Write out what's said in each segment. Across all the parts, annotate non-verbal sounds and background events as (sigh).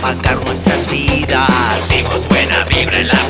empacar nuestras vidas. Hicimos buena vibra en la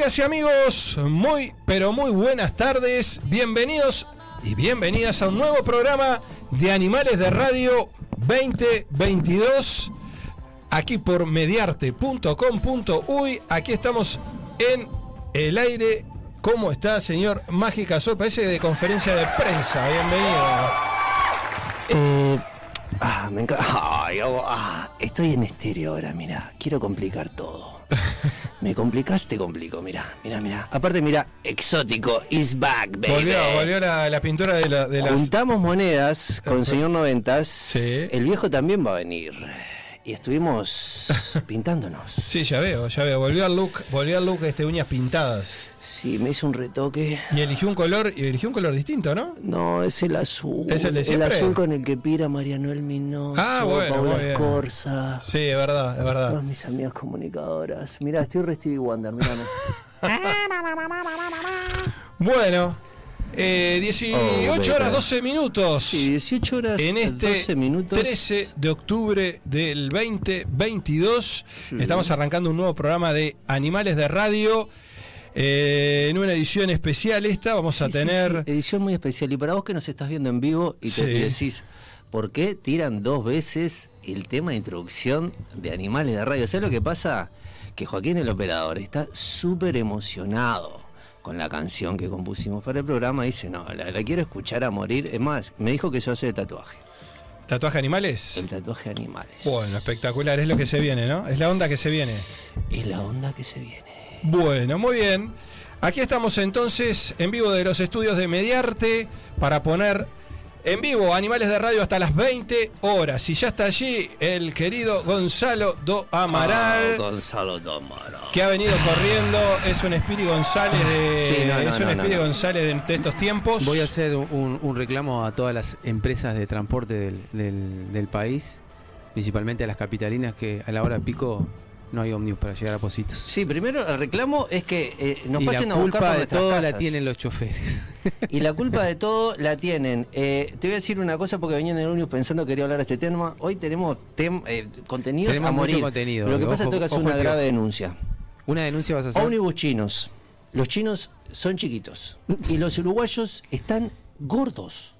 Amigas y amigos, muy pero muy buenas tardes, bienvenidos y bienvenidas a un nuevo programa de Animales de Radio 2022, aquí por mediarte.com.uy, aquí estamos en el aire. ¿Cómo está, señor Mágica Sol? Parece de conferencia de prensa, bienvenido. Eh, ah, me encanta. (laughs) Oh, ah, estoy en estéreo ahora, mira. Quiero complicar todo. (laughs) Me complicaste, complico, mira, mira, mira. Aparte, mira, exótico is back, baby. Volvió, volvió la, la pintura de, la, de las. Juntamos monedas con señor Noventas. Sí. El viejo también va a venir. Y estuvimos (laughs) pintándonos. Sí, ya veo, ya veo. Volvió al look, volvió al look este, uñas pintadas. Sí, me hizo un retoque. Y eligió un color, y eligió un color distinto, ¿no? No, es el azul. ¿Es el de siempre? azul con el que pira María Noel Minoso, Ah, bueno, Paula. Escorza. Sí, es verdad, es verdad. Todas mis amigas comunicadoras. Mira, estoy re Stevie Wonder, mirame. (laughs) Bueno, eh, 18 Oh, baby. horas 12 minutos. Sí, 18 horas, En este 12 minutos. 13 de octubre del 2022 Sí. estamos arrancando un nuevo programa de Animales de Radio. Eh, en una edición especial esta vamos a Sí, tener... sí, edición muy especial. Y para vos que nos estás viendo en vivo y te decís, ¿por qué tiran dos veces el tema de introducción de animales de radio? ¿Sabes lo que pasa? Que Joaquín, el operador, está súper emocionado con la canción que compusimos para el programa. Dice, no, la, la quiero escuchar a morir. Es más, me dijo que yo hace de tatuaje. ¿Tatuaje animales? El tatuaje animales. Bueno, espectacular, es lo que se viene, ¿no? Es la onda que se viene. Es la onda que se viene. Bueno, muy bien. Aquí estamos entonces en vivo de los estudios de Mediarte para poner en vivo Animales de Radio hasta las 20 horas. Y ya está allí el querido Gonzalo Do Amaral. Ah, Gonzalo Amaral. que ha venido corriendo, es un Espiri González de Sí, no, no, es un no. González de, de estos tiempos. Voy a hacer un, un reclamo a todas las empresas de transporte del, del- del país, principalmente a las capitalinas que a la hora pico no hay ómnibus para llegar a Positos. Sí, primero el reclamo es que eh, nos y pasen a buscar culpa por de nuestras todo la tienen los choferes. Y la culpa de (laughs) todo la tienen. Eh, te voy a decir una cosa porque venía en el ómnibus pensando que quería hablar de este tema. Hoy tenemos tem- eh, contenidos Tenemos a mucho morir. contenido, Pero lo que ojo- pasa es que tengo que hacer ojo una grave denuncia. Una denuncia vas a hacer. Ómnibus chinos. Los chinos son chiquitos. Y los uruguayos están gordos.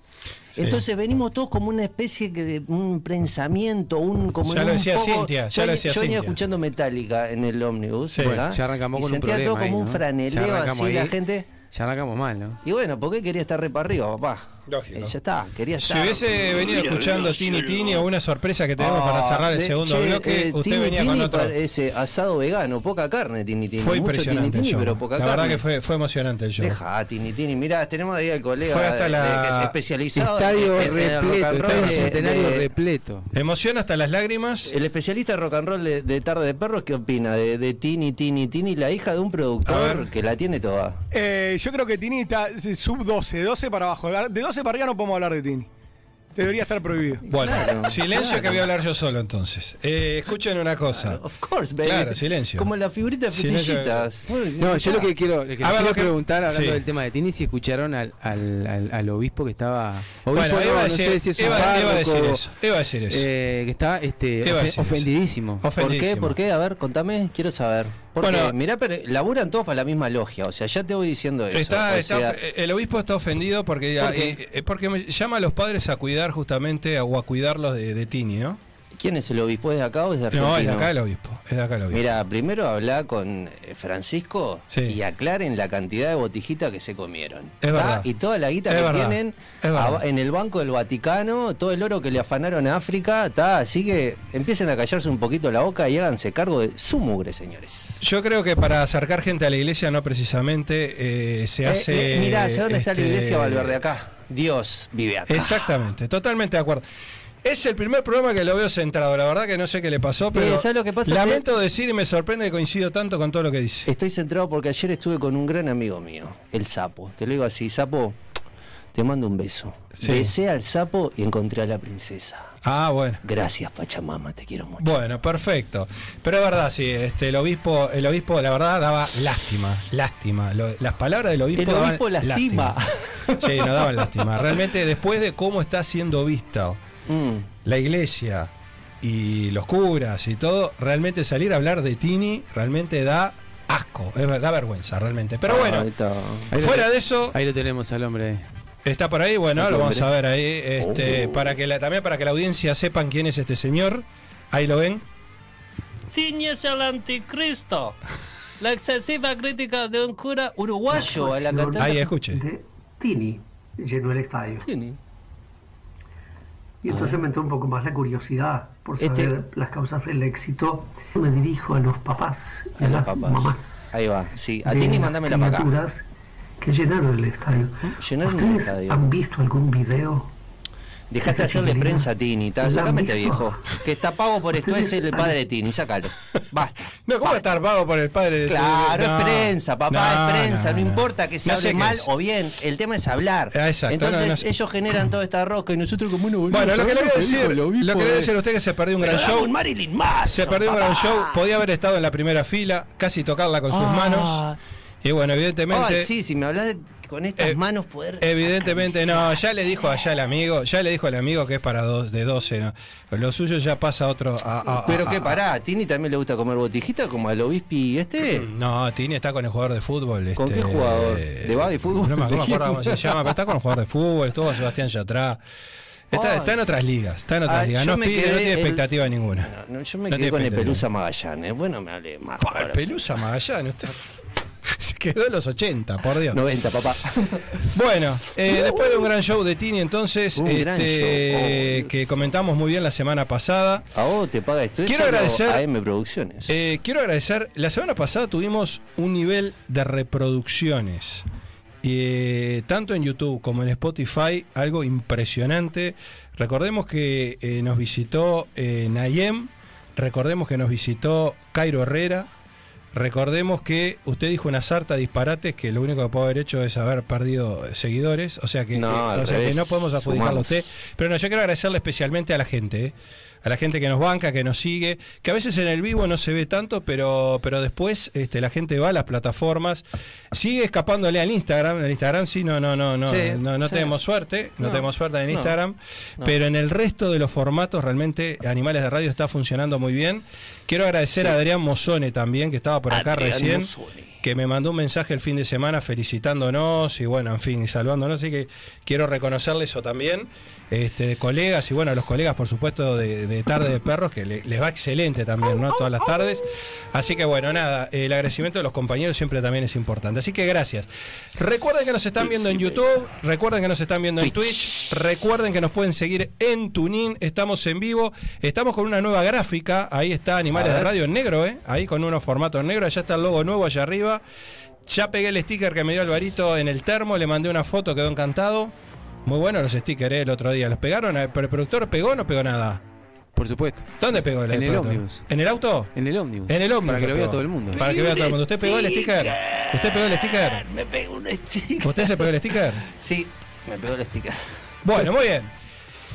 Sí. Entonces venimos todos como una especie que de un prensamiento, un como Ya lo un decía poco- Cintia, ya yo, lo decía yo venía escuchando Metallica en el ómnibus, Sí. ¿verdad? Ya arrancamos y con un sentía todo problema como ahí, un franeleo así la gente. Ya arrancamos mal, ¿no? Y bueno, ¿por qué quería estar re para arriba, papá? Lógico. Eh, ya está, quería Si hubiese venido escuchando Tini Tini o una sorpresa que tenemos para Ah, cerrar el de- segundo che, bloque, eh, usted Tini venía Tini con otro. Ese asado vegano, poca carne, Tini Tini. Fue Mucho impresionante Tini el Tini, show. pero poca La carne. verdad que fue, fue emocionante el show. Deja, Tini Tini. Mirá, tenemos ahí al colega Fue hasta de- la- de- que es especializado Estadio en- en- en rock repleto, and roll estadio de- centenario de- repleto. Emoción hasta las lágrimas. El especialista de rock and roll de, de Tarde de Perros, ¿qué opina de, de Tini, Tini, Tini, la hija de un productor que la tiene toda? Eh, yo creo que Tini está sub 12, 12 para abajo. De 12 para arriba no podemos hablar de Tini. Debería estar prohibido. Bueno, Claro, silencio que claro. voy a hablar yo solo entonces. Eh, escuchen una cosa. Of course, baby. Claro, silencio. Como la figurita de frutillitas. No, yo lo que quiero, lo que A ver, quiero que- preguntar, hablando sí. del tema de Tini, si escucharon al, al, al- al obispo que estaba. Obispo, Bueno, no, iba a no decir, sé si es un iba- iba a decir eso. Iba a decir eso. eh, que está este, Iba a ofe- decir eso. ofendidísimo. ¿Por qué? Ofendidísimo. ¿Por qué? A ver, contame, quiero saber. Porque, Bueno. mirá, pero laburan todos para la misma logia, o sea, ya te voy diciendo eso. Está, o está sea, of- el obispo está ofendido porque, ¿Por eh, eh, porque llama a los padres a cuidar justamente a- o a cuidarlos de, de Tini, ¿no? ¿Quién es el obispo? ¿Es de acá o es de Argentina? No, es de acá el obispo. Es de acá el obispo. Mira, primero habla con eh, Francisco Sí. y aclaren la cantidad de botijitas que se comieron. Es verdad. Y toda la guita Es que verdad. tienen a- en el Banco del Vaticano, todo el oro que le afanaron a África, está. Así que empiecen a callarse un poquito la boca y háganse cargo de su mugre, señores. Yo creo que para acercar gente a la iglesia no precisamente eh, se Eh, hace... eh, mirá, ¿hacia dónde está la este, iglesia Valverde acá? Dios vive acá. Exactamente, totalmente de acuerdo. Es el primer programa que lo veo centrado, la verdad que no sé qué le pasó, pero Eh, ¿sabes lo que pasa? lamento decir y me sorprende que coincido tanto con todo lo que dice. Estoy centrado porque ayer estuve con un gran amigo mío, el sapo. Te lo digo así, sapo, te mando un beso. Sí. Besé al sapo y encontré a la princesa. Ah, bueno. Gracias, Pachamama, te quiero mucho. Bueno, perfecto. Pero es verdad, sí, este, el obispo, el obispo, la verdad, daba lástima, lástima. Lo- las palabras del obispo El daban obispo lastima. Sí, nos daban lástima. Realmente, después de cómo está siendo vista Mm. la iglesia y los curas y todo, realmente salir a hablar de Tini realmente da asco, da vergüenza realmente. Pero Ahí bueno, lo fuera te- de eso, Ahí lo tenemos al hombre. está por ahí, bueno, lo vamos a ver ahí, este, Oh. para que la, también para que la audiencia sepan quién es este señor. Ahí lo ven. Tini es el anticristo. La excesiva crítica de un cura Uruguayo a la Ahí cantante. escuche. de Tini llenó el estadio. Tini. Y entonces me entró un poco más la curiosidad por saber Este- las causas del éxito. Me dirijo a los papás y A a las papás. mamás. Ahí va, sí. A mándamela para acá. criaturas que llenaron el estadio. Llenaron el ¿Ustedes estadio. han visto algún video? Dejate de hacerle prensa a Tini. ta, ¿La han Sácame este viejo. Que está pago por esto, es el padre de Tini. Sácalo. Basta. No, ¿cómo estar pago por el padre de tu- Claro, No, es prensa, papá, no, es prensa, no, no, no. importa que se No hable mal es. o bien, el tema es hablar. Ah, exacto, Entonces no, no sé. ellos generan toda esta roca y nosotros como no Bueno, lo que le voy a decir, lo que le voy a decir a usted que se perdió un gran show. Marilyn Manson, Se perdió un gran show, podía haber estado en la primera fila, casi tocarla con sus Ah. manos. Y bueno, evidentemente. Sí, si me hablas de- con estas Eh, manos poder. Evidentemente no, ya le dijo allá el amigo, ya le dijo al amigo que es para dos, de 12, ¿no? Lo suyo ya pasa a otro. a- a- Pero a- qué a- pará, ¿a Tini también le gusta comer botijita como al obispi este? No, Tini está con el jugador de fútbol. ¿Con este, qué jugador? ¿De baby fútbol? No me, acuerdo cómo (laughs) se llama, pero está con el jugador de fútbol, estuvo con Sebastián Yatra. Está, en otras ligas, está en otras Ah, ligas. No, pide, tiene el- expectativa ninguna. No, yo me No quedé con el. Pelusa Magallanes. Bueno, me hable más. Pa, el. Pelusa Magallanes, usted (laughs) se quedó en los 80, por Dios. 90, papá. Bueno, eh, después de un gran show de Tini, entonces, este. Oh, que comentamos muy bien la semana pasada. ¿A vos te paga esto? Quiero agradecer- A M Producciones. Eh, quiero agradecer, la semana pasada tuvimos un nivel de reproducciones, eh, tanto en YouTube como en Spotify, algo impresionante. Recordemos que nos visitó Nayem, recordemos que nos visitó Cairo Herrera, recordemos que usted dijo una sarta de disparates que lo único que puede haber hecho es haber perdido seguidores, o sea que, No, eh, al o sea que revés, no podemos adjudicarlo a usted. Pero no, yo quiero agradecerle especialmente a la gente, ¿eh? A la gente que nos banca, que nos sigue, que a veces en el vivo no se ve tanto, pero, pero después este, la gente va a las plataformas, sigue escapándole al Instagram, en el Instagram sí, no, no, no, no, Sí, no, no sí. tenemos suerte, no, No, tenemos suerte en Instagram, no. pero en el resto de los formatos realmente Animales de Radio está funcionando muy bien. Quiero agradecer a Adrián Mozone también, que estaba por acá Adrián recién. Que me mandó un mensaje el fin de semana felicitándonos y bueno, en fin, y saludándonos, así que quiero reconocerle eso también, este, colegas y bueno, a los colegas por supuesto de, de Tarde de Perros, que le- les va excelente también, ¿no? Todas las tardes. Así que bueno, nada, el agradecimiento de los compañeros siempre también es importante. Así que gracias. Recuerden que nos están viendo en YouTube, recuerden que nos están viendo en Twitch, recuerden que nos pueden seguir en Tunin, estamos en vivo, estamos con una nueva gráfica, ahí está Animales de. Radio en negro, ¿eh? ahí con unos formatos negros, allá está el logo nuevo allá arriba. Ya pegué el sticker que me dio Alvarito en el termo, le mandé una foto, quedó encantado. Muy buenos los stickers ¿eh? el otro día. ¿Los pegaron? ¿Pero el productor pegó o no pegó nada? Por supuesto. ¿Dónde pegó el En el ómnivus. ¿En el auto? En el ómnibus. En el ómnibus. Para que lo vea todo el mundo. Para que vea todo el mundo. ¿Usted pegó el sticker? ¿Usted pegó el sticker? Me pegó un sticker. ¿Usted se pegó el sticker? Sí, me pegó el sticker. Bueno, muy bien.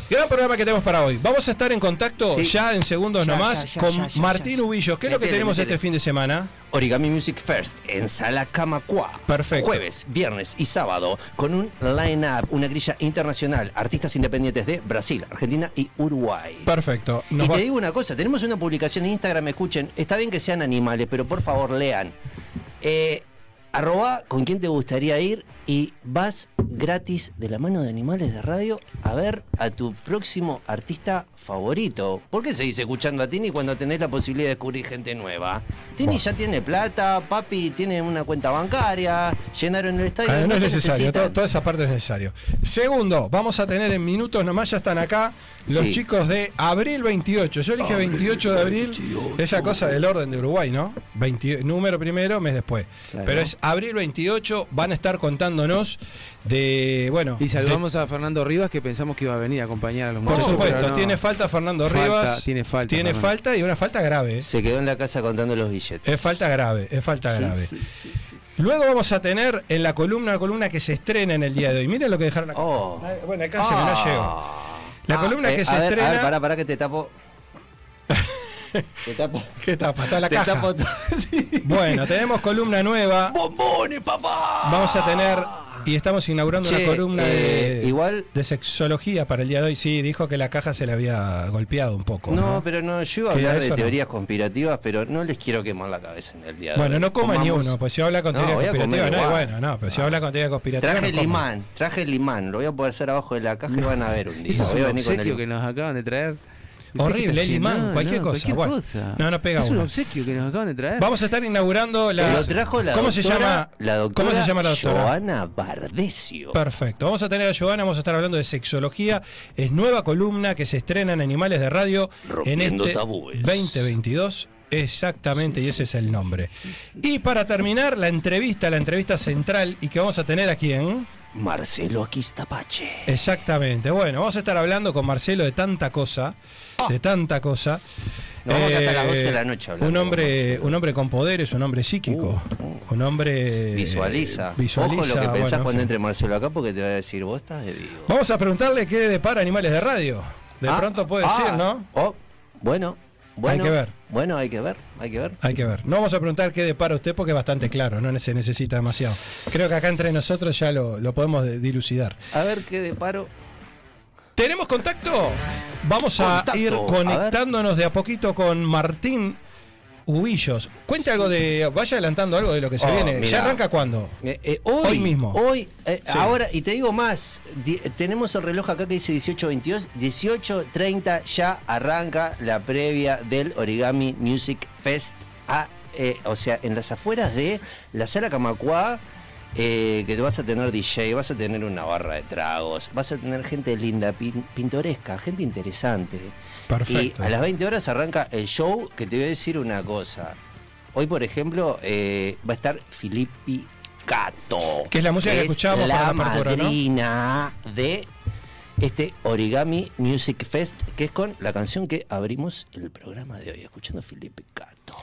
Gran programa que tenemos para hoy. Vamos a estar en contacto Sí. ya en segundos Ya, nomás ya, ya, con Martín. Ubillos. ¿Qué es lo que tenemos metele. este fin de semana? Origami Music First en Sala Camacua. Perfecto. Jueves, viernes y sábado con un line-up, una grilla internacional. Artistas independientes de Brasil, Argentina y Uruguay. Perfecto. Nos y va- te digo una cosa, tenemos una publicación en Instagram, escuchen, está bien que sean animales, pero por favor lean. Eh, arroba con quién te gustaría ir y vas gratis de la mano de animales de radio a ver a tu próximo artista favorito. ¿Por qué seguís escuchando a Tini cuando tenés la posibilidad de descubrir gente nueva? Tini ya tiene plata, papi tiene una cuenta bancaria, llenaron el estadio. Ah, no ¿no es necesario, toda esa parte es necesario. Segundo, vamos a tener en minutos nomás, ya están acá los Sí. chicos de abril 28. Yo dije 28 de abril, esa cosa del orden de Uruguay, ¿no? 20 número primero, mes después. Claro. Pero es abril 28, van a estar contándonos de, bueno... Y saludamos a Fernando Rivas que pensamos que iba a venir a acompañar a los de- por muchachos. supuesto, pero no. tiene falta Fernando Falta, Rivas. tiene falta, Tiene Fernando. falta y una falta grave. ¿eh? Se quedó en la casa contando los billetes. Es falta grave, es falta Sí, grave. sí, sí, sí. Luego vamos a tener en la columna, una columna que se estrena en el día de hoy. Miren lo que dejaron acá. Oh. Bueno, alcance que no llego. La Ah, columna eh, que se ver, estrena. A ver, pará, pará que te tapo. (laughs) te tapo. ¿Qué tapa? Está la te caja. tapo. (laughs) Sí. Bueno, tenemos columna nueva. ¡Bombones, papá! Vamos a tener. Y estamos inaugurando Che, una columna eh, de, igual- de sexología para el día de hoy. Sí, dijo que la caja se le había golpeado un poco. No, ¿no? pero no, yo iba a hablar de no. teorías conspirativas, pero no les quiero quemar la cabeza en el día de Bueno, hoy. no coma ni uno, pues si habla con No, teoría voy a conspirativa, no, bueno, no, pero si habla con teoría conspirativa. Traje no el imán, traje el imán, lo voy a poder hacer abajo de la caja y van a ver un (laughs) día. Eso es un obsequio que nos acaban de traer. Horrible, ¿Qué está el imán, cualquier No, cosa. cualquier Bueno, cosa. No, no pega Es un obsequio que nos acaban de traer. Vamos a estar inaugurando la. Lo trajo la ¿Cómo doctora, se llama? la doctora ¿Cómo se llama la doctora? Joana Bardesio. Perfecto. Vamos a tener a Giovanna, vamos a estar hablando de sexología. Es nueva columna que se estrena en Animales de Radio en este tabúes. 2022. Exactamente, y ese es el nombre. Y para terminar, la entrevista, la entrevista central, y que vamos a tener aquí en. Marcelo Aquistapache. Exactamente. Bueno, vamos a estar hablando con Marcelo de tanta cosa, de tanta cosa. Nos vamos hasta las Eh, 12 de la noche hablando Un con hombre. Uh, un hombre con poderes, un hombre psíquico, un hombre Visualiza. visualiza. Ojo lo que pensás bueno, cuando entre Marcelo acá porque te va a decir, vos estás de vivo. Vamos a preguntarle qué depara Animales de Radio. De Ah, pronto puede ah, ser, ¿no? oh, bueno, bueno. Hay que ver. Bueno, hay que ver, hay que ver. Hay que ver. No vamos a preguntar qué depara usted porque es bastante claro, no se necesita demasiado. Creo que acá entre nosotros ya lo, lo podemos de- dilucidar. A ver qué deparo. ¿Tenemos contacto? Vamos a Contacto, ir a conectándonos de a poquito con Martín Ubillos. Cuente algo de. Vaya adelantando algo de lo que se Oh, viene. mirá. ¿Ya arranca cuándo? Eh, eh, hoy, Hoy mismo. Hoy, eh, Sí. ahora, y te digo más, di- tenemos el reloj acá que dice 18.22, 18.30 ya arranca la previa del Origami Music Fest, a, eh, o sea, en las afueras de la sala Camacuá, eh, que vas a tener DJ, vas a tener una barra de tragos, vas a tener gente linda, pin- pintoresca, gente interesante. Perfecto. Y a las 20 horas arranca el show, que te voy a decir una cosa. Hoy, por ejemplo, eh, va a estar Filippi Cato. Que es la música que escuchábamos la para la madrina de este Origami Music Fest, que es con la canción que abrimos el programa de hoy, escuchando Filippi Cato.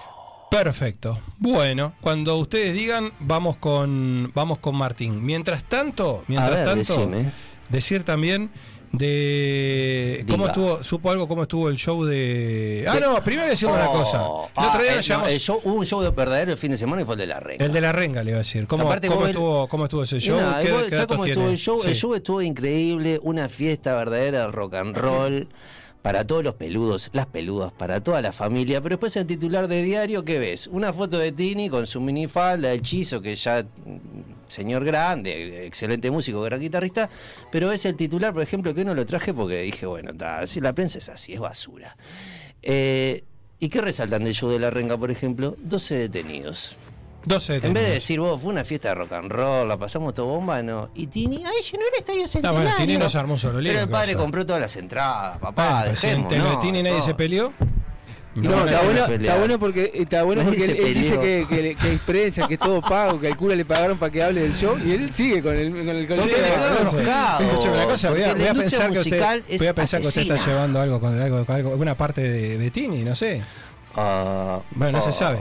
Perfecto. Bueno, cuando ustedes digan, vamos con, vamos con Martín. Mientras tanto, mientras ver, tanto, decime. decir también de cómo Diga. estuvo, supo algo cómo estuvo el show de. Ah, De- no, primero decirle una Oh, cosa. El otro ah, no, llamamos- el show, hubo un show de verdadero el fin de semana y fue el de la renga. el de la renga, le iba a decir. ¿Cómo, Aparte, cómo estuvo, cómo estuvo ese show? nada, ¿Qué- vos qué sabés datos cómo estuvo tiene? el show? El Sí. show estuvo increíble, una fiesta verdadera de rock and roll. (laughs) Para todos los peludos, las peludas, para toda la familia. Pero después el titular de diario, ¿qué ves? Una foto de Tini con su minifalda, el chizo, que ya, mm, señor grande, excelente músico, gran guitarrista. Pero es el titular, por ejemplo, que no lo traje porque dije, bueno, así la prensa es así, es basura. Eh, ¿Y qué resaltan del show de la renga, por ejemplo? 12 detenidos. 12 En vez de decir, vos, fue una fiesta de rock and roll, la pasamos todo bomba, no. Y Tini, ay, llenó el estadio No, centenario. bueno, Tini no se armó solo Pero el ¿qué padre compró todas las entradas, Bueno, papá, dejemos, en no, Tini nadie no. se peleó. No, No, está, se bueno, está bueno porque, está bueno porque él, él dice que, que, que es prensa, que es todo pago, que al cura le pagaron para que hable del show y él sigue con el, con el con el Sí, no Escúcheme una cosa, voy a, voy a pensar que usted, voy a pensar que usted está llevando algo con algo, con algo- alguna parte de, de Tini, no sé. Bueno, no se sabe.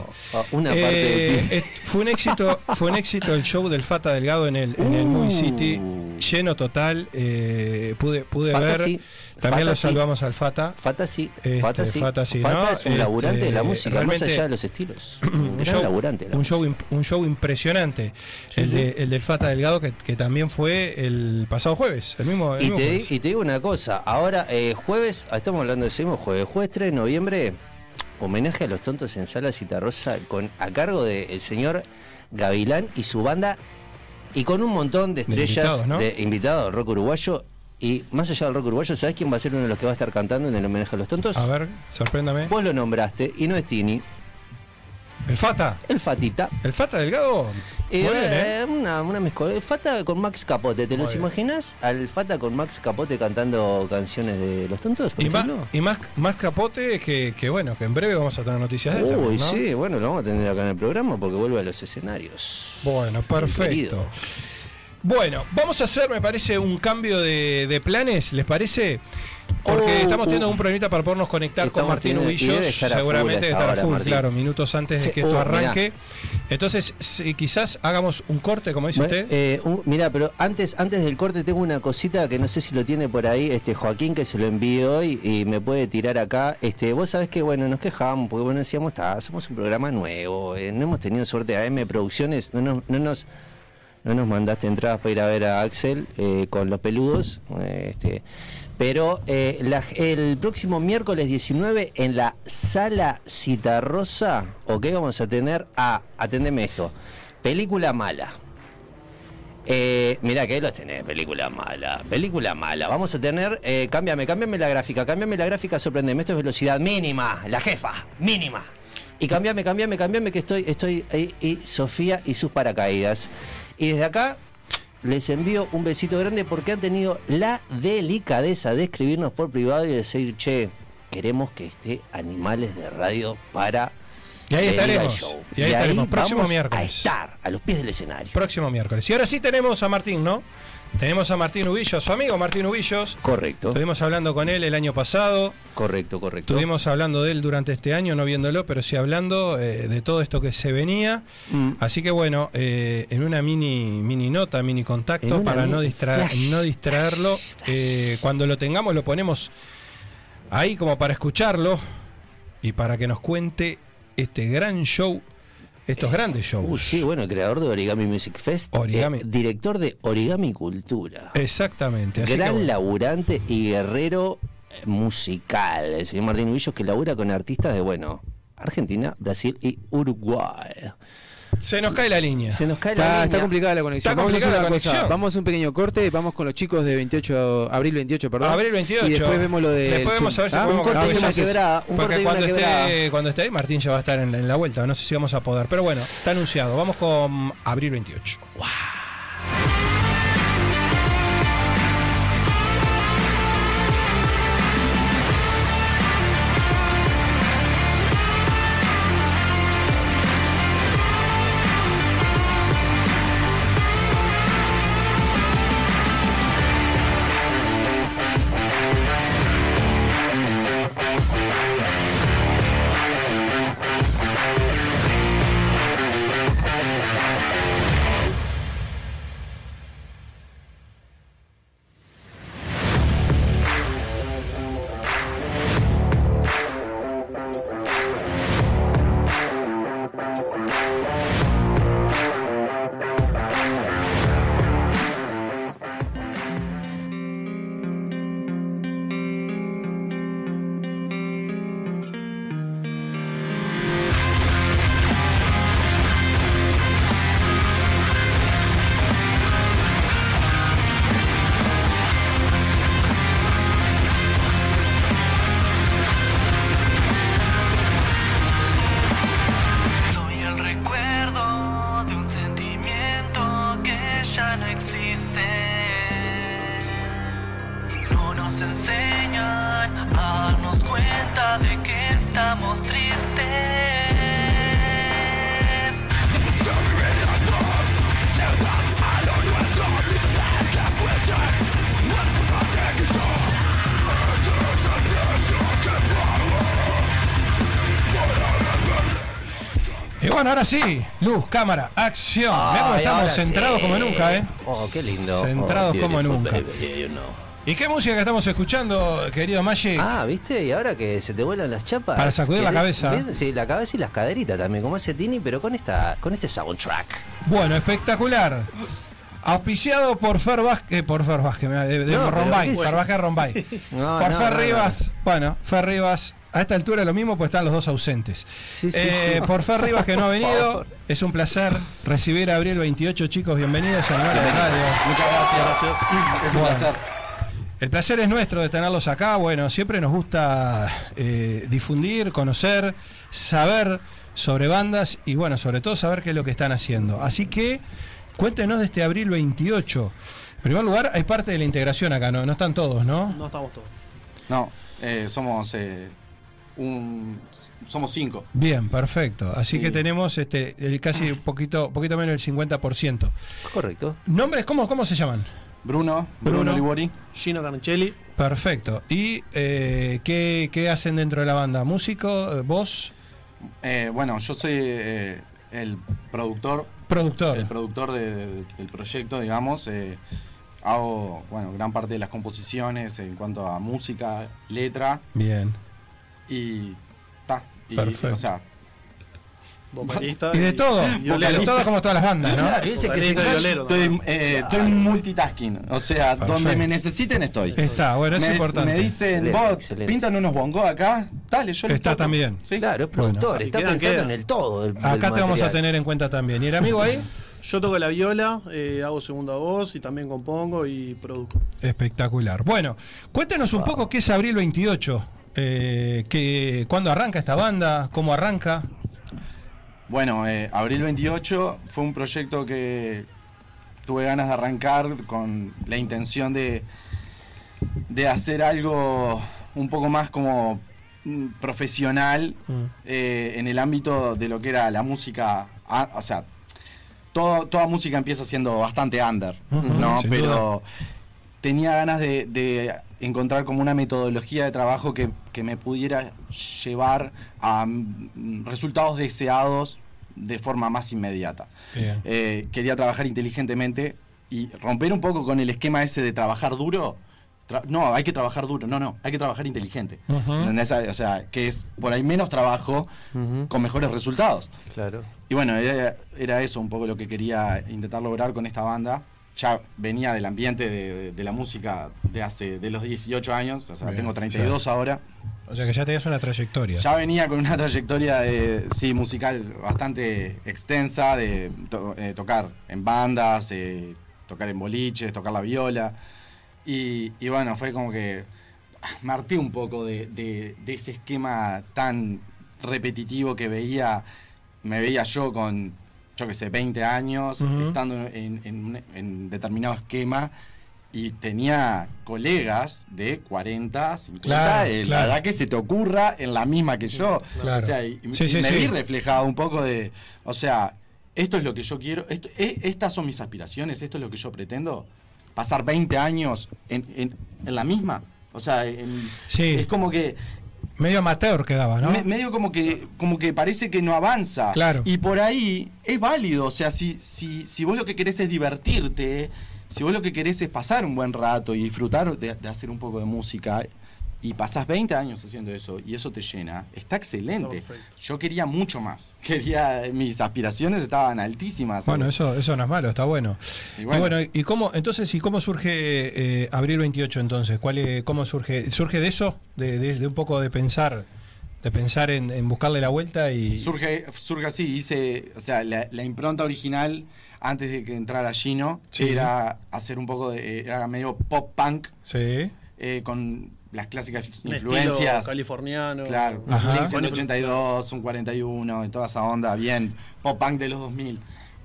una parte Eh, de eh, fue un éxito, fue un éxito el show del Fata Delgado en el, en el Movie City, lleno total. eh, pude, pude Fata ver. sí, También Fata lo sí. saludamos al Fata. Fata sí, Este, Fata sí. Fata sí, Fata ¿no? es un laburante de la Este, música, realmente- más allá de los estilos. (clears throat) Un show, laburante la un show, imp- un show impresionante. el, De, el del Fata Delgado, que, que también fue el pasado jueves. El mismo, el Y mismo te, jueves. y te digo una cosa, ahora eh, jueves, estamos hablando de ese mismo jueves, jueves 3 de noviembre, homenaje a los tontos en Sala Citarrosa con, a cargo del señor Gavilán y su banda, y con un montón de estrellas invitados, ¿no? de invitados rock uruguayo. Y más allá del rock uruguayo, ¿sabes quién va a ser uno de los que va a estar cantando en el homenaje a los tontos? A ver, sorpréndame. Vos lo nombraste, y no es Tini, ¿El Fata? el Fatita. ¿El Fata Delgado? Eh, Muy bien, ¿eh? eh, una, una mezcla. Fata con Max Capote, ¿te Muy los bien. imaginas? Al Fata con Max Capote cantando canciones de Los Tontos, por Y más, ejemplo. y más, más capote que, que bueno, que en breve vamos a tener noticias de esto. Uy, ¿no? sí, bueno, lo vamos a tener acá en el programa porque vuelve a los escenarios. Bueno, perfecto. Bueno, vamos a hacer, me parece, un cambio de, de planes, ¿les parece? Porque Oh, estamos teniendo oh. un problemita para podernos conectar con Martín Ubillos. Seguramente a debe esta estar a hora, full, Martín. claro, minutos antes de que esto oh, arranque. Entonces, si quizás hagamos un corte, como dice Bueno, usted. eh, un- mirá, pero antes, antes del corte tengo una cosita que no sé si lo tiene por ahí este Joaquín que se lo envió hoy y me puede tirar acá. Este, vos sabés que bueno, nos quejábamos porque bueno decíamos, está, somos un programa nuevo, eh, no hemos tenido suerte AM Producciones, no nos, no nos no nos mandaste entradas para ir a ver a Axel eh, con los peludos. eh, Este, pero eh, el próximo miércoles 19 en la sala Citarrosa, ok, vamos a tener a, atendeme esto, película mala. Eh, mirá que ahí los tenés, película mala, película mala. Vamos a tener, eh, cámbiame, cámbiame la gráfica, cámbiame la gráfica, sorprendeme, esto es velocidad mínima, la jefa, mínima. Y cámbiame, cámbiame, cámbiame que estoy, estoy ahí, y Sofía y sus paracaídas. Y desde acá les envío un besito grande porque han tenido la delicadeza de escribirnos por privado y decir, che, queremos que esté Animales de Radio para Y ahí venir al estaremos. show. Y ahí estaremos. Próximo vamos miércoles. A estar a los pies del escenario. Próximo miércoles. Y ahora sí tenemos a Martín, ¿no? Tenemos a Martín Ubillos, su amigo Martín Ubillos. Correcto. Estuvimos hablando con él el año pasado. Correcto, correcto. Estuvimos hablando de él durante este año, no viéndolo, pero sí hablando eh, de todo esto que se venía. Mm. Así que bueno, eh, en una mini, mini nota, mini contacto, para no, distra- flash, no distraerlo, eh, cuando lo tengamos lo ponemos ahí como para escucharlo y para que nos cuente este gran show, estos grandes shows. Uh, sí, bueno, creador de Origami Music Fest. Origami. eh, director de Origami Cultura. Exactamente. Así que Gran bueno. laburante y guerrero eh, musical. El señor Martín Ubillos que labura con artistas de, bueno, Argentina, Brasil y Uruguay. Se nos cae la línea. Se nos cae la Está, línea. está complicada la conexión. Está vamos, a hacer complicada una la cosa. conexión. vamos a un pequeño corte, vamos con los chicos de 28, abril 28, perdón. Abril 28. Y después vemos lo de. Después vemos a ver si ¿Ah? podemos Un corte una quebrada, un Porque cuando una esté, cuando esté ahí, Martín ya va a estar en, en la vuelta. No sé si vamos a poder. Pero bueno, está anunciado. Vamos con abril 28. Soy ahora sí. Luz, cámara, acción. Mirá estamos centrados sí. como nunca, ¿eh? Oh, qué lindo. Centrados Oh, como nunca. baby, you know. ¿Y qué música que estamos escuchando, querido Magic? Ah, ¿viste? Y ahora que se te vuelan las chapas. Para sacudir la ¿querés- cabeza. ves? Sí, la cabeza y las caderitas también, como hace Tini, pero con esta, con este soundtrack. Bueno, espectacular. Auspiciado por Fer Vázquez, por Fer Vázquez, de, de No, Rombay, ¿qué Fer? Vázquez Rombay. (laughs) No, por no, Fer. Rivas, bueno, Fer Rivas, a esta altura lo mismo, pues están los dos ausentes. Sí, sí, Eh, sí. Por Fer Rivas que no ha (laughs) venido, es un placer recibir a Abril 28, chicos, bienvenidos a de Radio. Muchas gracias. Es un Bueno. placer. El placer es nuestro de tenerlos acá. Bueno, siempre nos gusta eh, difundir, conocer, saber sobre bandas y bueno, sobre todo saber qué es lo que están haciendo. Así que cuéntenos de este abril 28. En primer lugar, hay parte de la integración acá, ¿no? No están todos, ¿no? No estamos todos. No, eh, somos eh, un, somos cinco. Bien, perfecto. Así que tenemos este el casi un poquito, poquito menos del 50%. Correcto. ¿Nombres? ¿Cómo, cómo se llaman? Bruno, Bruno, Bruno. Libori. Gino Carnicelli. Perfecto. ¿Y eh, ¿qué, qué hacen dentro de la banda? ¿Músico? ¿Vos? Eh, bueno, yo soy eh, el productor. Productor. El productor de- de- del proyecto, digamos. eh, hago, bueno, gran parte de las composiciones en cuanto a música, letra Bien. y. ta, y, Perfecto. O sea, Vocalista. Y de todo, violero. de todo como todas las bandas, ¿no? Claro, dice que se y violero. estoy, eh, estoy multitasking. O sea, Perfecto. donde me necesiten estoy. Está, bueno, es me, importante. me dicen, Excelente, vos, excelente. pintan unos bongos acá. Dale, yo les Está toco". también. Sí. Claro, es productor, está pensando en el todo. del- del Acá te vamos a tener en cuenta también. ¿Y el amigo ahí? (laughs) Yo toco la viola, eh, hago segunda voz y también compongo y produzco. Espectacular. Bueno, cuéntenos un poco qué es Abril 28. Eh, que, ¿Cuándo arranca esta banda? ¿Cómo arranca? Bueno, eh, Abril 28 fue un proyecto que tuve ganas de arrancar con la intención de, de hacer algo un poco más como mm, profesional eh, en el ámbito de lo que era la música, o sea, todo- toda música empieza siendo bastante under, ¿no? Pero duda. tenía ganas de, de encontrar como una metodología de trabajo que, que me pudiera llevar a mm, resultados deseados de forma más inmediata. Bien. Eh, quería trabajar inteligentemente y romper un poco con el esquema ese de trabajar duro. Tra- no, hay que trabajar duro, no, no, hay que trabajar inteligente. O sea, que es por ahí menos trabajo con mejores resultados. Claro. Y bueno, era, era eso un poco lo que quería intentar lograr con esta banda. Ya venía del ambiente de, de- de la música de hace de los 18 años, o sea, Bien, tengo 32 ya. ahora. O sea que ya tenías una trayectoria. Ya venía con una trayectoria de, sí, musical bastante extensa, de to- eh, tocar en bandas, eh, tocar en boliches, tocar la viola. Y, y bueno, fue como que me harté un poco de ese esquema tan repetitivo que veía, me veía yo con, yo qué sé, 20 años, estando en, en en determinado esquema. Y tenía colegas de 40, 50, Claro, eh, claro. la edad que se te ocurra en la misma que yo. Claro. O sea, y, y Sí, sí, me sí. vi reflejado un poco de, o sea, esto es lo que yo quiero, esto, e- estas son mis aspiraciones, esto es lo que yo pretendo, pasar 20 años en, en- en la misma. O sea, en- Sí. es como que Medio amateur quedaba, ¿no? me- medio como que, como que parece que no avanza. Claro. Y por ahí es válido. O sea, si, si, si vos lo que querés es divertirte, si vos lo que querés es pasar un buen rato y disfrutar de, de hacer un poco de música, y pasás 20 años haciendo eso y eso te llena, está excelente. Está. Yo quería mucho más. (laughs) Quería, mis aspiraciones estaban altísimas. Bueno, eso, eso no es malo, está bueno. Y Y bueno. bueno, y cómo, entonces, ¿y cómo surge eh, Abril 28 entonces? ¿Cuál es- ¿Cómo surge? ¿Surge de eso? De, de- de un poco de pensar, de pensar en, en buscarle la vuelta y. Surge, surge así, hice, o sea, la, la impronta original antes de que entrara Gino Sí. era hacer un poco de, era medio pop punk Sí. eh, con las clásicas Un influencias. californiano. Claro, Ajá. Blink 182, un 41, y toda esa onda, bien, pop punk de los 2000.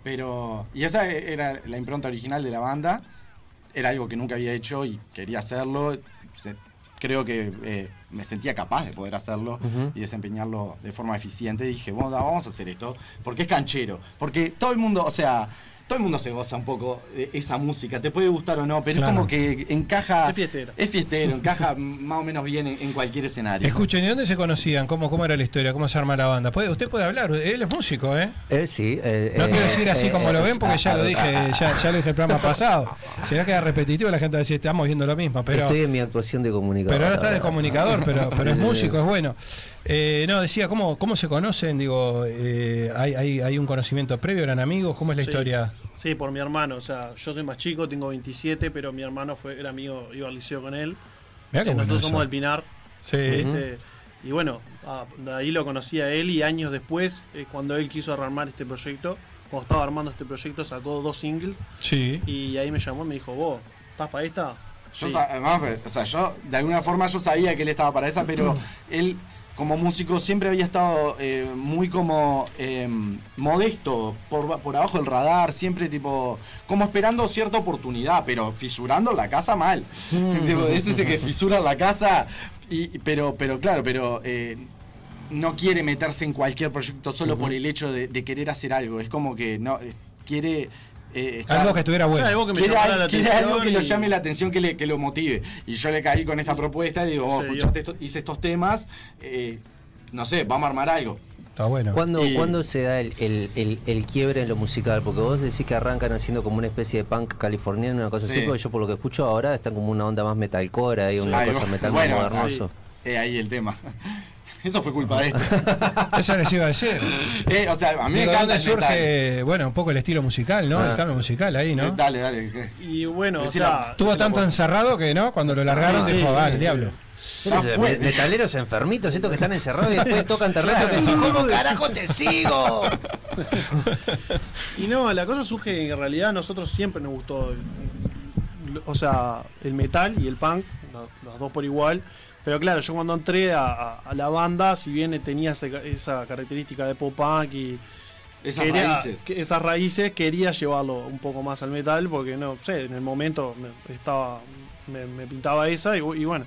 Pero, y esa era la impronta original de la banda, era algo que nunca había hecho y quería hacerlo. Se- creo que eh, me sentía capaz de poder hacerlo y desempeñarlo de forma eficiente. Y dije, bueno, da, vamos a hacer esto, porque es canchero, porque todo el mundo, o sea, todo el mundo se goza un poco de esa música, te puede gustar o no, pero Claro. es como que encaja. Es fiestero. Es fiestero, encaja más o menos bien en, en cualquier escenario. Escuchen, ¿y dónde se conocían? ¿Cómo, ¿Cómo era la historia? ¿Cómo se arma la banda? ¿Puede- usted puede hablar, él es músico, ¿eh? Eh, sí. eh, No eh, quiero decir así eh, como lo eh, ven, porque ah, ya lo ah, dije, ah, ya, ya lo dije el programa pasado. Si no queda repetitivo, la gente va a decir, estamos viendo lo mismo, pero. Estoy en mi actuación de comunicador. Pero ahora está de comunicador, pero, pero es músico, es bueno. Eh, no, decía, ¿cómo, ¿cómo se conocen? Digo, eh, ¿hay, hay, hay un conocimiento previo? ¿Eran amigos? ¿Cómo es la Sí. historia? Sí, por mi hermano. O sea, yo soy más chico, tengo 27, pero mi hermano fue, era amigo, iba al liceo con él. Mirá qué Eh, bueno Nosotros somos del Pinar. Sí. Este, y bueno, ah, de ahí lo conocí a él y años después, eh, cuando él quiso rearmar este proyecto, cuando estaba armando este proyecto, sacó dos singles Sí. y ahí me llamó y me dijo, vos, ¿estás para esta? Yo, Sí. además, pues, o sea, yo de alguna forma yo sabía que él estaba para esa, pero (clears throat) él como músico siempre había estado eh, muy como eh, modesto, por, por abajo del radar, siempre tipo, como esperando cierta oportunidad, pero fisurando la casa mal. (laughs) Es ese que fisura la casa, y, pero, pero claro, pero eh, no quiere meterse en cualquier proyecto solo por el hecho de, de querer hacer algo. Es como que no quiere... eh, Algo que estuviera O bueno. sea, algo que me quiere, llamara al- la quiere atención algo que lo llame la atención, que, le, que lo motive. Y yo le caí con esta propuesta y digo, vos, escuchaste esto- hice estos temas, eh, no sé, vamos a armar algo. Está bueno. ¿Cuándo, Y- cuándo se da el, el- el- el quiebre en lo musical? Porque vos decís que arrancan haciendo como una especie de punk californiano, una cosa Sí. así, porque yo por lo que escucho ahora están como una onda más metalcore, hay una Ahí cosa metal Bueno, más modernoso. Eh, ahí el tema. Eso fue culpa de este. (laughs) Eso les iba a decir. (laughs) Eh, o sea, a mí me encanta ¿Dónde el bueno, un poco el estilo musical, ¿no? Ah. El cambio musical ahí. ¿no? Dale, dale. ¿qué? Y bueno, o sea, Estuvo tanto encerrado que, ¿no? Cuando lo largaron Sí, dijo, sí, vale, sí, diablo. Metaleros enfermitos, estos que están encerrados y después (laughs) tocan terremoto que decís, ¿cómo carajo te sigo? Y no, la cosa surge que en realidad a nosotros siempre nos gustó, el- o sea, el metal y el punk, lo- los dos por igual. Pero claro, yo cuando entré a, a- a la banda, si bien tenía ese- esa característica de pop punk y Esas raíces. que- esas raíces, quería llevarlo un poco más al metal porque no sé, en el momento me, estaba, me, me pintaba esa y, y bueno.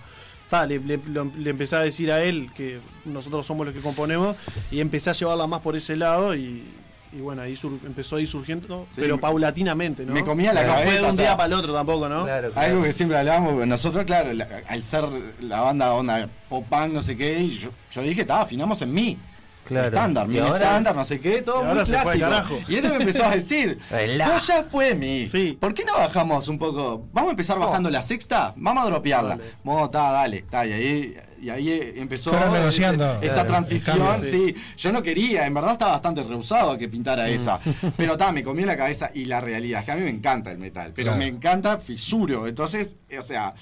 ta, le, le- le empecé a decir a él que nosotros somos los que componemos y empecé a llevarla más por ese lado y, y bueno, ahí sur- empezó a ir surgiendo, Sí, pero me- paulatinamente, ¿no? me comía la no fue de un o sea, día para el otro tampoco, ¿no? Algo que siempre hablábamos, nosotros, claro, la- al ser la banda onda pop punk, no sé qué, y yo, yo dije, está, afinamos en mí. Claro. Estándar, mi estándar, no sé qué, todo Y muy ahora clásico. carajo. Y este me empezó a decir, (laughs) no, ya fue mi. ¿Por qué no bajamos un poco? Vamos a empezar bajando la sexta, vamos a dropearla. Dale. Bueno, está, dale, está, y ahí, y ahí empezó ese- negociando. esa Claro, transición, cambio. sí. Yo no quería, en verdad estaba bastante rehusado a que pintara Mm. esa. (laughs) Pero está, me comió la cabeza y la realidad es que a mí me encanta el metal, pero Claro. me encanta fisuro. Entonces, eh, o sea,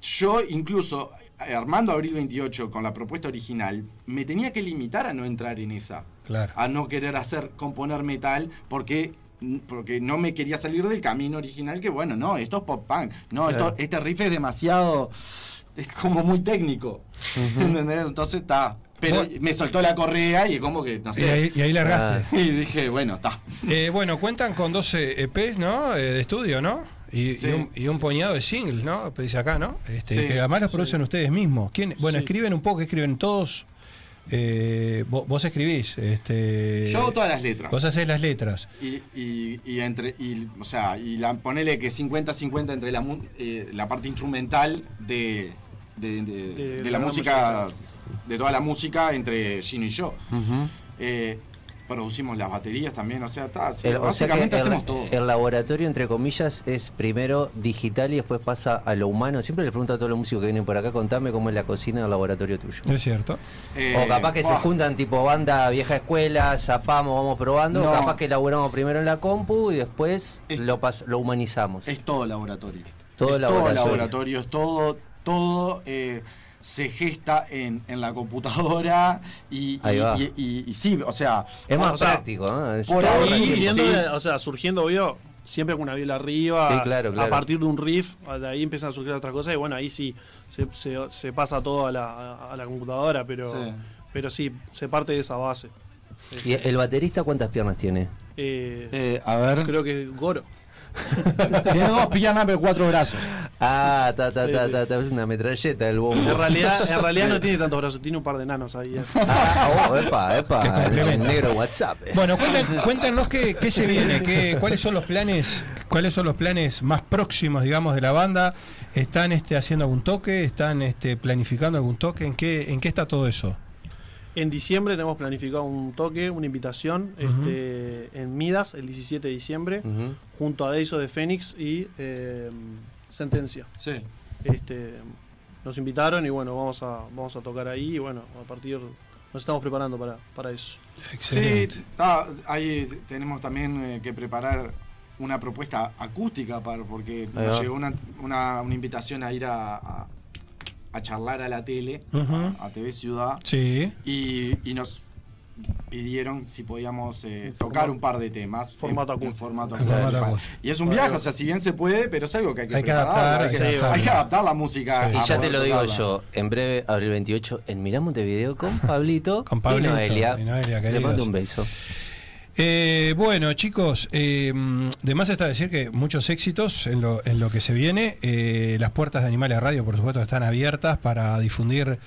yo incluso eh, armando Abril 28 con la propuesta original, me tenía que limitar a no entrar en esa. Claro. A no querer hacer componer metal porque porque no me quería salir del camino original que bueno, no, esto es pop punk. No, Claro. esto, este riff es demasiado es como muy técnico. ¿Entendés? Entonces está. Pero me soltó la correa y como que, no Y sé. ahí, y ahí largaste. (laughs) Y dije, bueno, está. Eh, bueno, cuentan con 12 EPs, ¿no? Eh, de estudio, ¿no? Y, Sí. y un, y un puñado de singles, ¿no? Dice acá, ¿no? Este, Sí, que además los producen ustedes mismos. ¿Quién? Bueno, escriben un poco, escriben todos. Eh, vos, vos escribís. Este, Yo hago todas las letras. Vos hacés las letras. Y, y, y entre y, o sea y la, ponele que 50-50 entre la, eh, la parte instrumental de, de, de- De de la la música de toda la música entre Gino y yo Eh, producimos las baterías también o sea, está, sí, El- o sea el, hacemos todo el laboratorio, entre comillas, es primero digital y después pasa a lo humano. Siempre les pregunto a todos los músicos que vienen por acá, contame cómo es la cocina del laboratorio tuyo. Es cierto. Eh, o capaz que se buah, juntan tipo banda vieja escuela, zapamos, vamos probando, No. o capaz que elaboramos primero en la compu y después lo, pas- lo humanizamos. es todo laboratorio Todo es laboratorio. todo laboratorio es todo todo eh, se gesta en, en la computadora y, Ahí y- va. y- y- y sí, o sea, Es más o sea, práctico, ¿no? Es por ahí, viendo, sí. o sea, surgiendo, obvio, siempre con una viola arriba, Sí, claro, claro. a partir de un riff, de ahí empiezan a surgir otras cosas y bueno, ahí sí se, se- se pasa todo a la, a la computadora, pero Sí. sí. pero sí, se parte de esa base. ¿Y el baterista cuántas piernas tiene? Eh, eh, a ver creo que Goro. (laughs) tiene dos pero cuatro brazos Ah, ta, ta, ta, sí. ta, ta, es una metralleta el bombo. En realidad, en (laughs) realidad no tiene tantos brazos, tiene un par de enanos ahí. eh. (laughs) Ah, oh, epa, epa, el, negro WhatsApp. eh. Bueno, cuenten- cuéntanos qué, qué se viene, qué, cuáles son los planes, cuáles son los planes más próximos, digamos, de la banda. ¿Están este, haciendo algún toque? ¿Están este, planificando algún toque? ¿En qué, en qué está todo eso? En diciembre tenemos planificado un toque, una invitación este, en Midas el 17 de diciembre, junto a Deiso de Fénix y eh, Sentencia. sí Este, nos invitaron y bueno, vamos a, vamos a tocar ahí y bueno, a partir nos estamos preparando para, para eso. Excelente. Sí, ahí tenemos también eh, que preparar una propuesta acústica para, porque nos llegó una, una- una invitación a ir a, a- a charlar a la tele, a, a TV Ciudad, Sí. y, y nos pidieron si podíamos eh, tocar un par de temas formato en, formato En formato. Y es un viaje, o sea, si bien se puede, pero es algo que hay que, Hay que adaptar, hay, que, adaptar. hay que adaptar la música. Sí. Y ya te lo digo tocarla. yo, en breve, abril 28, en Mirá Montevideo con (laughs) Pablito, Con Pablito y Noelia. y Noelia, Le mando un beso. Eh, bueno, chicos, eh, de más está decir que muchos éxitos en lo, en lo que se viene. Eh, las puertas de Animales Radio, por supuesto, están abiertas para difundir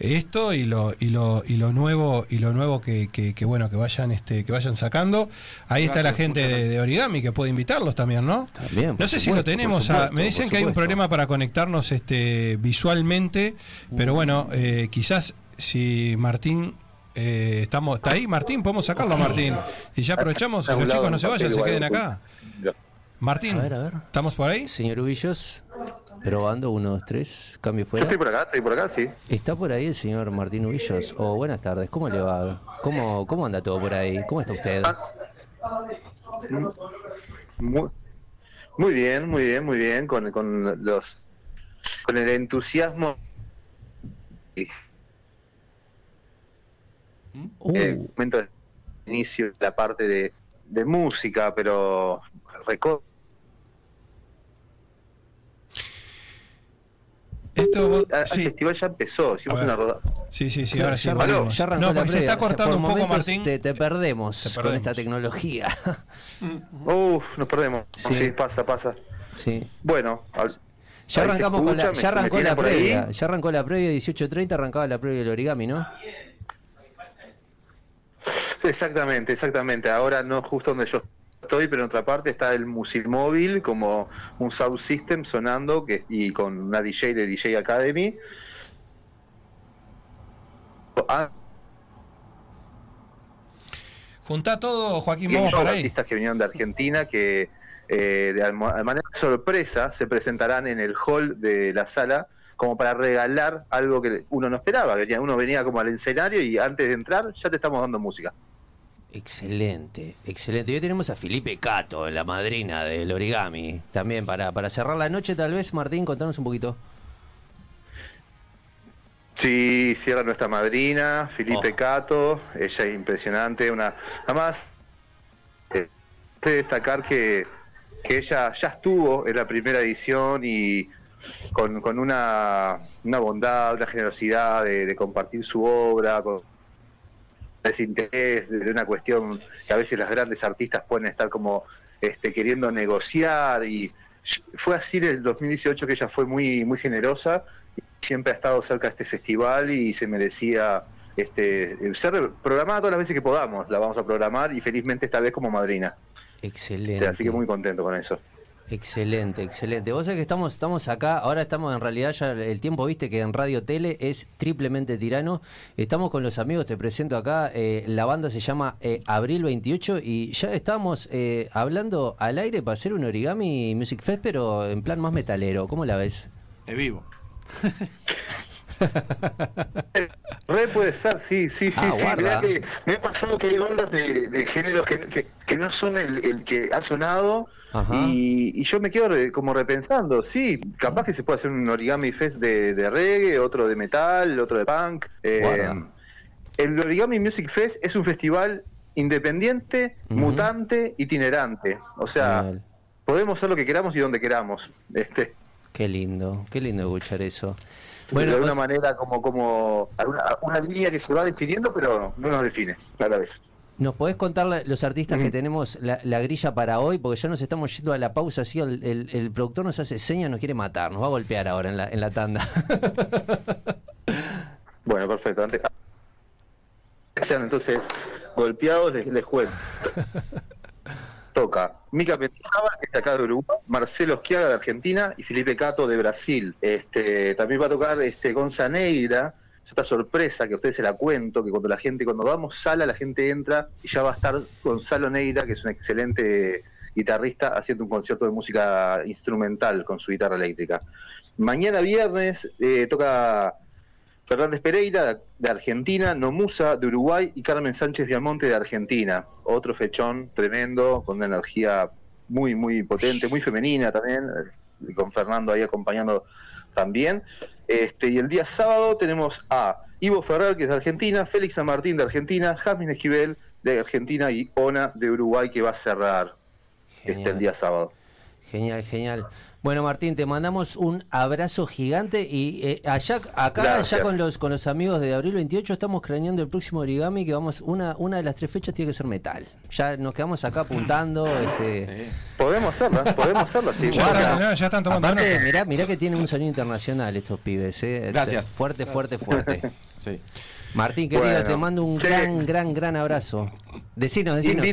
esto y lo y lo y lo nuevo y lo nuevo que, que- que, bueno que vayan este que vayan sacando ahí está la gente de, origami que puede invitarlos también no También. no sé si lo tenemos a- me dicen que hay un problema para conectarnos este visualmente pero bueno eh, quizás si Martín eh, estamos está ahí Martín podemos sacarlo a Martín y ya aprovechamos que los chicos no se vayan se queden acá Martín A ver, a ver. estamos por ahí Señor Ubillos, probando, uno, dos, tres, cambio Yo fuera. estoy por acá, estoy por acá, sí. ¿Está por ahí el señor Martín Ubillos? O buenas tardes, ¿cómo le va? ¿Cómo, ¿Cómo anda todo por ahí? ¿Cómo está usted? Muy, muy bien, muy bien, muy bien, con, con los con el entusiasmo Uh, el momento de inicio la parte de, de música, pero reco- Esto, Ah, el sí. festival ya empezó, hicimos una roda. Sí, sí, sí, Claro, ahora sí. ya arrancó- volvemos. ya arrancó No, la porque se está O sea, cortando por un poco, Martín. Te, te perdemos Te con perdemos. esta tecnología. (laughs) Uf, nos perdemos. Sí. Sí, pasa, pasa. sí. Bueno, al- Ya arrancamos con la, escucha, me- ya me arrancó la previa. Ya arrancó la previa 18.30, arrancaba la previa del origami, ¿no? Sí, Exactamente, exactamente. Ahora no justo donde yo estoy, pero en otra parte está el Musimóvil como un sound system sonando que, y con una DJ de DJ Academy. Ah, Juntá todo, Joaquín, vamos para ahí. artistas que vinieron de Argentina que eh, de manera sorpresa se presentarán en el hall de la sala como para regalar algo que uno no esperaba. Uno venía como al escenario y antes de entrar ya te estamos dando música. Excelente, excelente. Y hoy tenemos a Felipe Cato, la madrina del origami. También para, para cerrar la noche, tal vez, Martín, contanos un poquito. Sí, cierra nuestra madrina, Felipe Oh. Cato, ella es impresionante, una además eh, de destacar que, que ella ya estuvo en la primera edición y con, con una, una bondad, una generosidad de, de compartir su obra, con desinterés de, de una cuestión que a veces los grandes artistas pueden estar como este, queriendo negociar y fue así en el 2018 que ella fue muy, muy generosa siempre ha estado cerca de este festival y se merecía este, ser programada todas las veces que podamos. La vamos a programar y felizmente esta vez como madrina. Excelente. Así que muy contento con eso. Excelente, excelente. Vos sabés que estamos, estamos acá, ahora estamos en realidad ya el tiempo, viste que en Radio Tele es triplemente tirano. Estamos con los amigos, te presento acá, eh, la banda se llama eh, Abril 28 y ya estamos eh, hablando al aire para hacer un origami Music Fest, pero en plan más metalero. ¿Cómo la ves? De vivo. (laughs) (laughs) Re puede ser, sí, sí, sí, Ah, sí. Mirá que me ha pasado que hay bandas de, de géneros que, que- que no son el, el que ha sonado y, y yo me quedo re- como repensando, sí, capaz que se puede hacer un origami fest de, de reggae, otro de metal, otro de punk. eh, el Origami Music Fest es un festival independiente, Ujú. mutante, itinerante. O sea, Genial. podemos hacer lo que queramos y donde queramos. Este, Qué lindo, qué lindo escuchar eso. De alguna vos- manera como, como alguna- una línea que se va definiendo, pero no nos define a la vez. ¿Nos podés contar los artistas que tenemos la, la grilla para hoy? Porque ya nos estamos yendo a la pausa, así el, el- el productor nos hace señas, nos quiere matar, nos va a golpear ahora en la, en la tanda. (laughs) Bueno, perfecto. Antes, sean entonces golpeados, les, les cuento. (laughs) Toca Mica Mendoza, que es de acá de Uruguay, Marcelo Schiaga de Argentina y Felipe Cato de Brasil. Este, también va a tocar este, Negra, es otra sorpresa que a ustedes se la cuento, que cuando la gente, cuando damos sala, la gente entra y ya va a estar Gonzalo Neira, que es un excelente guitarrista, haciendo un concierto de música instrumental con su guitarra eléctrica. Mañana viernes eh, toca Fernández Pereira de Argentina, Nomusa de Uruguay y Carmen Sánchez Viamonte de Argentina. Otro fechón tremendo, con una energía muy, muy potente, muy femenina también, eh, con Fernando ahí acompañando también. Este, y el día sábado tenemos a Ivo Ferrer, que es de Argentina, Félix San Martín de Argentina, Jasmine Esquivel de Argentina y Ona de Uruguay, que va a cerrar este, el día sábado. Genial, genial. Bueno, Martín, te mandamos un abrazo gigante y eh, allá, acá Gracias. ya con los con los amigos de Abril 28 estamos craneando el próximo origami que vamos una una de las tres fechas tiene que ser metal. Ya nos quedamos acá apuntando. (laughs) este, Podemos hacerla, podemos hacerla, sí. (laughs) Ya Guarda. están, no, ya están tomando Aparte, mirá, mirá que tienen un sonido internacional estos pibes. eh. Gracias. Fuerte, fuerte, fuerte. (laughs) Sí. Martín, querido, Bueno. te mando un Sí. gran, gran, gran abrazo. Decinos, decinos.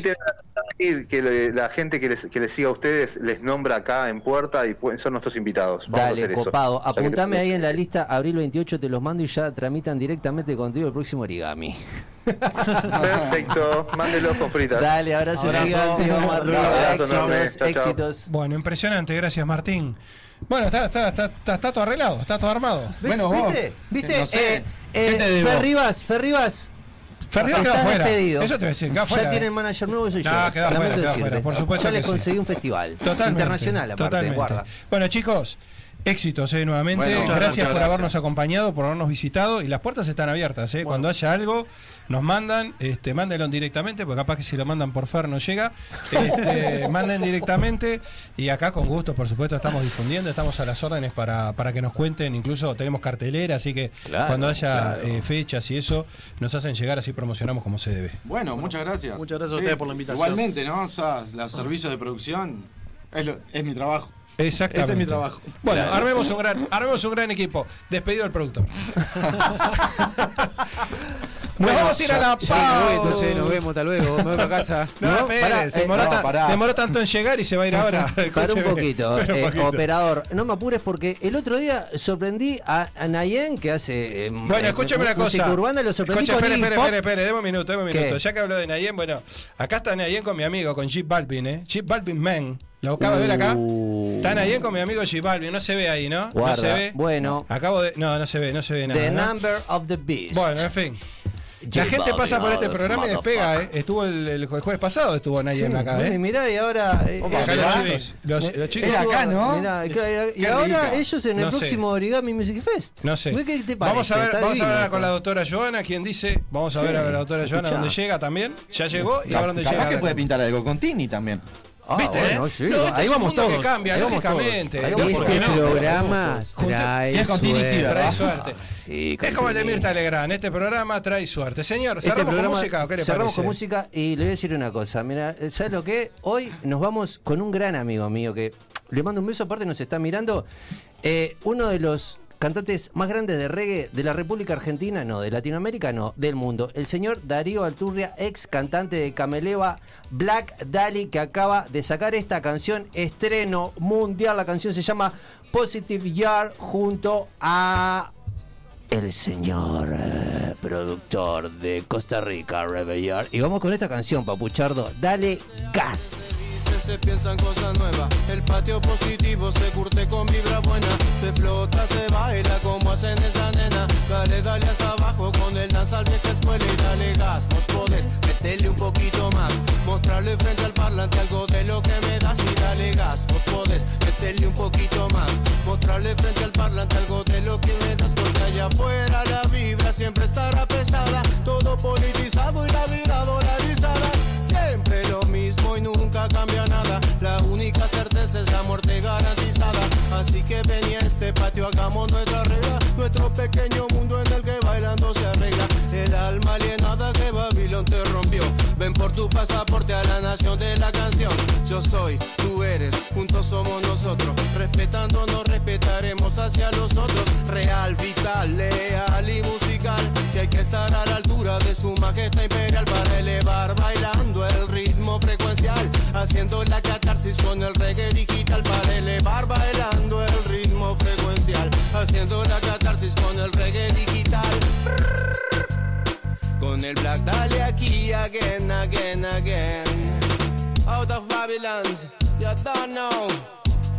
Que le- la gente que les, que les siga a ustedes les nombra acá en puerta y pueden, son nuestros invitados. Vamos a Dale, hacer copado. Apuntame ahí en la lista, abril 28 te los mando y ya tramitan directamente contigo el próximo origami. Perfecto, (laughs) mándelos con fritas. Dale, abrazo, Abrazo. Ruiz. Abrazo Éxitos, chao. éxitos. Bueno, impresionante, gracias Martín. Bueno, está, está, está, está, está todo arreglado, está todo armado. Bueno, vos. ¿Viste? ¿Viste? No sé. Eh, ¿Qué eh? Ferribas, Ferribas. Ferribas quedó estás afuera. despedido. Eso te voy a decir, quedó afuera. Ya tienen manager nuevo, soy yo. No, afuera, por supuesto Ya les sí. conseguí un festival. Totalmente, Internacional, aparte, totalmente. guarda. Bueno, chicos, Éxitos, eh, nuevamente. Bueno, gracias, gracias, por gracias. habernos acompañado, por habernos visitado. Y las puertas están abiertas, eh. Cuando haya algo, nos mandan, este, mándenlo directamente, porque capaz que si lo mandan por Fer no llega. Este, (laughs) manden directamente. Y acá con gusto, por supuesto, estamos difundiendo, estamos a las órdenes para, para que nos cuenten. Incluso tenemos cartelera, así que Claro, cuando haya claro. eh, fechas y eso, nos hacen llegar, así promocionamos como se debe. Bueno, muchas gracias. Muchas gracias a ustedes por la invitación. Igualmente, ¿no? O sea, los servicios de producción es, lo- es mi trabajo. Exactamente. Ese es mi trabajo. Bueno, armemos un gran, armemos un gran equipo. Despedido el productor. (laughs) Nos vamos a ir a la Sí, pausa. nos vemos, hasta luego. Me voy para casa. (laughs) No, No, pará, eh, demoró, no, tanto en llegar y se va a ir ahora. (laughs) Para un poquito, eh, poquito. operador. No me apures porque el otro día sorprendí a, a Nayen que hace. eh, Bueno, eh, escúcheme una cosa. urbana, lo sorprendí Escucha, espere, espere, espere, espere, deme un minuto, deme un minuto. Ya que habló de Nayen, bueno, acá está Nayen con mi amigo, con Jeep Balvin, ¿eh? Jeep Balvin Man. ¿Lo acabo de ver acá? Uh. Está Nayen con mi amigo Balvin, no se ve ahí, ¿no? Guarda, No se ve. bueno. Acabo de. No, no se ve, no se ve nada. The ¿no? Number of the Beast. Bueno, en fin. La gente Balvin, pasa por este mother- programa y despega, ¿eh? Estuvo el, el jueves pasado, estuvo Nayen Sí, acá, bueno, y ¿eh? mirá, y ahora. eh, eh, acá los eh, chicos, los- eh, los chicos- estuvo- Era acá, ¿no? mirá, y ahora ellos en el No sé. próximo Origami Music Fest. No sé. ¿Qué te parece? Vamos a ver, Está vamos a hablar con la doctora Joana, quien dice, vamos a Sí. ver a la doctora Joana dónde llega también. Ya llegó y a ver dónde Capaz llega. que puede pintar algo con Tini también. Ah, ¿Viste? bueno, eh? sí, No, este ahí es un vamos todos. que cambia, ahí vamos todos. lógicamente. Ahí vamos ¿Por todos. no? programa trae suerte. Trae suerte. Sí, Es como el de. Mirta Legrand, este programa trae suerte. Señor, Este ¿cerramos programa- con música o qué le cerramos parece? con música y le voy a decir una cosa. Mira, ¿sabes lo que? Hoy nos vamos con un gran amigo mío que le mando un beso, aparte nos está mirando. Eh, uno de los cantantes más grandes de reggae de la República Argentina, no, de Latinoamérica, no, del mundo. El señor Darío Alturria, ex cantante de Cameleva Black Dali, que acaba de sacar esta canción, estreno mundial. La canción se llama Positive Yard junto a el señor eh, productor de Costa Rica, Rebellion. Y vamos con esta canción, Papuchardo. Dale gas. se piensan cosas nuevas. El patio positivo se curte con vibra buena. Se flota, se baila como hacen esa nena. Dale, dale hasta abajo con el danzal vieja escuela y dale gas. Vos podés meterle un poquito más. Mostrarle frente al parlante algo de lo que me das y dale gas. Vos podés meterle un poquito más. Mostrarle frente al parlante algo de lo que me das. Porque allá afuera la vibra siempre estará pesada. Todo politizado y la vida dolarizada. Siempre lo mismo y nunca cambia nada. La única certeza es la muerte garantizada. Así que ven a este patio hagamos nuestra regla. Nuestro pequeño mundo en el que bailando se alma alienada que Babilón te rompió. Ven por tu pasaporte a la nación de la canción. Yo soy, tú eres, juntos somos nosotros. Respetándonos, respetaremos hacia los otros. Real, vital, leal y musical. Que hay que estar a la altura de su majestad imperial para elevar bailando el ritmo frecuencial. Haciendo la catarsis con el reggae digital para elevar bailando el ritmo frecuencial. Haciendo la catarsis con el reggae digital. Con el black dale aquí again, again, again. Out of Babylon, you don't know.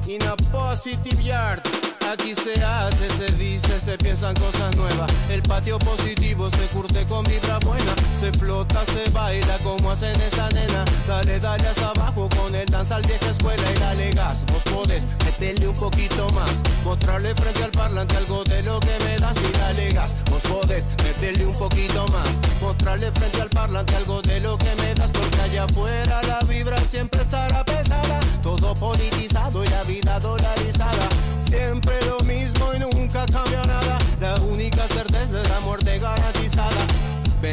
In a positive yard. Aquí se hace, se dice, se piensan cosas nuevas. El patio positivo se curte con vibra buena. Se flota, se baila como hacen esa nena. Dale, dale hasta abajo con el danzal vieja escuela y dale gas. Vos podés meterle un poquito más. Mostrarle frente al parlante algo de lo que me das y dale gas. Vos podés meterle un poquito más. Mostrarle frente al parlante algo de lo que me das. Porque allá afuera la vibra siempre estará pesada. Todo politizado y la vida dolarizada. Siempre lo mismo y nunca cambia nada. La única certeza es la muerte garantizada.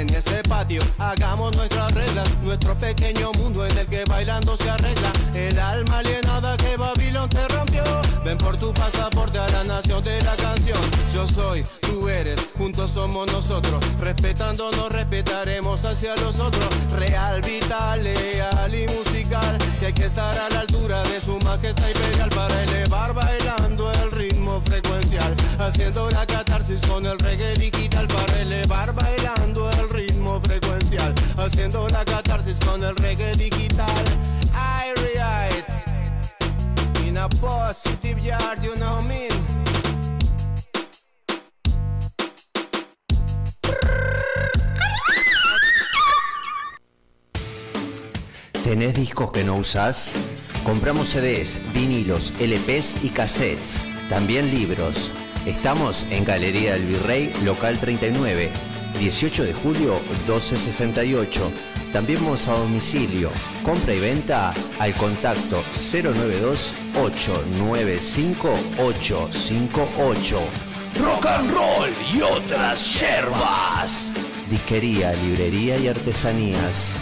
Ven a este patio, hagamos nuestras reglas, nuestro pequeño mundo en el que bailando se arregla. El alma alienada que Babilón te rompió. Ven por tu pasaporte a la nación de la canción. Yo soy, tú eres, juntos somos nosotros. Respetándonos, respetaremos hacia los otros. Real, vital, leal y musical. Que hay que estar a la altura de su majestad imperial para elevar bailando el ritmo frecuencial. Haciendo la catarsis con el reggae digital para elevar bailando. Haciendo la catarsis con el reggae digital. I react in a positive yard, you know mean? ¿Tenés discos que no usás? Compramos CDs, vinilos, LPs y cassettes. También libros. Estamos en Galería del Virrey, local 39, 18 de julio 1268. También vamos a domicilio. Compra y venta al contacto 092 895 858. Rock and roll y otras yerbas. Disquería, librería y artesanías.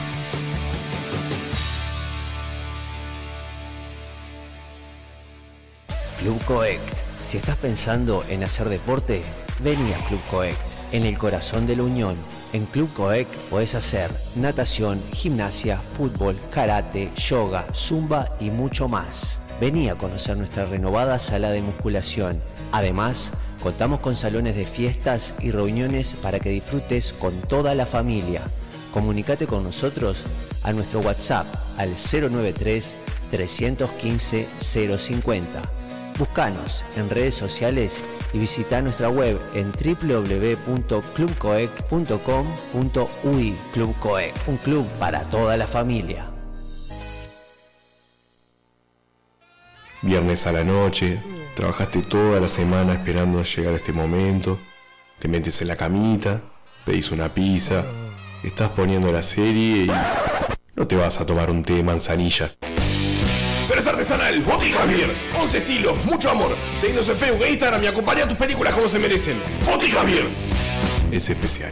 Club Coect. Si estás pensando en hacer deporte, vení a Club Coect, en el corazón de la Unión. En Club Coect podés hacer natación, gimnasia, fútbol, karate, yoga, zumba y mucho más. Vení a conocer nuestra renovada sala de musculación. Además, contamos con salones de fiestas y reuniones para que disfrutes con toda la familia. Comunicate con nosotros a nuestro WhatsApp al 093 315 050. Buscanos en redes sociales y visita nuestra web en www.clubcoec.com.uy Club Coec, un club para toda la familia. Viernes a la noche, trabajaste toda la semana esperando llegar a este momento, te metes en la camita, pedís una pizza, estás poniendo la serie y no te vas a tomar un té de manzanilla. Cerveza artesanal, Botica Javier, 11 estilos, mucho amor. Seguinos en Facebook e Instagram y acompaña tus películas como se merecen. Botica Javier. Es especial.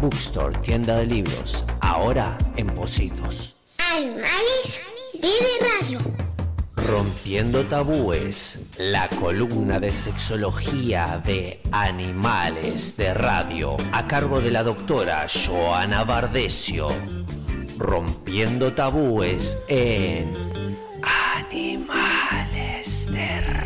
Bookstore, tienda de libros. Ahora en Positos. Animales de radio. Rompiendo tabúes, la columna de sexología de animales de radio a cargo de la doctora Joana Bardesio. Rompiendo tabúes en Animales de Radio.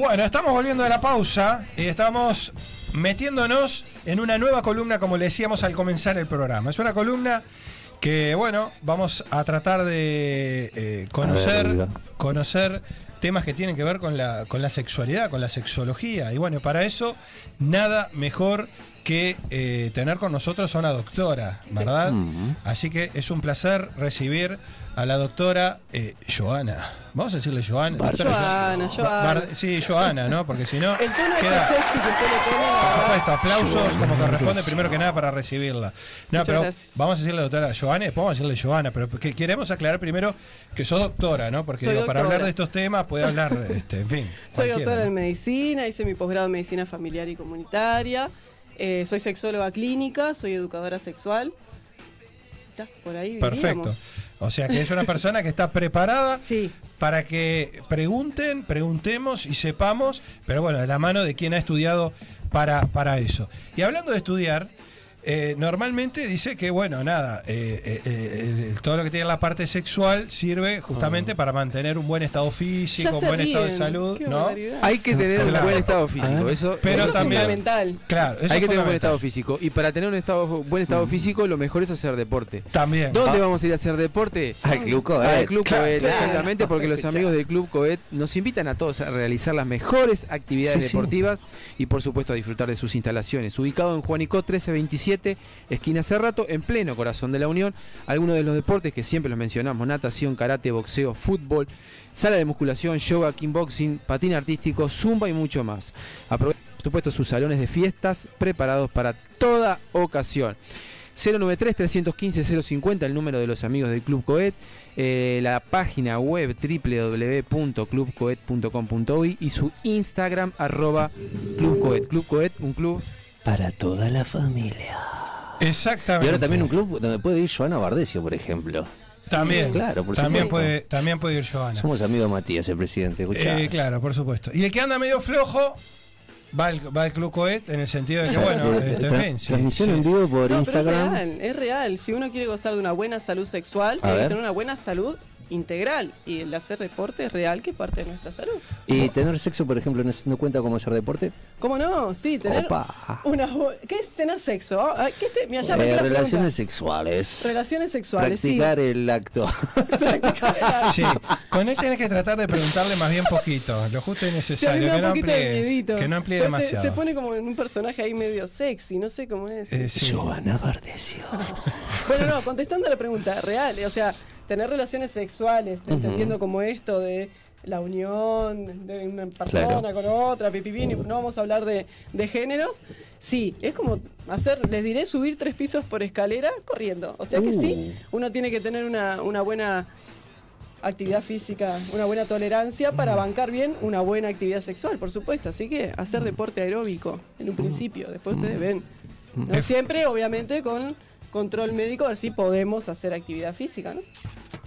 Bueno, estamos volviendo de la pausa y estamos metiéndonos en una nueva columna, como le decíamos al comenzar el programa. Es una columna que, bueno, vamos a tratar de eh, conocer, conocer temas que tienen que ver con la, con la sexualidad, con la sexología. Y bueno, para eso, nada mejor que eh, tener con nosotros a una doctora, ¿verdad? Así que es un placer recibir a la doctora eh, Joana. Vamos a decirle Joana. doctora Joana, Jo- Joana. Bar- sí, Joana, ¿no? Porque si no. El tono queda- ese sexy que usted le pone. la por supuesto, aplausos como Joana, corresponde gracias. primero que nada para recibirla. No, Muchas pero gracias. vamos a decirle doctora Joana, después vamos a decirle Joana, pero que queremos aclarar primero que sos doctora, ¿no? Porque digo, para hablar de estos temas puede hablar, (laughs) este, en fin. Soy doctora ¿no? en medicina, hice mi posgrado en medicina familiar y comunitaria. Eh, soy sexóloga clínica, soy educadora sexual. Está, por ahí Perfecto. O sea que es una persona que está preparada Sí. para que pregunten, preguntemos y sepamos, pero bueno, de la mano de quien ha estudiado para, para eso. Y hablando de estudiar, eh, normalmente dice que, bueno, nada, eh, eh, eh, todo lo que tiene la parte sexual sirve justamente para mantener un buen estado físico, un buen estado de salud, qué ¿no? barbaridad. Hay que tener un buen estado físico. Eso, Pero eso también, fundamental. Claro, eso Hay es que tener un buen estado físico. Y para tener un estado, buen estado físico, lo mejor es hacer deporte. También. ¿Dónde Ah. vamos a ir a hacer deporte? Al Club Coet. Al Club Claro, Coet, claro. exactamente, porque los (laughs) amigos del Club Coet nos invitan a todos a realizar las mejores actividades Sí, sí. deportivas y por supuesto a disfrutar de sus instalaciones. Ubicado en Juanico 1327, esquina Cerrato, en pleno corazón de la Unión. Algunos de los deportes que siempre los mencionamos, natación, karate, boxeo, fútbol, sala de musculación, yoga, kickboxing, patín artístico, zumba y mucho más. Aprovechen por supuesto sus salones de fiestas preparados para toda ocasión. 093-315-050, el número de los amigos del Club Coet. eh, la página web www.clubcoet.com.uy y su Instagram arroba Club Coet. Club Coet, un club Para toda la familia. Exactamente. Y ahora también un club donde puede ir Joana Bardesio, por ejemplo. También, claro, por también supuesto. puede, también puede ir Joana. Somos amigos de Matías, el presidente. Eh, claro, por supuesto. Y el que anda medio flojo va al, va al Club Coet en el sentido de que, bueno, Eh, este, tra- en fin, sí, transmisión sí. en vivo por No, pero Instagram. es real, es real. Si uno quiere gozar de una buena salud sexual, tiene que tener una buena salud integral. Y el hacer deporte es real que es parte de nuestra salud. Y tener sexo, por ejemplo, no, es- no cuenta como hacer deporte. ¿Cómo no? Sí, tener Opa. una ¿Qué es tener sexo? Ah, ¿Qué es te- Mira, ya Eh, relaciones pregunta. sexuales. Relaciones sexuales, (laughs) Practicar el acto. Sí, con él tenés que tratar de preguntarle más bien poquito, lo justo y sí. Sí, necesario, da que no amplíes, que no amplíe Pues se- demasiado. Se, pone como en un personaje ahí medio sexy, no sé cómo es. Eh, sí. Joana Bardesio. Bueno, no, contestando a la pregunta, real, o sea, tener relaciones sexuales, Ujú. entendiendo como esto de la unión de una persona Claro. con otra, pipipín, y no vamos a hablar de, de géneros. Sí, es como hacer, les diré, subir tres pisos por escalera corriendo. O sea que sí, Uh. uno tiene que tener una, una buena actividad física, una buena tolerancia para bancar bien una buena actividad sexual, por supuesto. Así que hacer deporte aeróbico en un principio, después ustedes ven. No siempre, obviamente, con control médico, a ver si podemos hacer actividad física, ¿no?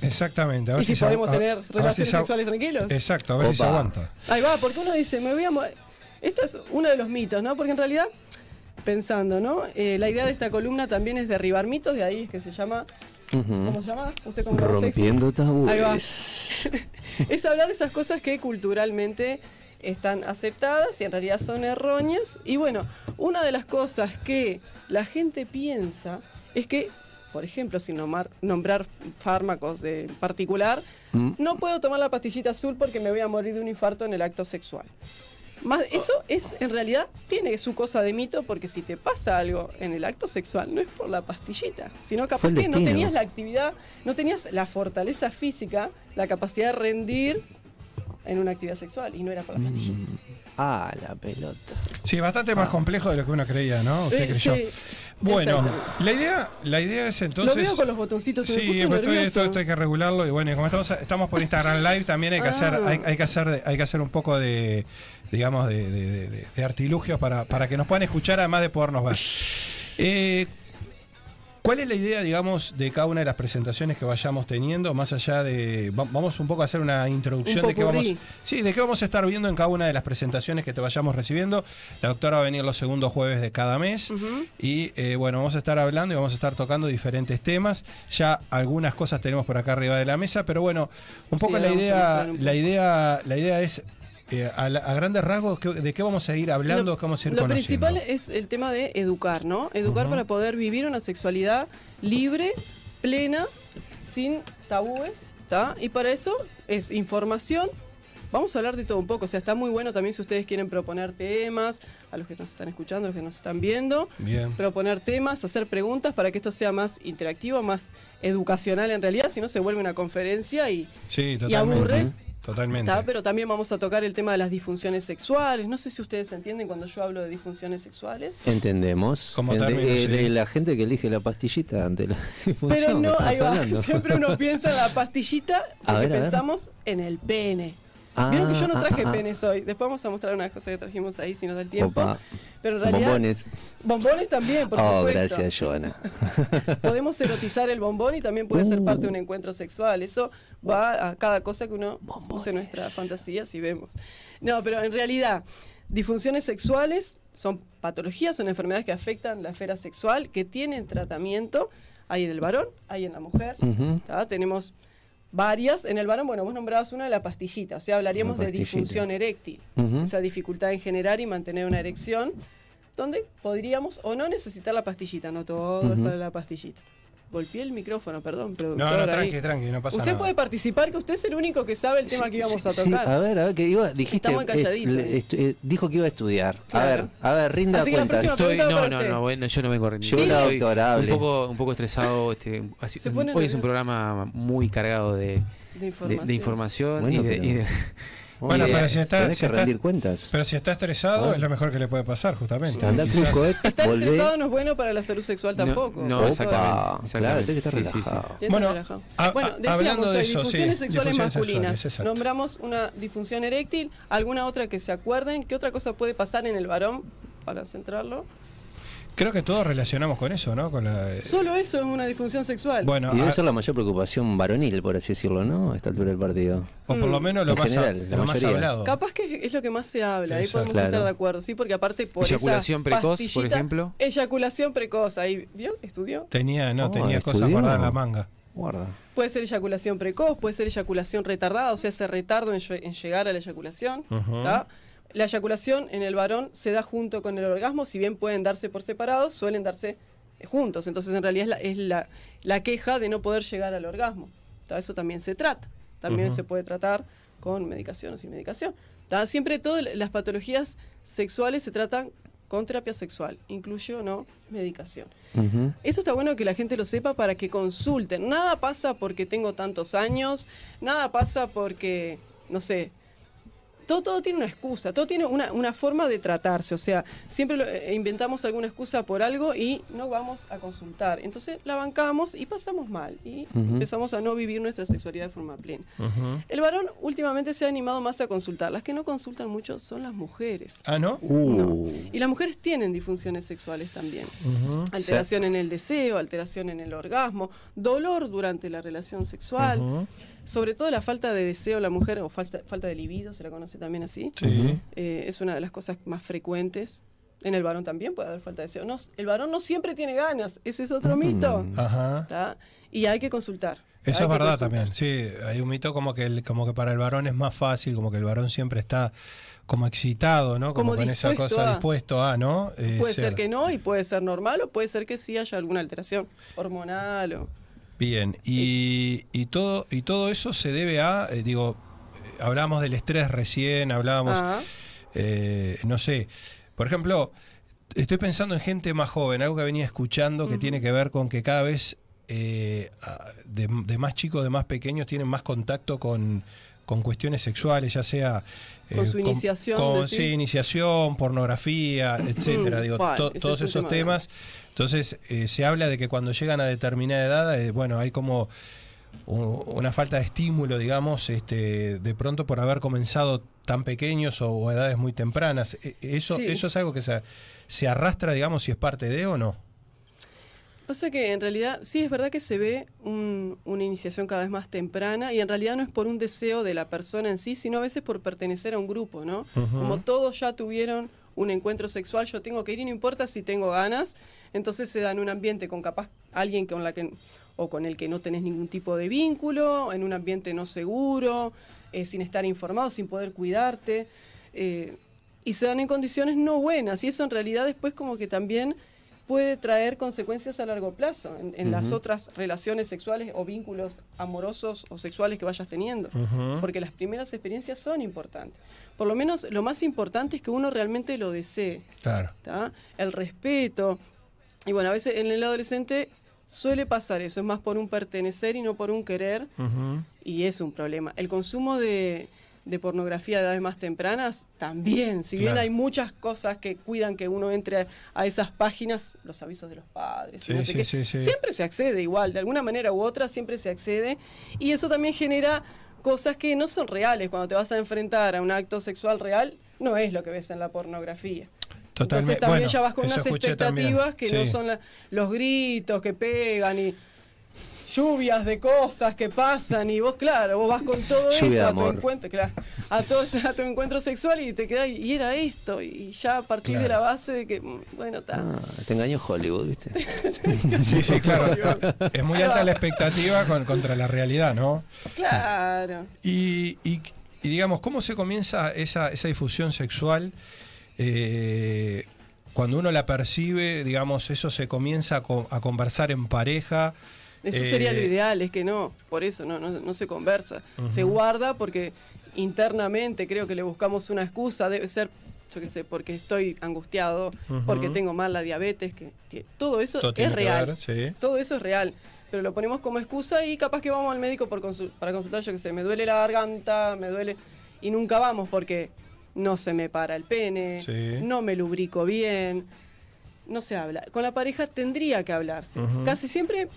Exactamente. A ver Y si podemos a- tener a ver si relaciones se- sexuales tranquilos. Exacto, a ver si se aguanta. Ahí va, porque uno dice, me voy a... Esto es uno de los mitos, ¿no? Porque en realidad, pensando, ¿no? Eh, la idea de esta columna también es derribar mitos, de ahí es que se llama... ¿Cómo se llama? ¿Usted cómo? Rompiendo Ahí va. tabúes. (laughs) es hablar de esas cosas que culturalmente están aceptadas y en realidad son erróneas. Y bueno, una de las cosas que la gente piensa es que, por ejemplo, sin nomar- nombrar fármacos de particular, Mm. no puedo tomar la pastillita azul porque me voy a morir de un infarto en el acto sexual. Más, eso es, en realidad, tiene su cosa de mito, porque si te pasa algo en el acto sexual, no es por la pastillita, sino capaz que no tenías la actividad, no tenías la fortaleza física, la capacidad de rendir en una actividad sexual, y no era por la pastillita. Ah, la pelota. Sí, bastante más complejo de lo que uno creía, ¿no? Usted Eh, creyó. sí, Bueno, la idea, la idea es entonces. Lo veo con los botoncitos, se me Sí, estoy- nervioso. esto, esto hay que regularlo y bueno, como estamos, estamos por Instagram Live también hay que Ah. hacer, hay, hay que hacer, hay que hacer un poco de, digamos, de, de- de- de- de artilugios para, para que nos puedan escuchar además de podernos ver. Eh, ¿Cuál es la idea, digamos, de cada una de las presentaciones que vayamos teniendo? Más allá de. va- Vamos un poco a hacer una introducción Un de qué vamos. Sí, de qué vamos a estar viendo en cada una de las presentaciones que te vayamos recibiendo. La doctora va a venir los segundos jueves de cada mes. Y eh, bueno, vamos a estar hablando y vamos a estar tocando diferentes temas. Ya algunas cosas tenemos por acá arriba de la mesa, pero bueno, un poco la idea, la idea, la idea es. Eh, a, la- a grandes rasgos, ¿qué- ¿de qué vamos a ir hablando? Lo, ¿Qué vamos a ir lo conociendo? principal es el tema de educar, ¿no? Educar para poder vivir una sexualidad libre, plena, sin tabúes, ¿está? Y para eso es información. Vamos a hablar de todo un poco, o sea, está muy bueno también si ustedes quieren proponer temas, a los que nos están escuchando, a los que nos están viendo, Bien. proponer temas, hacer preguntas para que esto sea más interactivo, más educacional en realidad, si no se vuelve una conferencia y, Sí, y aburre. Totalmente. ¿Está? Pero también vamos a tocar el tema de las disfunciones sexuales. No sé si ustedes entienden cuando yo hablo de disfunciones sexuales. Entendemos. Como Ente- término, eh, sí. La gente que elige la pastillita ante la (laughs) Pero disfunción. no, que ahí va. (laughs) Siempre uno piensa en la pastillita porque ver. pensamos en el pene. Ah, Vieron que yo no ah, traje ah, ah. penes hoy. Después vamos a mostrar unas cosas que trajimos ahí si nos da el tiempo. Opa. Pero en realidad. Bombones. Bombones también, por oh, supuesto. gracias, Joana. (laughs) Podemos erotizar el bombón y también puede ser Uh. parte de un encuentro sexual. Eso va a cada cosa que uno use nuestra fantasía si vemos. No, pero en realidad, disfunciones sexuales son patologías, son enfermedades que afectan la esfera sexual, que tienen tratamiento. Hay en el varón, hay en la mujer. Ujú. ¿tá? Tenemos varias. En el varón, bueno, vos nombrabas una de la pastillita, o sea, hablaríamos La de disfunción eréctil. Esa dificultad en generar y mantener una erección, donde podríamos o no necesitar la pastillita, no todo es para la pastillita. Golpeé el micrófono, perdón, No, productor. no, ahí. tranqui, tranqui, no pasa Usted nada. puede participar, que usted es el único que sabe el tema que íbamos a Sí, tocar. a ver, a ver, que iba, dijiste, Estamos calladitos. eh, est- eh, dijo que iba a estudiar. A ver, a ver, rinda Así que la cuentas. próxima Estoy, no, para no, usted. no, bueno, yo no vengo rendido. Llegó la. Un poco, un poco estresado. Este, así- hoy es un programa muy cargado de, De de- información. de información Bueno, y, de, pero- y de- Bueno, pero si está, tenés si que está- rendir cuentas. Pero si está estresado, Ah. es lo mejor que le puede pasar, justamente. Eh. Estar estresado no es bueno para la salud sexual tampoco. no, Opa. exactamente. Claro, tiene que estar Sí, sí, sí. relajado. Está Bueno, relajado. a- bueno, decíamos, hablando de eso, sí, disfunciones sexuales disfunciones masculinas. sexuales. Nombramos una disfunción eréctil, alguna otra que se acuerden. ¿Qué otra cosa puede pasar en el varón para centrarlo? Creo que todos relacionamos con eso, ¿no? Con la, eh, Solo eso es una disfunción sexual. bueno, Y debe a- ser la mayor preocupación varonil, por así decirlo, ¿no? A esta altura del partido. o por lo menos lo En más, a- general, la lo más hablado. Capaz que es lo que más se habla, ahí podemos estar de acuerdo, sí, porque aparte por Eyaculación esa precoz, por ejemplo. Eyaculación precoz, ahí, ¿vio? ¿Estudió? Tenía, no, Oh, tenía cosas guardadas en la manga. Guarda. Puede ser eyaculación precoz, puede ser eyaculación retardada, o sea, ese retardo en, en llegar a la eyaculación. Ujú. ¿tá? La eyaculación en el varón se da junto con el orgasmo, si bien pueden darse por separado, suelen darse eh, juntos. Entonces, en realidad es la, es la, la queja de no poder llegar al orgasmo. ¿tá? Eso también se trata. También se puede tratar con medicación o sin medicación. ¿tá? Siempre todas las patologías sexuales se tratan con terapia sexual, incluye o no medicación. Ujú. Esto está bueno que la gente lo sepa para que consulten. Nada pasa porque tengo tantos años, nada pasa porque, no sé, todo, todo tiene una excusa, todo tiene una, una forma de tratarse. O sea, siempre lo- eh, inventamos alguna excusa por algo y no vamos a consultar. Entonces la bancamos y pasamos mal y empezamos a no vivir nuestra sexualidad de forma plena. El varón últimamente se ha animado más a consultar. Las que no consultan mucho son las mujeres. Ah, ¿no? Uh. Y las mujeres tienen disfunciones sexuales también. Alteración en el deseo, alteración en el orgasmo, dolor durante la relación sexual. Sobre todo la falta de deseo en la mujer o falta, falta de libido, se la conoce también así. Sí. Eh, es una de las cosas más frecuentes. En el varón también puede haber falta de deseo. No, el varón no siempre tiene ganas, ese es otro mito. Ajá. ¿tá? Y hay que consultar. Eso Hay es verdad consultar. también, sí, hay un mito como que el- como que para el varón es más fácil, como que el varón siempre está como excitado, ¿no? Como, Como con esa cosa a. dispuesto a, ¿no? Eh, Puede ser que no y puede ser normal o puede ser que sí haya alguna alteración hormonal o... Bien, y, y todo y todo eso se debe a, eh, digo, hablábamos del estrés recién, hablábamos, Ah. eh, no sé, por ejemplo, estoy pensando en gente más joven, algo que venía escuchando que tiene que ver con que cada vez eh, de más chicos, de más pequeños, tienen más contacto con, con cuestiones sexuales, ya sea... eh, Con su iniciación, con- sí, iniciación, pornografía, (clears throat) etcétera, digo, to- todos es esos tema temas. Entonces, eh, se habla de que cuando llegan a determinada edad, eh, bueno, hay como una falta de estímulo, digamos, este, de pronto por haber comenzado tan pequeños o, o edades muy tempranas. E- ¿Eso, Sí. eso es algo que se, se arrastra, digamos, si es parte de o no? Pasa que en realidad sí es verdad que se ve un- una iniciación cada vez más temprana y en realidad no es por un deseo de la persona en sí, sino a veces por pertenecer a un grupo, ¿no? Como todos ya tuvieron un encuentro sexual, yo tengo que ir y no importa si tengo ganas, entonces se da en un ambiente con capaz alguien con la que o con el que no tenés ningún tipo de vínculo, en un ambiente no seguro, eh, sin estar informado, sin poder cuidarte, eh, y se dan en condiciones no buenas, y eso en realidad después como que también puede traer consecuencias a largo plazo en, en las otras relaciones sexuales o vínculos amorosos o sexuales que vayas teniendo. Porque las primeras experiencias son importantes. Por lo menos lo más importante es que uno realmente lo desee. Claro. ¿tá? El respeto. Y bueno, a veces en el adolescente suele pasar eso, es más por un pertenecer y no por un querer, y es un problema. El consumo de, de pornografía de edades más tempranas también, si bien hay muchas cosas que cuidan que uno entre a esas páginas, los avisos de los padres, Sí, no sé sí, qué, sí, sí. siempre se accede igual, de alguna manera u otra siempre se accede, y eso también genera cosas que no son reales. Cuando te vas a enfrentar a un acto sexual real, no es lo que ves en la pornografía. Totalmente. Entonces también Bueno, ya vas con unas también. expectativas que no son la- los gritos que pegan y lluvias de cosas que pasan y vos claro, vos vas con todo Lluvia eso a tu encuentro, claro, a todo ese- a tu encuentro sexual y te quedás y era esto y ya a partir de la base de que mm, bueno, está. Ah, te engañó Hollywood, ¿viste? (laughs) Sí, sí, claro. es muy alta la expectativa con- contra la realidad, ¿no? Claro. Y, y- y digamos, ¿cómo se comienza esa, esa difusión sexual? Eh, cuando uno la percibe, digamos, eso se comienza a, co- a conversar en pareja. Eso Eh, sería lo ideal, es que no, por eso no, no, no se conversa. Se guarda porque internamente creo que le buscamos una excusa, debe ser, yo qué sé, porque estoy angustiado, porque tengo mal la diabetes, que todo eso Todo es que real. ver, sí. Todo eso es real. Pero lo ponemos como excusa y capaz que vamos al médico por consul- para consultar, yo qué sé, me duele la garganta, me duele. y nunca vamos porque no se me para el pene, Sí. no me lubrico bien, no se habla. Con la pareja tendría que hablarse. Casi siempre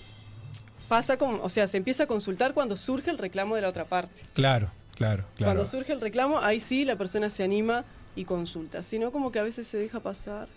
pasa con, o sea, se empieza a consultar cuando surge el reclamo de la otra parte. Claro, claro, claro. Cuando surge el reclamo, ahí sí la persona se anima y consulta. Si no, como que a veces se deja pasar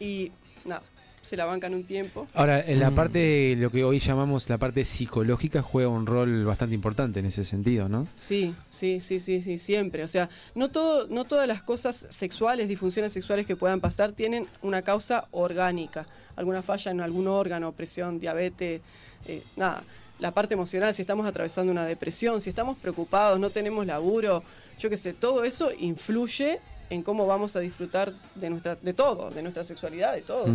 y nada, se la bancan un tiempo. Ahora, en la Mm. parte, lo que hoy llamamos la parte psicológica, juega un rol bastante importante en ese sentido, ¿no? Sí, sí, sí, sí, sí, siempre. O sea, no todo, no todas las cosas sexuales, disfunciones sexuales que puedan pasar tienen una causa orgánica. Alguna falla en algún órgano, presión, diabetes, eh, nada. La parte emocional, si estamos atravesando una depresión, si estamos preocupados, no tenemos laburo, yo qué sé, todo eso influye en cómo vamos a disfrutar de nuestra, de todo, de nuestra sexualidad, de todo.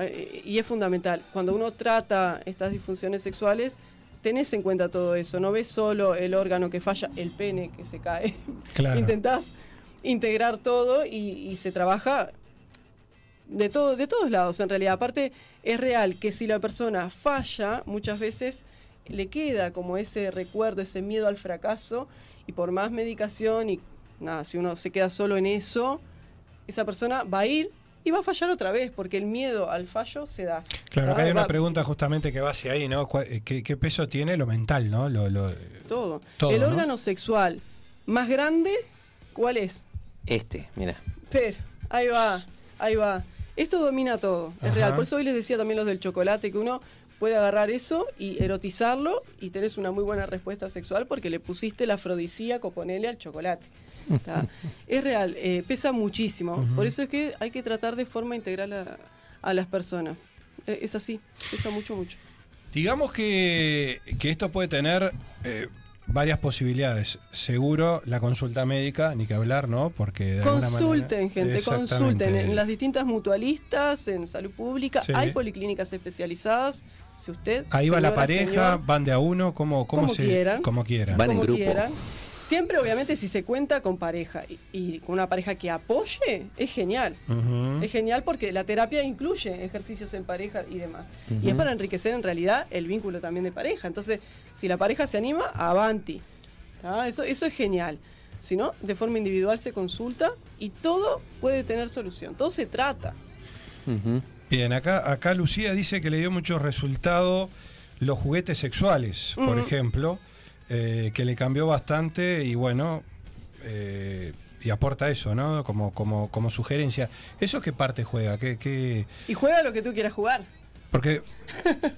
Eh, Y es fundamental. Cuando uno trata estas disfunciones sexuales, tenés en cuenta todo eso. No ves solo el órgano que falla, el pene que se cae. (laughs) Claro. Intentás integrar todo y, y se trabaja de, todo, de todos lados, en realidad. Aparte, es real que si la persona falla, muchas veces le queda como ese recuerdo, ese miedo al fracaso, y por más medicación y nada, si uno se queda solo en eso, esa persona va a ir y va a fallar otra vez, porque el miedo al fallo se da. Claro, acá Ah, hay una pregunta justamente que va hacia ahí, ¿no? ¿Cuál- eh, ¿Qué, qué peso tiene lo mental, no? Lo, lo- Todo. Todo, el ¿no? órgano sexual más grande, ¿cuál es? Este, mira. Per, ahí va, ahí va. Esto domina todo, es real. Por eso hoy les decía también los del chocolate, que uno puede agarrar eso y erotizarlo y tenés una muy buena respuesta sexual porque le pusiste el afrodisíaco, ponele al chocolate. ¿tá? (laughs) es real, eh, pesa muchísimo. Por eso es que hay que tratar de forma integral a, a las personas. Eh, es así, pesa mucho, mucho. Digamos que, que esto puede tener eh, varias posibilidades. Seguro la consulta médica, ni que hablar, ¿no? Porque de Consulten, manera- gente, consulten. En las distintas mutualistas, en salud pública, Sí. hay policlínicas especializadas. Si usted. Ahí va la pareja, señor, van de a uno, como, como se, quieran. como quieran. como quieran. Siempre, obviamente, si se cuenta con pareja y, y con una pareja que apoye, es genial. Es genial porque la terapia incluye ejercicios en pareja y demás. Y es para enriquecer en realidad el vínculo también de pareja. Entonces, si la pareja se anima, avanti. ¿tá? Eso, eso es genial. Si no, de forma individual se consulta y todo puede tener solución. Todo se trata. Bien, acá, acá Lucía dice que le dio mucho resultado los juguetes sexuales, por ejemplo, eh, que le cambió bastante y bueno, eh, y aporta eso, ¿no? Como, como, como sugerencia. ¿Eso qué parte juega? ¿Qué, qué? Y juega lo que tú quieras jugar. Porque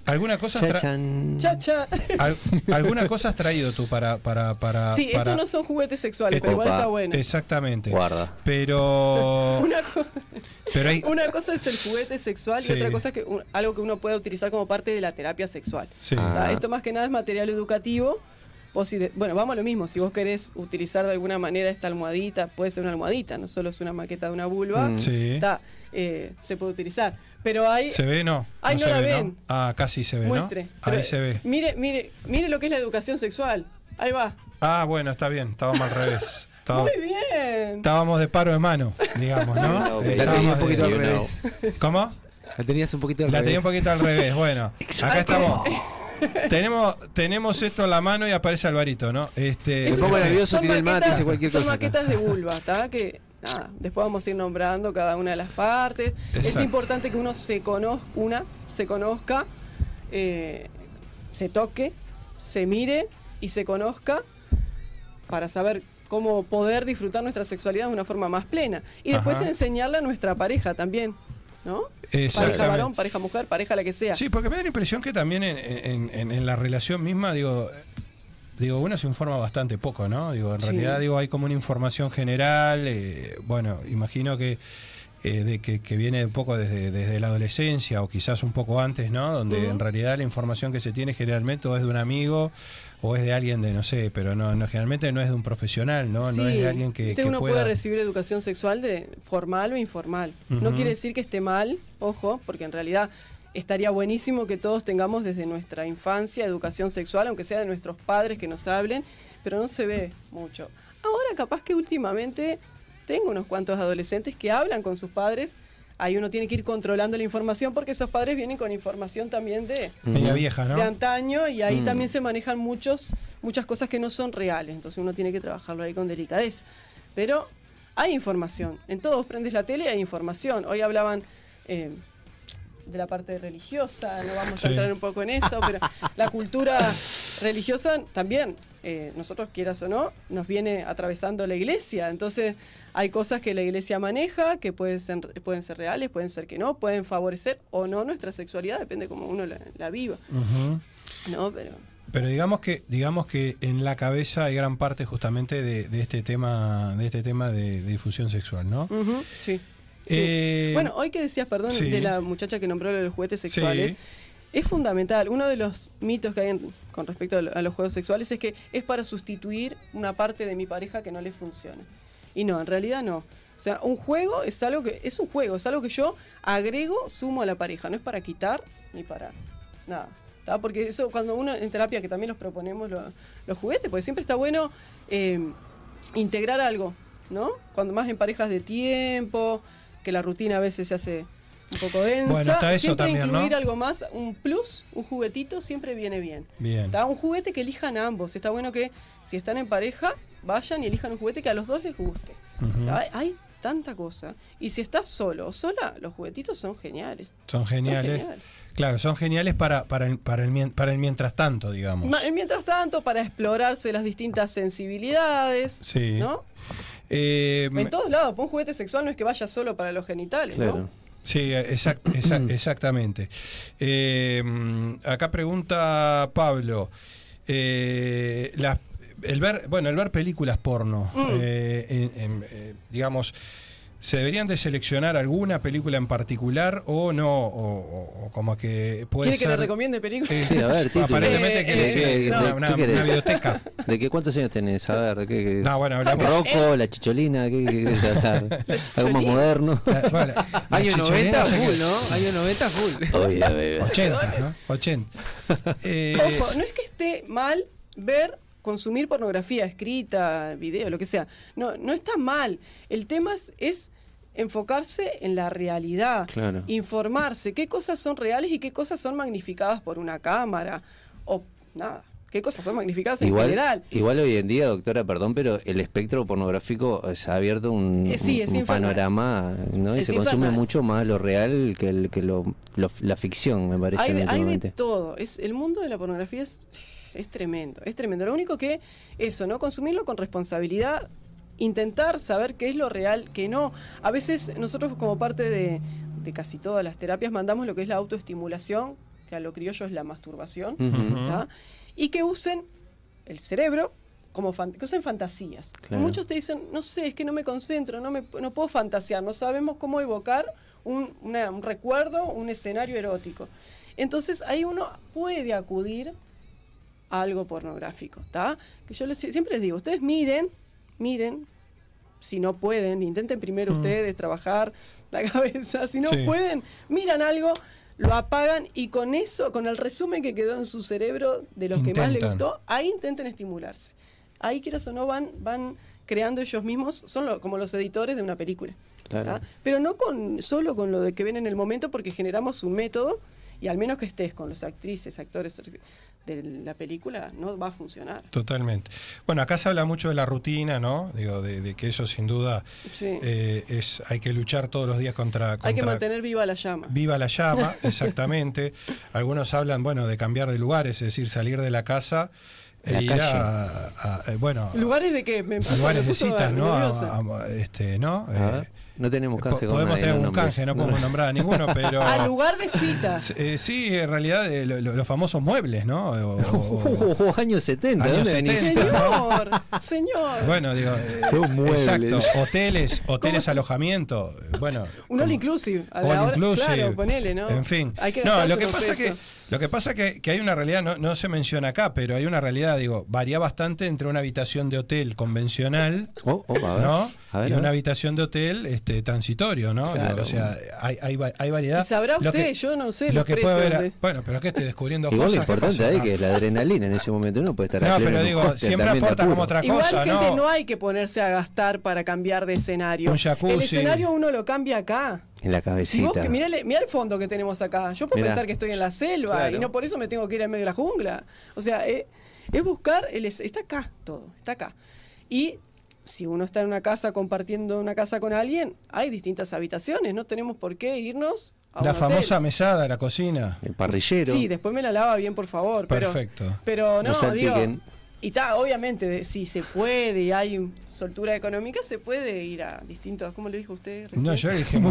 alguna cosa, has. Cha, cha. al- alguna cosa has traído tú para... para, para sí, para- estos no son juguetes sexuales, pero igual está bueno. Exactamente. Guarda. Pero... (laughs) Una, co- pero hay... una cosa es el juguete sexual Sí. y otra cosa es que un- algo que uno puede utilizar como parte de la terapia sexual. Sí. ¿tá? Ah. Esto más que nada es material educativo. Vos si de- bueno, vamos a lo mismo. Si vos querés utilizar de alguna manera esta almohadita, puede ser una almohadita, no solo es una maqueta de una vulva. Mm. Sí. eh, se puede utilizar. Pero hay. ¿Se ve? No. Ay, no se la ve, ven. Ah, casi se ve, Muestre. ¿no? Pero, Ahí se ve. Mire, mire, mire lo que es la educación sexual. Ahí va. Ah, bueno, está bien, estábamos al revés. Estaba- Muy bien. estábamos de paro de mano, digamos, ¿no? (laughs) Eh, La tenía estábamos un poquito de- al revés. ¿Cómo? La tenías un poquito al La revés. tenía un poquito al revés, bueno. Acá estamos. Tenemos, tenemos esto en la mano y aparece Alvarito, ¿no? Este, Esos pongo nervioso, tiré el mate, cualquier son cosa maquetas de vulva, (laughs) ¿tá? Que nada, después vamos a ir nombrando cada una de las partes. Es importante que uno se conozca, una, se conozca, eh, se toque, se mire y se conozca para saber cómo poder disfrutar nuestra sexualidad de una forma más plena. Y después Ajá. enseñarla a nuestra pareja también, ¿no? Pareja varón, pareja mujer, pareja la que sea. Sí, porque me da la impresión que también en, en- en- en la relación misma, digo, digo, uno se informa bastante poco, ¿no? Digo, en Sí. realidad, digo, hay como una información general, eh, bueno, imagino que, eh, de que, que viene un poco desde, desde la adolescencia o quizás un poco antes, ¿no? Donde en realidad la información que se tiene generalmente o es de un amigo o es de alguien de, no sé, pero no, no generalmente no es de un profesional, ¿no? No es de alguien que, que uno pueda... puede recibir educación sexual de formal o informal. No quiere decir que esté mal, ojo, porque en realidad estaría buenísimo que todos tengamos desde nuestra infancia educación sexual, aunque sea de nuestros padres que nos hablen, pero no se ve mucho. Ahora capaz que últimamente tengo unos cuantos adolescentes que hablan con sus padres ahí uno tiene que ir controlando la información porque esos padres vienen con información también de, Media vieja, ¿no? de antaño y ahí Mm. también se manejan muchos, muchas cosas que no son reales. Entonces uno tiene que trabajarlo ahí con delicadeza. Pero hay información. En todo vos prendes la tele y hay información. Hoy hablaban eh, de la parte religiosa, no vamos Sí. a entrar un poco en eso, pero la cultura religiosa también, eh, nosotros quieras o no, nos viene atravesando la iglesia. Entonces hay cosas que la iglesia maneja, que pueden ser, pueden ser reales, pueden ser que no, pueden favorecer o no nuestra sexualidad, depende cómo uno la, la viva. No, pero Pero digamos que, digamos que en la cabeza hay gran parte justamente de, de este tema, de este tema de, de difusión sexual, ¿no? Ujú, sí. sí. Eh, bueno, hoy que decías, perdón, sí. de la muchacha que nombró lo de los juguetes sexuales, Sí. Es fundamental. Uno de los mitos que hay con respecto a, lo- a los juegos sexuales es que es para sustituir una parte de mi pareja que no le funciona. Y no, en realidad no. O sea, un juego es algo que es un juego, es algo que yo agrego, sumo a la pareja, no es para quitar ni para nada. ¿tá? Porque eso cuando uno en terapia que también nos proponemos lo- los juguetes, porque siempre está bueno eh, integrar algo, ¿no? Cuando más en parejas de tiempo, que la rutina a veces se hace un poco densa. Bueno, está eso siempre también, ¿no? incluir algo más, un plus, un juguetito, siempre viene bien. Bien. ¿tá? Un juguete que elijan ambos. Está bueno que si están en pareja, vayan y elijan un juguete que a los dos les guste. Hay, hay tanta cosa. Y si estás solo o sola, los juguetitos son geniales. Son geniales. geniales. Claro, son geniales para, para, el, para, el, para el mientras tanto, digamos. Ma- Mientras tanto, para explorarse las distintas sensibilidades, Sí. ¿no? Eh, En todos lados, un juguete sexual no es que vaya solo para los genitales, ¿no? Sí, exact- (clears throat) exact- exactamente. Eh, acá pregunta Pablo. eh, las- el ver, bueno, el ver películas porno, Mm. eh, en- en, eh, digamos, ¿se deberían de seleccionar alguna película en particular o no? O, o- o como que puede ¿Quiere que le ser... recomiende películas? Sí, a ver, título. Aparentemente ¿De quiere decir de- una, una- biblioteca. ¿De qué cuántos años tenés? A ver, ¿de qué? qué- No, bueno, hablamos- Rocco, la chicholina, ¿qué, qué (laughs) hablar? Algo más moderno. (laughs) Año chicholina 90 sé que- full, ¿no? Año 90 full. Oye, bebé. 80, ¿no? 80. (laughs) Eh, Ojo, no es que esté mal ver, consumir pornografía escrita, video, lo que sea. No, no está mal. El tema es, es enfocarse en la realidad, Claro. informarse qué cosas son reales y qué cosas son magnificadas por una cámara o nada, qué cosas son magnificadas en Igual, general. igual hoy en día, doctora, perdón, pero el espectro pornográfico se ha abierto un, Eh, sí, un panorama, ¿no? Y Es se consume mucho más lo real que, el, que lo, lo- la ficción, me parece. Hay de, hay de todo. Es, el mundo de la pornografía es, es tremendo, es tremendo. Lo único que, eso, ¿no? Consumirlo con responsabilidad, intentar saber qué es lo real, qué no. A veces nosotros como parte de, de casi todas las terapias mandamos lo que es la autoestimulación, que a lo criollo es la masturbación. ¿tá? y que usen el cerebro como que usen fantasías. Claro. Muchos te dicen, no sé, es que no me concentro, no, me, no puedo fantasear, no sabemos cómo evocar un, una- un recuerdo, un escenario erótico. Entonces ahí uno puede acudir a algo pornográfico, ¿está? Que yo les- siempre les digo, ustedes miren, miren, si no pueden, intenten primero Mm. ustedes trabajar la (laughs) cabeza, si no Sí. pueden, miran algo, lo apagan y con eso, con el resumen que quedó en su cerebro de los que más les gustó, ahí intenten estimularse. Ahí quieras o no van, van creando ellos mismos, son lo- como los editores de una película. Claro. Pero no con solo con lo de que ven en el momento, porque generamos un método y al menos que estés con los actrices, actores de la película, no va a funcionar. Totalmente. Bueno, acá se habla mucho de la rutina, ¿no? Digo, de, de que eso sin duda Sí. eh, es hay que luchar todos los días contra, Hay que contra- mantener viva la llama. Viva la llama, (laughs) exactamente. Algunos hablan, bueno, de cambiar de lugares, es decir, salir de la casa La ir calle. a, a- eh, bueno, ¿Lugares de qué? Me a lugares de citas, ¿no? A- a- este, ¿no? A Eh, no tenemos canje podemos tener no un canje, no No, podemos (laughs) no. nombrar a ninguno, pero (laughs) Al lugar de citas. eh, sí, en realidad eh, lo- lo- los famosos muebles, ¿no? O- o- (laughs) Oh, años 70, Años ¿dónde venís? 70. Señor, señor. Bueno, digo, eh, exacto, hoteles, hoteles, alojamiento, eh, bueno, Un all inclusive. A All hora- inclusive. Claro, ponele, ¿no? En fin. Hay que no, lo que pasa que pesos. Lo que pasa que, que hay una realidad no, no se menciona acá, pero hay una realidad, digo, varía bastante entre una habitación de hotel convencional, Oh, oh, a ver. ¿no? A ver, y una habitación de hotel este transitorio, ¿no? Claro. Digo, o sea, hay, hay, hay variedad. Y sabrá Lo usted, que- yo no sé lo los que puede precios haber, de- bueno, pero es que estoy descubriendo Igual lo cosas. ¿qué importante ahí que es la adrenalina en ese momento. Uno puede estar No, pero digo, siempre aporta como otra Igual, cosa, gente, ¿no? no hay que ponerse a gastar para cambiar de escenario. Un jacuzzi. El escenario uno lo cambia acá. En la Si vos, cabecita. que mirá, el- mirá el fondo que tenemos acá. Yo puedo Mirá. pensar que estoy en la selva Claro. y no por eso me tengo que ir en medio de la jungla. O sea, eh, es buscar, el, es- está acá todo, está acá. Y si uno está en una casa compartiendo una casa con alguien, hay distintas habitaciones, no tenemos por qué irnos a La un hotel. famosa mesada, la cocina. El parrillero. Sí, después me la lava bien, por favor. Pero, Perfecto. Pero no, No digo. Y está, obviamente, si se puede y hay soltura económica, se puede ir a distintos. ¿Cómo le dijo usted? recién? No, yo le dije (laughs) le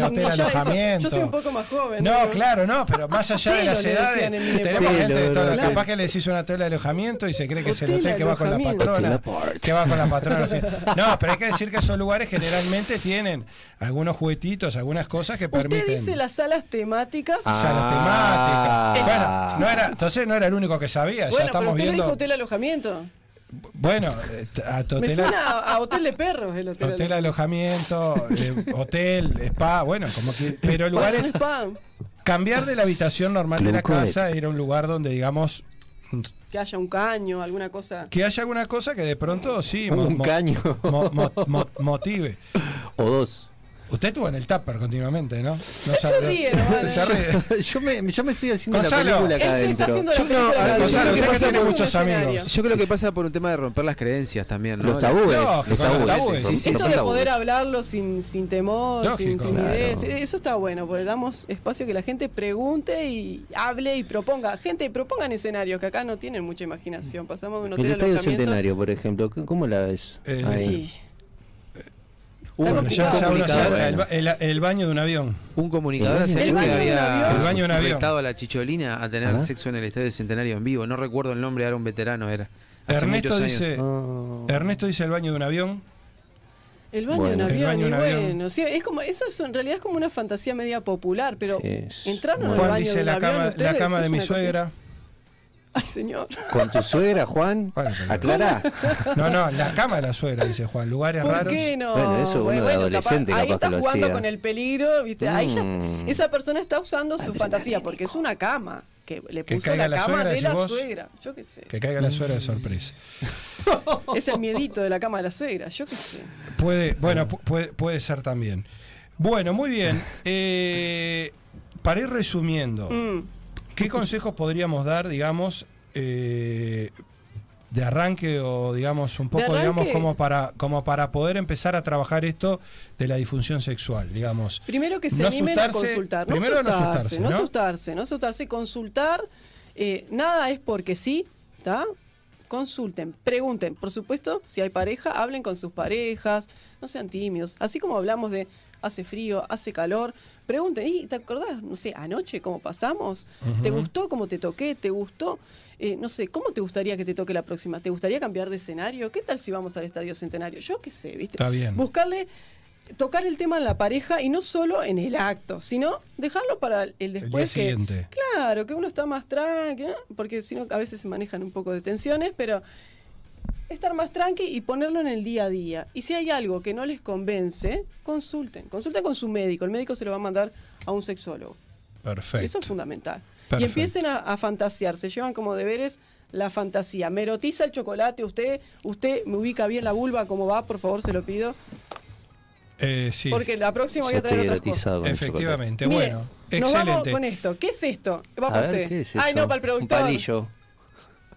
no, hotel eso- alojamiento. Yo soy un poco más joven. No, claro, no, pero más allá de las edades, tenemos gente de Telo, todo. claro. Capaz que le decís una tela de alojamiento y se cree que es el Hotel hotel que va con la patrona. Hotel. Que va con la patrona. No, pero hay que decir que esos lugares generalmente tienen algunos juguetitos, algunas cosas que Usted permiten. dice las salas temáticas. salas Ah. temáticas. Bueno, no era, entonces no era el único que sabía, ya bueno, estamos usted viendo. Hotel alojamiento. Bueno, a Me hotel, suena a, a hotel de perros el hotel. hotel alojamiento, eh, hotel, spa, bueno, como que. Pero lugares. Spam. Cambiar de la habitación normal de la casa e ir a un lugar donde, digamos, Que haya un caño, alguna cosa. que haya alguna cosa que de pronto sí Un caño. mo- mo- mo- motive. O dos. Usted estuvo en el Tupper continuamente, ¿no? No (laughs) se ríe. Se (laughs) ríe. yo, me, yo me estoy haciendo Gonzalo. la película acá adentro. Yo no, Gonzalo, que tiene muchos amigos. Yo creo que pasa por un tema de romper las creencias también, ¿no? Los tabúes. No, los tabúes. tabúes. Sí, sí, Esto de tabúes. poder hablarlo sin, sin temor, sin timidez, Claro. eso está bueno, porque damos espacio que la gente pregunte y hable y proponga. Gente, propongan escenarios que acá no tienen mucha imaginación. Pasamos de un El hotel de Estadio. Centenario, por ejemplo, ¿c- ¿cómo la ves? Eh, Ahí. Bueno, un ya se comunicador, ba- el, el baño de un avión. un comunicador El de que había. El baño de un avión. a la chicholina a tener Ajá. sexo en el Estadio Centenario en vivo. No recuerdo el nombre, era un veterano, era. Hace Ernesto muchos años. dice, Ah. Ernesto dice el baño de un avión. El baño Bueno. de un El avión, baño de y un avión. bueno. sí, es como, eso es, en realidad es como una fantasía media popular, pero Sí, es- entrar en el Juan baño de dice un la avión, cama, la cama de mi una cosa- suegra. Ay, señor. ¿Con tu suegra, Juan? Bueno, pero- Aclara. No, no, la cama de la suegra, dice Juan. Lugares ¿Por raros. qué no? Bueno, eso uno de adolescente ahí capaz está que lo jugando hacía. con el peligro, ¿viste? Ahí ya- Mm. esa persona está usando su fantasía porque es una cama que le Que puso caiga la, la cama suegra, de la vos. suegra. Yo qué sé. Que caiga la suegra de sorpresa. (laughs) Es el miedito de la cama de la suegra. Yo qué sé. Puede, bueno, pu- puede, puede ser también. Bueno, muy bien. Eh, para ir resumiendo, Mm. ¿Qué consejos podríamos dar, digamos, eh, de arranque o digamos un poco, digamos, como para, como para poder empezar a trabajar esto de la disfunción sexual, digamos? Primero que se No animen a consultar. No primero no asustarse, asustarse, no asustarse, no asustarse, consultar. eh, nada es porque sí, ¿está? Consulten, pregunten. Por supuesto, si hay pareja, hablen con sus parejas, no sean tímidos. Así como hablamos de hace frío, hace calor, pregunten, ¿y te acordás, no sé, anoche cómo pasamos? ¿Te gustó cómo te toqué? ¿Te gustó? Eh, no sé, ¿cómo te gustaría que te toque la próxima? ¿Te gustaría cambiar de escenario? ¿Qué tal si vamos al Estadio Centenario? Yo qué sé, ¿viste? Está bien. Buscarle tocar el tema en la pareja y no solo en el acto, sino dejarlo para el El día después que siguiente. claro, que uno está más tranqui, ¿no? porque si no a veces se manejan un poco de tensiones, pero estar más tranqui y ponerlo en el día a día. Y si hay algo que no les convence, consulten, consulten con su médico, el médico se lo va a mandar a un sexólogo. Perfecto. Eso es fundamental. Y empiecen a, a fantasear, se llevan como deberes la fantasía. Me erotiza el chocolate, usted, usted me ubica bien la vulva, ¿cómo va? Por favor, se lo pido. Eh, sí. Porque la próxima voy Ya a traer estoy otras cosas. erotizado con el Efectivamente, Mire, bueno, Nos vamos excelente. con esto. ¿Qué es esto? Va A para ver, usted. ¿qué es Ay, eso? no, para el productor. Un palillo.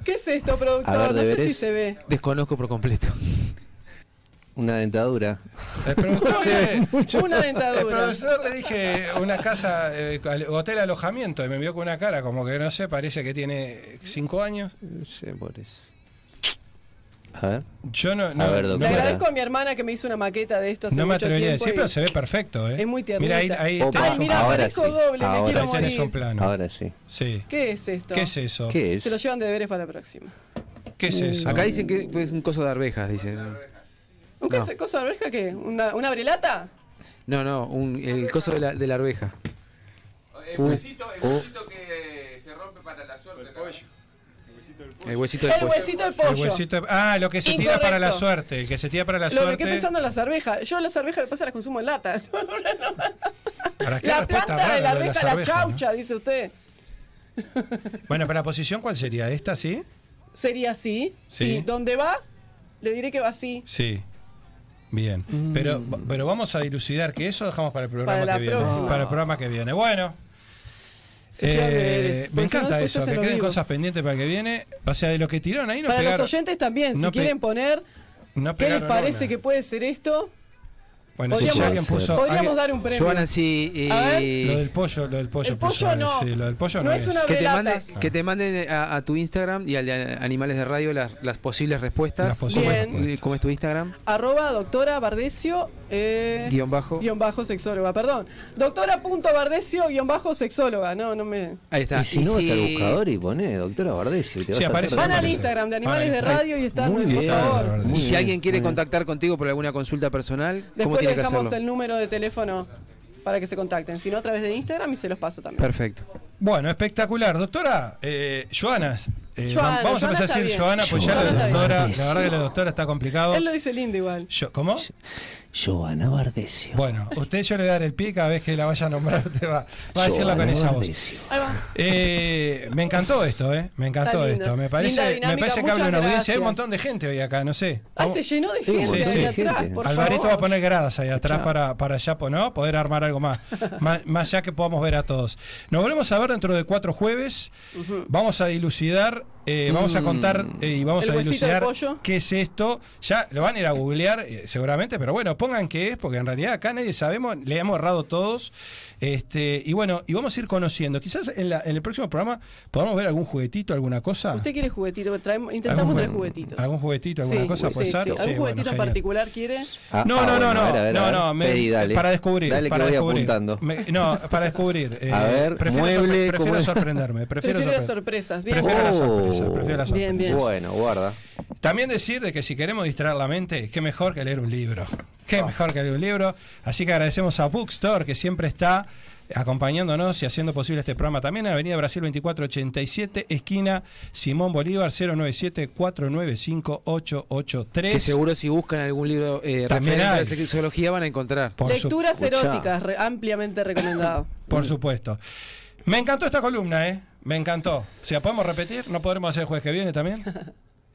¿Qué es esto, productor? A ver, no sé si se ve. Desconozco por completo. (laughs) Una dentadura. El productor, le- Una el dentadura. profesor le dije una casa, eh, hotel alojamiento, y me vio con una cara como que no sé, parece que tiene cinco años. Sé, por eso. A ver. Yo no, A no, ver, no Le me- agradezco a mi hermana que me hizo una maqueta de esto hace no me mucho atrevería a decir, pero se ve perfecto, ¿eh? Es muy Mira, ahí, ahí Opa. tenés mira, Ahora sí. doble, me Ahora quiero ahí tenés morir. un plano. Ahora sí. Sí. ¿Qué es esto? ¿Qué es eso? ¿Qué es? Se lo llevan de deberes para la próxima. ¿Qué es eso? Acá dicen que es un coso de arvejas, dicen. ¿Un No. cosa de oreja qué? ¿Una, una brelata? No, no, un- el coso de la, de la arveja. El huesito- el huesito que El huesito El del pollo. huesito del El pollo. huesito de- ah, lo que se tira para la suerte. El que se tira para la Lo que suerte. quedé pensando en las arvejas. Yo las arvejas de pasa las consumo en lata. (laughs) ¿Para qué la planta rara de la lo de arveja, la arvejas, ¿no? chaucha, dice usted. (laughs) Bueno, pero la posición, ¿cuál sería? ¿Esta, sí? Sería así. Sí. Sí. ¿Dónde va? Le diré que va así. Sí. Bien, pero, pero vamos a dilucidar que eso dejamos para el programa Para la que viene. próxima. Para el programa que viene. Bueno. Eh, me no, encanta eso, que queden digo. cosas pendientes para el que viene. O sea, de lo que tiraron ahí no Para pegaron. los oyentes también, si no quieren poner no qué les parece una. que puede ser esto, Bueno, si podríamos, alguien puso. podríamos alguien- dar un premio. Joana, si. Eh, Lo del pollo, lo del pollo. El pollo puso, no. sí, lo del pollo No no, es una que, te manden, que te manden a, a tu Instagram y al de Animales de Radio las, las posibles respuestas. Las posibles Bien. ¿Cómo, es- cómo es tu Instagram? arroba doctora eh, Guión bajo. guion bajo sexóloga, perdón. Doctora punto Bardecio guion bajo sexóloga, no, no me... Ahí está. Y si no vas al buscador y pones doctora Bardesio y te Sí, vas a aparece. Van al. Instagram de Animales de. Radio y están, Muy por bien. favor. Si alguien quiere contactar contigo por alguna consulta personal, ¿cómo tiene dejamos el número de teléfono para que se contacten. Si no, a través de Instagram y se los paso también. Perfecto. Bueno, espectacular. Doctora, eh, Joana. Eh, Joana, vamos a Joana empezar a decir. Joana, pues ya la Joana doctora, la verdad que la doctora está complicado. Él lo dice lindo igual. Yo- ¿Cómo? Joana Bardesio. Bueno, usted yo le voy a dar el pie cada vez que la vaya a nombrar, (laughs) usted va, va a decirla con Joana esa voz. Ahí va. Eh, me encantó esto, ¿eh? Me encantó esto. Me parece, me parece que habla una audiencia. Hay un montón de gente hoy acá, no sé. Vamos- se llenó de gente sí, ahí sí. atrás, Gente. por Alvarito favor. va a poner gradas ahí atrás para, para ya, ¿no? Poder armar algo más, (laughs) más. Más ya que podamos ver a todos. Nos volvemos a ver dentro de cuatro jueves. Vamos a dilucidar, eh, vamos a contar eh, y vamos El a dilucidar qué es esto. Ya lo van a ir a googlear eh, seguramente, pero bueno, pongan qué es, porque en realidad acá nadie sabemos, le hemos errado todos. Este, y bueno, y vamos a ir conociendo. Quizás en, la- en el próximo programa podamos ver algún juguetito, alguna cosa. ¿Usted quiere juguetito? Traemos- intentamos ¿Algún traer juguetitos. ¿Algún juguetito, alguna Sí, cosa? sí, puede sí. ser? ¿Algún Sí, bueno, juguetito en particular quiere? Ah, No, ah, no, no, bueno, no, a ver, a ver, a no, ver. no, me- Pedí, dale. para descubrir. Dale que para voy descubrir. apuntando. Me- no, para descubrir. (laughs) eh, A ver, prefiero, mueble, sorpre- ¿cómo prefiero sorprenderme. Prefiero, Prefiero las sorpre- sorpresas. Bien. Prefiero las Oh. Prefiero las Bien, sorpresas. bien. Bueno, guarda. También decir de que si queremos distraer la mente, qué mejor que leer un libro. Qué Ah. mejor que leer un libro. Así que agradecemos a Bookstore, que siempre está acompañándonos y haciendo posible este programa. También en Avenida Brasil 2487, esquina Simón Bolívar 097-495-883. Que seguro si buscan algún libro eh, referente a la sexología van a encontrar. Por Lecturas eróticas, re- ampliamente recomendado. Por supuesto. Me encantó esta columna, ¿eh? Me encantó. O sea, ¿podemos repetir? ¿No podremos hacer el jueves que viene también? (laughs)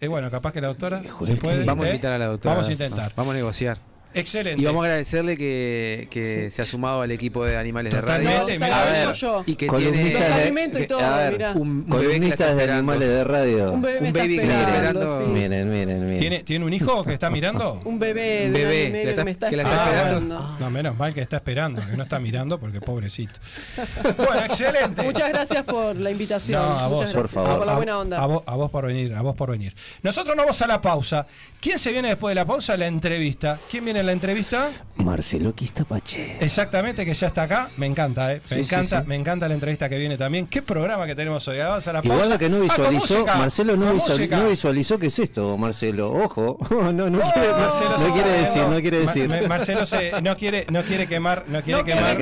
Y bueno, capaz que la doctora se puede. Vamos a ¿eh? invitar a la doctora. Vamos a intentar. Vamos a negociar. Excelente. Y vamos a agradecerle que, que se ha sumado al equipo de Animales de Radio. Mirá, a ver, yo. Y que tiene Los alimentos y todo, a ver, un, un bebé que de animales de radio. Un bebé un está baby que está esperando, sí. Miren, miren, miren. ¿Tiene, ¿Tiene un hijo que está (laughs) mirando? Un bebé Un de un bebé medio que me está que la está esperando. No, menos mal que está esperando, que no está mirando porque pobrecito. (laughs) Bueno, excelente. Muchas gracias por la invitación. No, a vos, Muchas por gracias. favor. Por la A- buena onda. A vos, a vos por venir, a vos por venir. Nosotros nos vamos a la pausa. ¿Quién se viene después de la pausa? La entrevista. ¿Quién viene en la entrevista? Marcelo Quistapache. Exactamente, que ya está acá. Me encanta, ¿eh? Me Sí, encanta, sí. me encanta la entrevista que viene también. ¿Qué programa que tenemos hoy? Vamos a la pausa. guarda que no Ah, visualizó, Marcelo no, visual- visualizó qué es esto, Marcelo. Ojo, (laughs) no, no, Oh, quiere, Marcelo se no quiere está decir, no quiere decir. me- Marcelo se, no quiere, no quiere quemar, no quiere No no no,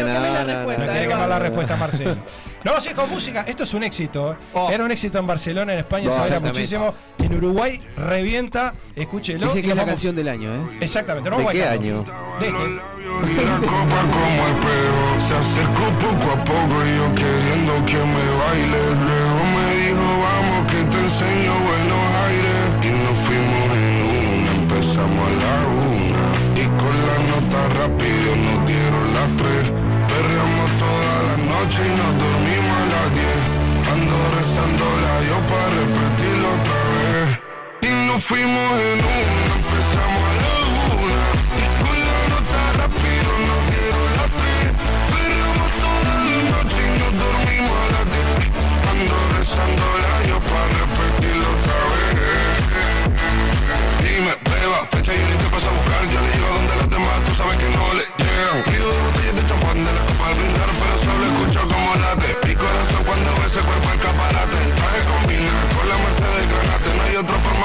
quemar la respuesta Marcelo. (laughs) No, ir con música. Esto es un éxito. ¿eh? Oh. Era un éxito en Barcelona, en España se baila Exactamente. muchísimo. En Uruguay revienta. Escúchelo. Dice que es la vamos- canción del año, ¿eh? Exactamente. ¿De qué año? Y la copa como espejo Se acercó poco a poco y yo queriendo que me baile Luego me dijo vamos que te enseño buenos aires Y nos fuimos en una, empezamos a la una Y con la nota rápido nos dieron las tres Perreamos toda la noche y nos dormimos Rezándola yo para repetirlo otra vez. Y nos fuimos en una, empezamos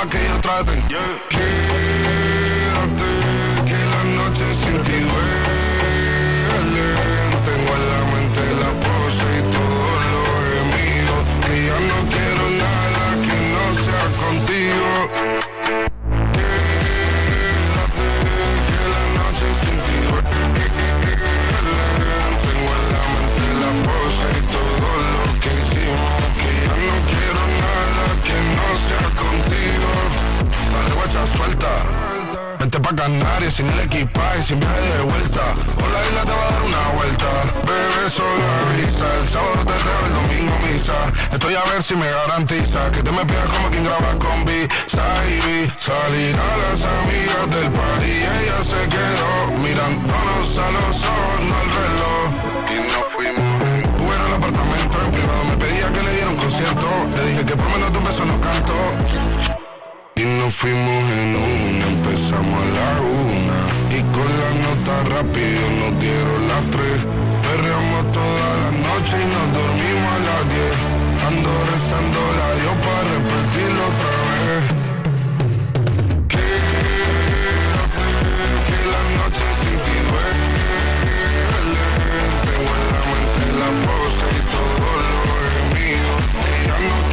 que ellos traten. Quédate, que la noche sin ti duele. Tengo en la mente la pose y todo lo gemido Que ya no quiero nada que no sea contigo Sea contigo Dale guacha, Ferrari sin el equipaje, sin viaje de vuelta. Por la isla te va a dar una vuelta. Bebé, solo avisa. El sábado te traigo, el domingo misa. Estoy a ver si me garantiza que te me pegas como quien graba con B. Salir a las amigas del party. Ella se quedó mirándonos a los ojos, no al reloj. Y nos fuimos. En el apartamento en privado, me pedía que le diera un concierto. Le dije que por menos de un beso no canto. Y nos fuimos en una, empezamos a la una. Y con la nota rápido nos dieron las tres. Perreamos toda la noche y nos dormimos a las diez. Ando rezando la Dios para repetirlo otra vez. Que la noche sin ti. Tengo en la pose y todo lo no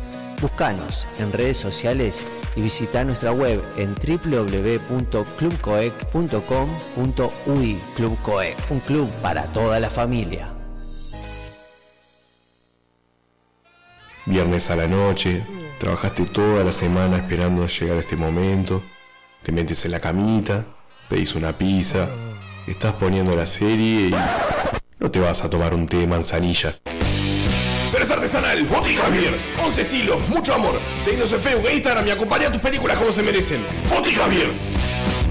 Buscanos en redes sociales y visita nuestra web en www.clubcoec.com.uy Club un club para toda la familia. Viernes a la noche, trabajaste toda la semana esperando llegar a este momento, te metes en la camita, pedís una pizza, estás poniendo la serie y no te vas a tomar un té de manzanilla. Ceres Artesanal, Botica Javier, 11 estilos, mucho amor. Seguinos en Facebook e Instagram y acompaña tus películas como se merecen. Botica Javier.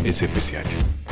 Es especial.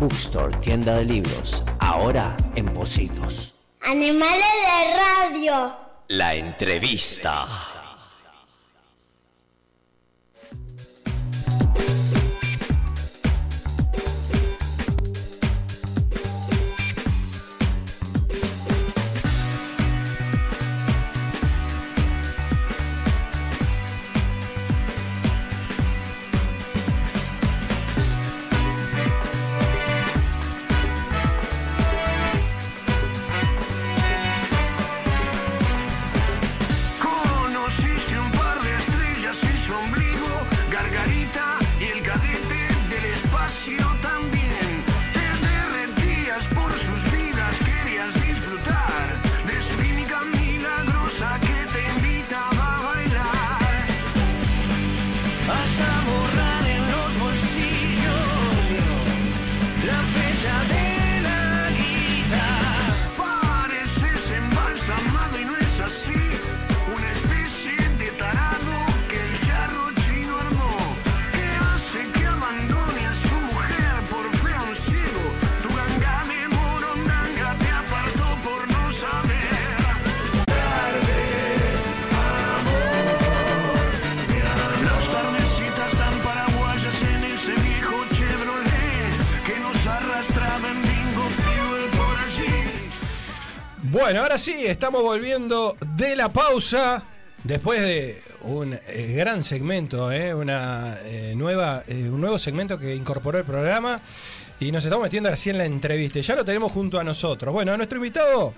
Bookstore, tienda de libros. Ahora en Positos. Animales de radio. La entrevista. Ahora sí, estamos volviendo de la pausa. Después de un eh, gran segmento, eh, una, eh, nueva, un nuevo segmento que incorporó el programa. Y nos estamos metiendo así en la entrevista. Ya lo tenemos junto a nosotros. Bueno, a nuestro invitado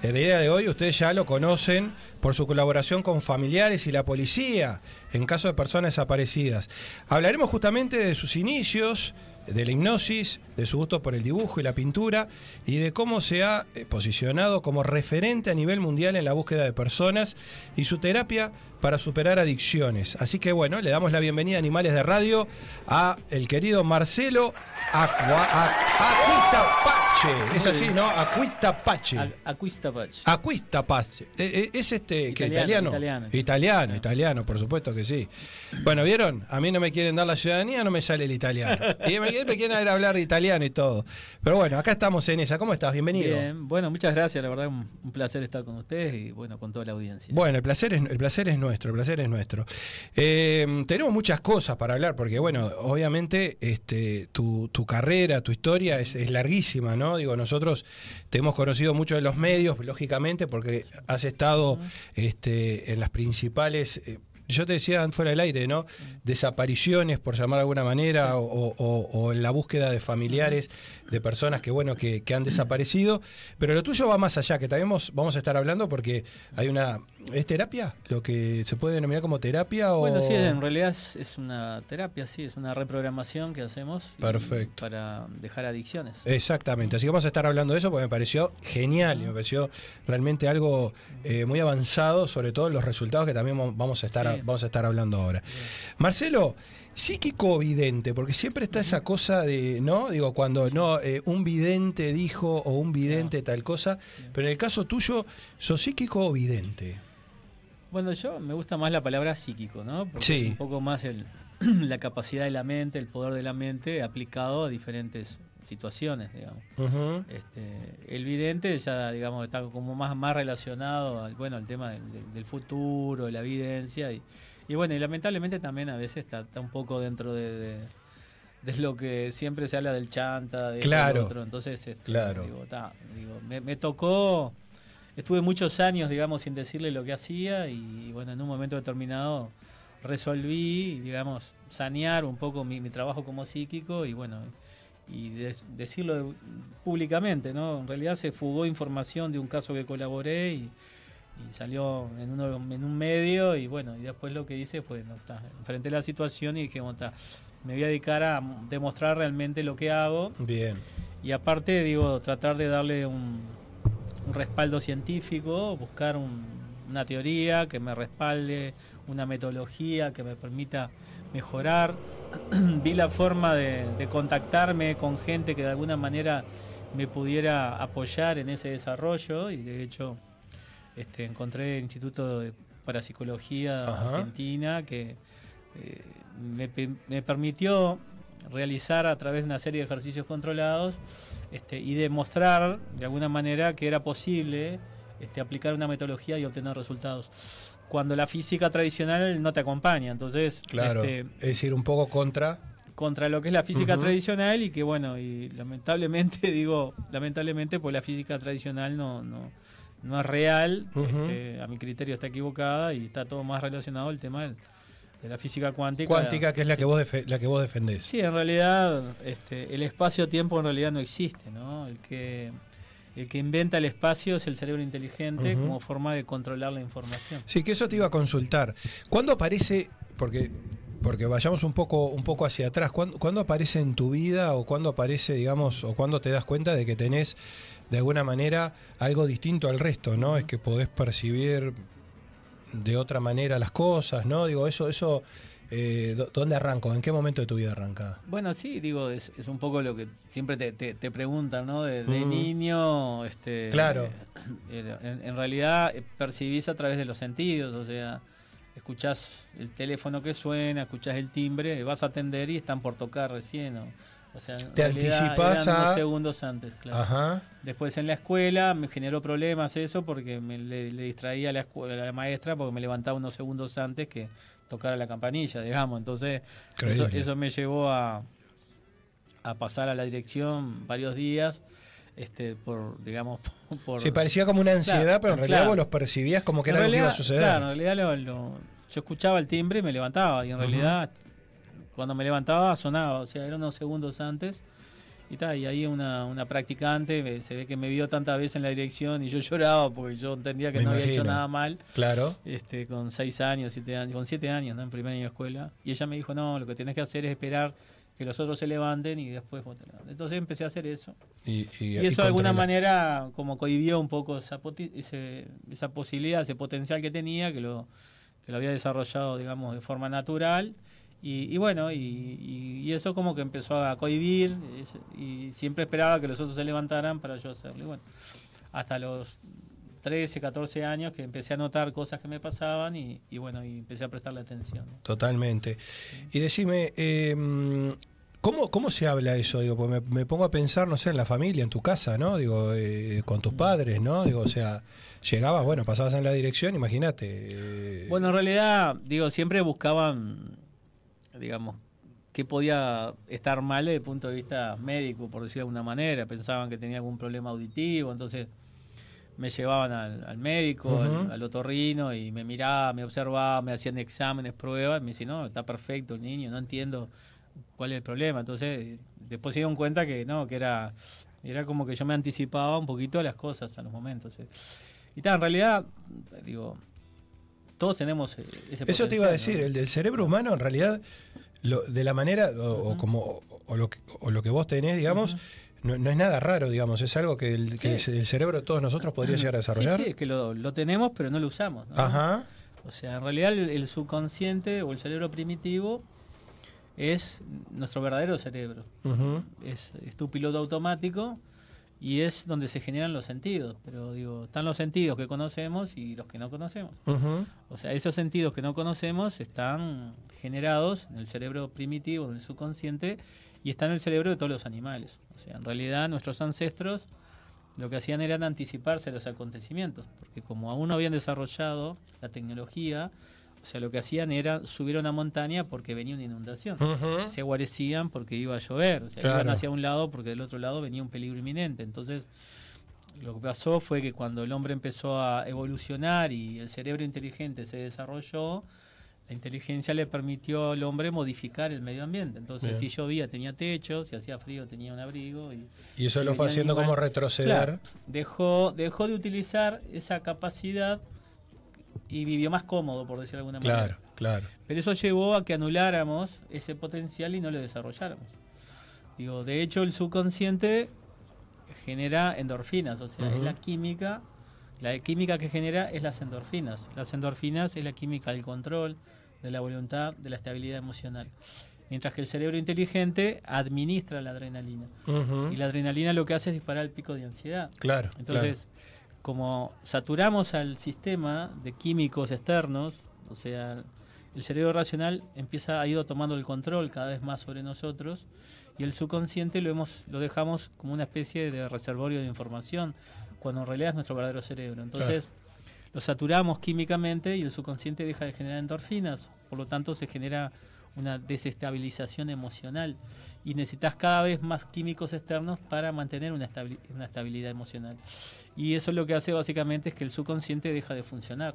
de día de hoy, ustedes ya lo conocen por su colaboración con familiares y la policía en caso de personas desaparecidas. Hablaremos justamente de sus inicios, de la hipnosis, de su gusto por el dibujo y la pintura y de cómo se ha eh, posicionado como referente a nivel mundial en la búsqueda de personas y su terapia para superar adicciones. Así que bueno, le damos la bienvenida a Animales de Radio a el querido Marcelo Aqua, a- Acuistapache. Es así, ¿no? Acuistapache. Acuistapache. Acuistapache. Eh, eh, Es este que Italiano, italiano. italiano. Italiano, por supuesto que sí. Bueno, ¿vieron? A mí no me quieren dar la ciudadanía, no me sale el italiano. Y me, me quieren hablar de italiano y todo. Pero bueno, acá estamos en esa. ¿Cómo estás? Bienvenido. Bien, bueno, muchas gracias, la verdad un, un placer estar con ustedes y bueno, con toda la audiencia. Bueno, el placer es, el placer es nuestro, el placer es nuestro. Eh, tenemos muchas cosas para hablar, porque bueno, obviamente este, tu, tu carrera, tu historia es, es larguísima, ¿no? Digo, nosotros te hemos conocido mucho de los medios, lógicamente, porque has estado este, en las principales. eh, yo te decía fuera del aire, ¿no? Desapariciones, por llamar de alguna manera, o, o- o en la búsqueda de familiares, de personas que, bueno, que, que han desaparecido. Pero lo tuyo va más allá, que también vamos, vamos a estar hablando porque hay una... ¿Es terapia? ¿Lo que se puede denominar como terapia? O... Bueno, sí, en realidad es, es una terapia, sí, es una reprogramación que hacemos Perfecto. para dejar adicciones. Exactamente, así que vamos a estar hablando de eso porque me pareció genial y me pareció realmente algo eh, muy avanzado, sobre todo los resultados que también vam- vamos a estar, Sí. vamos a estar hablando ahora. Marcelo, psíquico o vidente, porque siempre está esa cosa de, ¿no? Digo, cuando no, eh, un vidente dijo o un vidente tal cosa, pero en el caso tuyo, ¿sos psíquico o vidente? Bueno, yo me gusta más la palabra psíquico, ¿no? Porque Sí. es un poco más el, (clears throat) la capacidad de la mente, el poder de la mente aplicado a diferentes situaciones, digamos. Este, el vidente ya, digamos, está como más, más relacionado al, bueno, al tema del, del- del futuro, la evidencia y, y bueno, y lamentablemente también a veces está, está un poco dentro de, de- de lo que siempre se habla del chanta, de Claro. otro. Entonces, este, Claro. digo, ta, digo, me, me tocó, estuve muchos años, digamos, sin decirle lo que hacía y bueno, en un momento determinado resolví, digamos, sanear un poco mi, mi trabajo como psíquico y bueno, y des- decirlo públicamente, ¿no? En realidad se fugó información de un caso que colaboré y, y salió en, uno, en un medio y bueno, y después lo que hice fue, no, enfrenté la situación y dije, bueno, ta, me voy a dedicar a demostrar realmente lo que hago Bien. y aparte, digo, tratar de darle un, un respaldo científico, buscar un- una teoría que me respalde, una metodología que me permita mejorar. (clears throat) Vi la forma de, de contactarme con gente que de alguna manera me pudiera apoyar en ese desarrollo y de hecho este, encontré el Instituto de Parapsicología Ajá. Argentina que eh, me, pe- me permitió realizar a través de una serie de ejercicios controlados este, y demostrar de alguna manera que era posible este, aplicar una metodología y obtener resultados. Cuando la física tradicional no te acompaña, entonces Claro. este, es decir, un poco contra. contra lo que es la física Ujú. tradicional y que bueno, y lamentablemente (laughs) digo, lamentablemente pues la física tradicional no, no, no es real, este, a mi criterio está equivocada y está todo más relacionado al tema del- de la física cuántica. Cuántica, que es la Sí. que vos, la que vos defendés. Sí, en realidad este, el espacio-tiempo en realidad no existe, ¿no? El que, el que inventa el espacio es el cerebro inteligente como forma de controlar la información. Sí, que eso te iba a consultar. ¿Cuándo aparece, porque, porque vayamos un poco, un poco hacia atrás, ¿cuándo, cuándo aparece en tu vida o cuándo aparece, digamos, o cuándo te das cuenta de que tenés de alguna manera algo distinto al resto, ¿no? Es que podés percibir de otra manera las cosas, ¿no? Digo, eso, eso, eh, ¿dó- ¿dónde arrancó? ¿En qué momento de tu vida arranca? Bueno, sí, digo, es, es un poco lo que siempre te, te, te preguntan, ¿no? De, de Mm. niño, este, Claro. eh, en, en realidad eh, percibís a través de los sentidos, o sea, escuchás el teléfono que suena, escuchás el timbre, vas a atender y están por tocar recién, o, o sea, en Te realidad anticipás eran unos a- segundos antes, claro. Ajá. Después en la escuela me generó problemas eso porque me le, le distraía a la, escuela, a la maestra porque me levantaba unos segundos antes que tocara la campanilla, digamos. Entonces eso, me llevó a, a pasar a la dirección varios días este, por, digamos, (laughs) por... Sí, parecía como una ansiedad, Claro, pero en realidad claro. vos los percibías como que En era algo que iba a realidad, suceder. Claro, en realidad lo- lo- yo escuchaba el timbre y me levantaba. Y en realidad, cuando me levantaba, sonaba. O sea, eran unos segundos antes. Y, ta, y ahí una, una practicante me- se ve que me vio tantas veces en la dirección y yo (laughs) lloraba porque yo entendía que Me no había hecho imagino. nada mal. Claro. Este, con seis años, siete años, con siete años, ¿no? En primer año de escuela. Y ella me dijo, no, lo que tienes que hacer es esperar que los otros se levanten y después vos te levantes". Entonces empecé a hacer eso. Y, Y eso de alguna manera como cohibió un poco esa, ese- esa posibilidad, ese potencial que tenía, que lo, que lo había desarrollado, digamos, de forma natural. Y, y bueno, y, eso como que empezó a cohibir y siempre esperaba que los otros se levantaran para yo hacerlo. Y bueno, hasta los 13, 14 años que empecé a notar cosas que me pasaban y, y bueno, y empecé a prestarle atención. Totalmente. Y decime, eh, ¿cómo, ¿cómo se habla eso? Digo, pues me, me pongo a pensar, no sé, en la familia, en tu casa, ¿no? Digo, eh, con tus padres, ¿no? Digo, o sea, llegabas, bueno, pasabas en la dirección, imagínate. eh, Bueno, en realidad, digo, siempre buscaban, digamos, qué podía estar mal desde el punto de vista médico, por decirlo de alguna manera. Pensaban que tenía algún problema auditivo, entonces me llevaban al, al médico, al, al otorrino, y me miraba, me observaba, me hacían exámenes, pruebas, y me decían, no, está perfecto el niño, no entiendo cuál es el problema. Entonces, después se dieron cuenta que no, que era, era como que yo me anticipaba un poquito a las cosas, a los momentos. Y tal, en realidad, digo, todos tenemos eh, ese Eso te iba a decir, ¿no? el del cerebro humano en realidad, lo, de la manera, o, o como o lo, que, o lo que vos tenés, digamos, no, no es nada raro, digamos, es algo que el, que el ce- el cerebro de todos nosotros podría llegar a desarrollar. Sí, sí, es que lo, lo tenemos, pero no lo usamos. ¿no? Ajá. O sea, en realidad el, el subconsciente o el cerebro primitivo es nuestro verdadero cerebro. Es, es tu piloto automático y es donde se generan los sentidos. Pero digo, están los sentidos que conocemos y los que no conocemos. Ujú. O sea, esos sentidos que no conocemos están generados en el cerebro primitivo, en el subconsciente, y están en el cerebro de todos los animales. O sea, en realidad nuestros ancestros lo que hacían era anticiparse a los acontecimientos, porque como aún no habían desarrollado la tecnología, o sea, lo que hacían era subir a una montaña porque venía una inundación. Ujú. Se guarecían porque iba a llover, o sea, Claro. iban hacia un lado porque del otro lado venía un peligro inminente. Entonces, lo que pasó fue que cuando el hombre empezó a evolucionar y el cerebro inteligente se desarrolló, la inteligencia le permitió al hombre modificar el medio ambiente. Entonces, Bien. si llovía tenía techo, si hacía frío tenía un abrigo. Y, Y eso si lo fue haciendo animal- como retroceder. Claro, dejó, dejó de utilizar esa capacidad y vivió más cómodo, por decirlo de alguna Claro, manera. claro. Pero eso llevó a que anuláramos ese potencial y no lo desarrolláramos. Digo, de hecho, el subconsciente genera endorfinas, o sea, es Ujú. la química, la química que genera es las endorfinas. Las endorfinas es la química del control, de la voluntad, de la estabilidad emocional. Mientras que el cerebro inteligente administra la adrenalina. Ujú. Y la adrenalina lo que hace es disparar el pico de ansiedad. Claro, Entonces, como saturamos al sistema de químicos externos, o sea, el cerebro racional empieza ha ido tomando el control cada vez más sobre nosotros y el subconsciente lo hemos lo dejamos como una especie de reservorio de información cuando en realidad es nuestro verdadero cerebro. Entonces, lo saturamos químicamente y el subconsciente deja de generar endorfinas, por lo tanto se genera una desestabilización emocional y necesitas cada vez más químicos externos para mantener una, estabi- una estabilidad emocional. Y eso lo que hace básicamente es que el subconsciente deja de funcionar.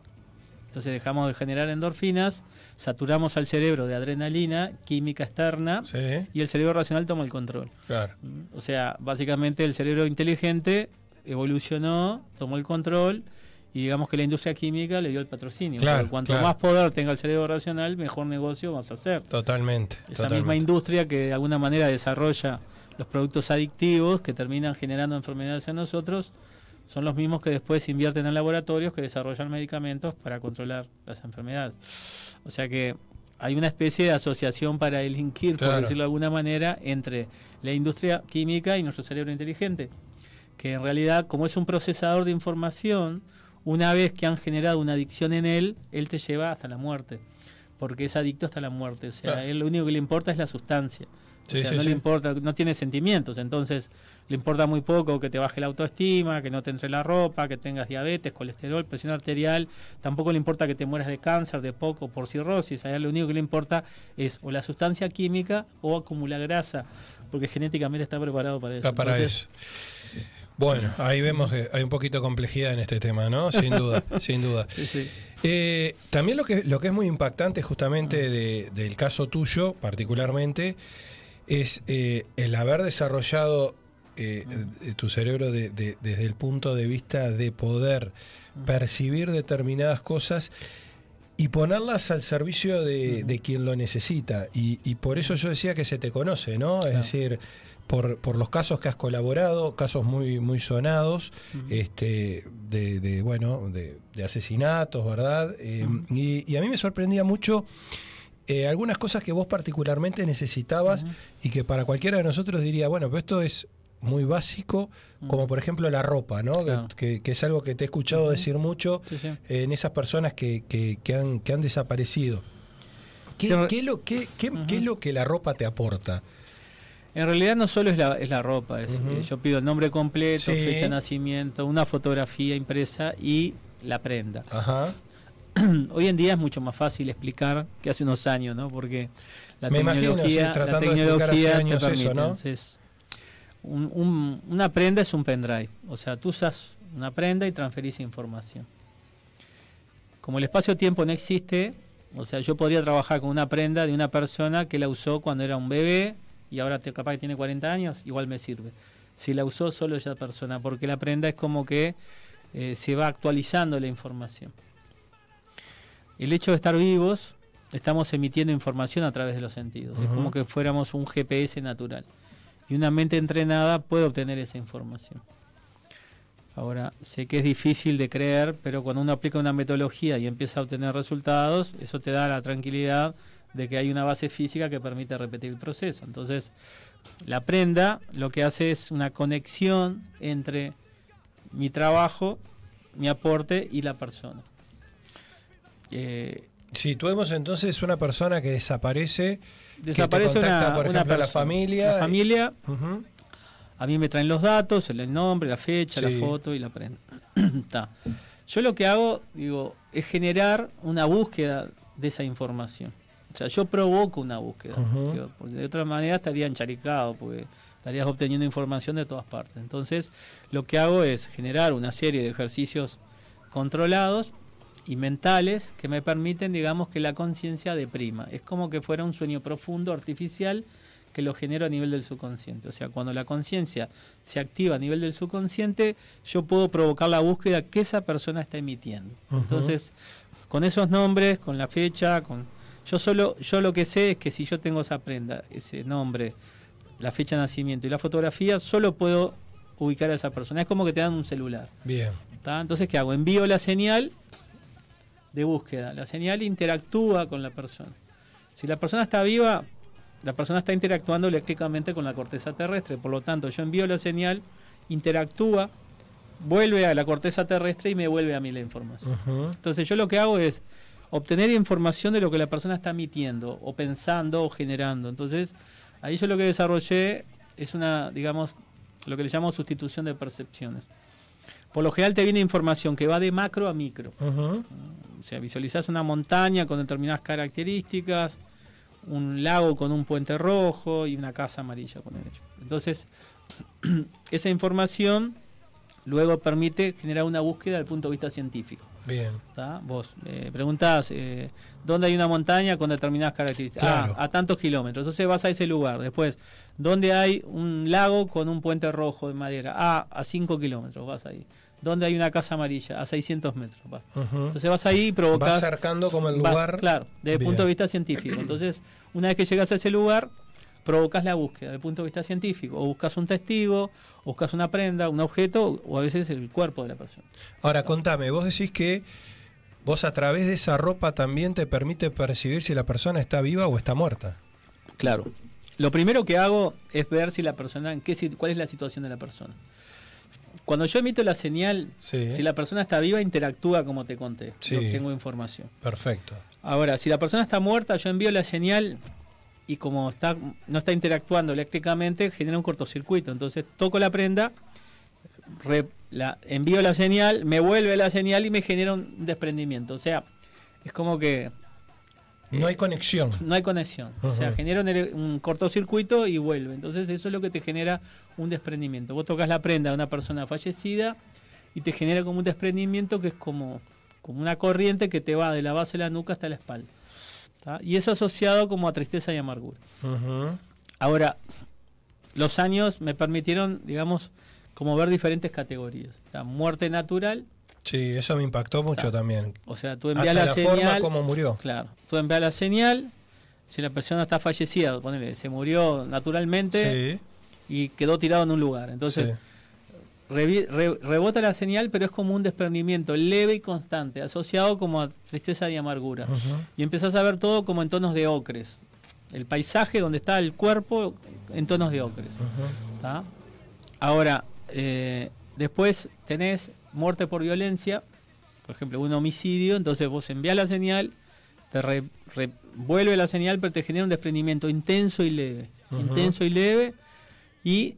Entonces dejamos de generar endorfinas, saturamos al cerebro de adrenalina, química externa, Sí. y el cerebro racional toma el control. Claro. O sea, básicamente el cerebro inteligente evolucionó, tomó el control y digamos que la industria química le dio el patrocinio. Claro, Porque cuanto claro. más poder tenga el cerebro racional, mejor negocio vas a hacer. Totalmente. Esa totalmente. misma industria que de alguna manera desarrolla los productos adictivos que terminan generando enfermedades en nosotros, son los mismos que después invierten en laboratorios que desarrollan medicamentos para controlar las enfermedades. O sea que hay una especie de asociación para delinquir, Claro. por decirlo de alguna manera, entre la industria química y nuestro cerebro inteligente. Que en realidad, como es un procesador de información, una vez que han generado una adicción en él, él te lleva hasta la muerte. Porque es adicto hasta la muerte. O sea, Claro. él lo único que le importa es la sustancia. O sea, sí, no sí. le importa, no tiene sentimientos, entonces le importa muy poco que te baje la autoestima, que no te entre la ropa, que tengas diabetes, colesterol, presión arterial, tampoco le importa que te mueras de cáncer, de poco, por cirrosis, a él lo único que le importa es o la sustancia química o acumular grasa, porque genéticamente está preparado para eso. Está para Entonces, eso. Bueno, ahí vemos que hay un poquito de complejidad en este tema, ¿no? Sin duda, (laughs) sin duda. Eh, también lo que, lo que es muy impactante justamente de- del caso tuyo, particularmente, es eh, el haber desarrollado eh, tu cerebro de- de- desde el punto de vista de poder percibir determinadas cosas y ponerlas al servicio de, de quien lo necesita. Y, y por eso yo decía que se te conoce, ¿no? Es decir, por, por los casos que has colaborado, casos muy, muy sonados, este, de, de, bueno, de, de asesinatos, ¿verdad? Eh, y, y a mí me sorprendía mucho eh, algunas cosas que vos particularmente necesitabas y que para cualquiera de nosotros diría, bueno, pero esto es muy básico, como por ejemplo la ropa, ¿no? Que- Claro. Que, que es algo que te he escuchado decir mucho Sí, sí. en esas personas que, que- que han, que han desaparecido. ¿Qué, Sí, qué lo, qué- qué- qué es lo que la ropa te aporta? En realidad no solo es la, es la ropa, es, eh, yo pido el nombre completo, Sí. fecha de nacimiento, una fotografía impresa y la prenda. Ajá. (clears throat) Hoy en día es mucho más fácil explicar que hace unos años, ¿no? Porque la Me imagino, tecnología, sí, la tecnología te años eso, permite. ¿no? Entonces, un- un- una prenda es un pendrive, o sea, tú usas una prenda y transferís información. Como el espacio-tiempo no existe, o sea, yo podría trabajar con una prenda de una persona que la usó cuando era un bebé y ahora te, capaz que tiene 40 años, igual me sirve. Si la usó solo esa persona, porque la prenda es como que eh, se va actualizando la información. El hecho de estar vivos, estamos emitiendo información a través de los sentidos. Es como que fuéramos un GPS natural. Y una mente entrenada puede obtener esa información. Ahora, sé que es difícil de creer, pero cuando uno aplica una metodología y empieza a obtener resultados, eso te da la tranquilidad de que hay una base física que permite repetir el proceso. Entonces, la prenda lo que hace es una conexión entre mi trabajo, mi aporte y la persona. Eh, Situemos entonces una persona que desaparece, desaparece que te contacta, una, por una ejemplo, a la familia. La familia, a mí me traen los datos, el nombre, la fecha, Sí. la foto y la prenda. (clears throat) Yo lo que hago, digo, es generar una búsqueda de esa información. O sea, yo provoco una búsqueda. Digo, porque de otra manera estaría encharicado, porque estarías obteniendo información de todas partes. Entonces, lo que hago es generar una serie de ejercicios controlados y mentales que me permiten, digamos, que la conciencia deprima. Es como que fuera un sueño profundo, artificial, que lo genero a nivel del subconsciente. O sea, cuando la conciencia se activa a nivel del subconsciente, yo puedo provocar la búsqueda que esa persona está emitiendo. Entonces, con esos nombres, con la fecha, con yo solo yo lo que sé es que si yo tengo esa prenda, ese nombre, la fecha de nacimiento y la fotografía, solo puedo ubicar a esa persona. Es como que te dan un celular. Bien. ¿tá? Entonces, ¿qué hago? Envío la señal de búsqueda. La señal interactúa con la persona. Si la persona está viva, la persona está interactuando eléctricamente con la corteza terrestre. Por lo tanto, yo envío la señal, interactúa, vuelve a la corteza terrestre y me vuelve a mí la información. Entonces, yo lo que hago es obtener información de lo que la persona está emitiendo, o pensando, o generando. Entonces, ahí yo lo que desarrollé es una, digamos, lo que le llamo sustitución de percepciones. Por lo general te viene información que va de macro a micro. O sea, visualizás una montaña con determinadas características, un lago con un puente rojo y una casa amarilla con el Entonces, (clears throat) esa información luego permite generar una búsqueda desde el punto de vista científico. Bien. ¿tá? Vos eh, preguntás eh, dónde hay una montaña con determinadas características. Claro. Ah, a tantos kilómetros. Entonces vas a ese lugar. Después, ¿dónde hay un lago con un puente rojo de madera? Ah, a 5 kilómetros vas ahí. ¿Dónde hay una casa amarilla? A 600 metros. Vas. Entonces vas ahí y provocas. Vas cercando como el vas- lugar. claro, desde el punto de vista científico. Entonces, una vez que llegas a ese lugar, provocas la búsqueda desde el punto de vista científico. O buscas un testigo, o buscas una prenda, un objeto, o a veces el cuerpo de la persona. Ahora, contame, vos decís que vos a través de esa ropa también te permite percibir si la persona está viva o está muerta. Claro. Lo primero que hago es ver si la persona, en qué, cuál es la situación de la persona. Cuando yo emito la señal, Sí. si la persona está viva, interactúa como te conté. Sí. Tengo información. Perfecto. Ahora, si la persona está muerta, yo envío la señal y como está, no está interactuando eléctricamente, genera un cortocircuito. Entonces toco la prenda, re- la, envío la señal, me vuelve la señal y me genera un desprendimiento. O sea, es como que No hay conexión. No hay conexión. O sea, genera un, un cortocircuito y vuelve. Entonces eso es lo que te genera un desprendimiento. Vos tocas la prenda de una persona fallecida y te genera como un desprendimiento que es como, como una corriente que te va de la base de la nuca hasta la espalda. ¿Tá? Y eso asociado como a tristeza y amargura. Ahora, los años me permitieron, digamos, como ver diferentes categorías. ¿tá? Muerte natural, Sí, eso me impactó mucho también. o sea, tú envías Hasta la, la señal. forma como murió. Claro, tú envías la señal, si la persona está fallecida, ponele, se murió naturalmente y quedó tirado en un lugar. Entonces, Sí. Re- rebota la señal, pero es como un desprendimiento leve y constante, asociado como a tristeza y amargura. Y empezás a ver todo como en tonos de ocres. El paisaje donde está el cuerpo en tonos de ocres. ¿tá? Ahora, eh, después tenés muerte por violencia, por ejemplo, un homicidio, entonces vos envías la señal, te re- re- vuelve la señal, pero te genera un desprendimiento intenso y leve. Intenso y leve, y,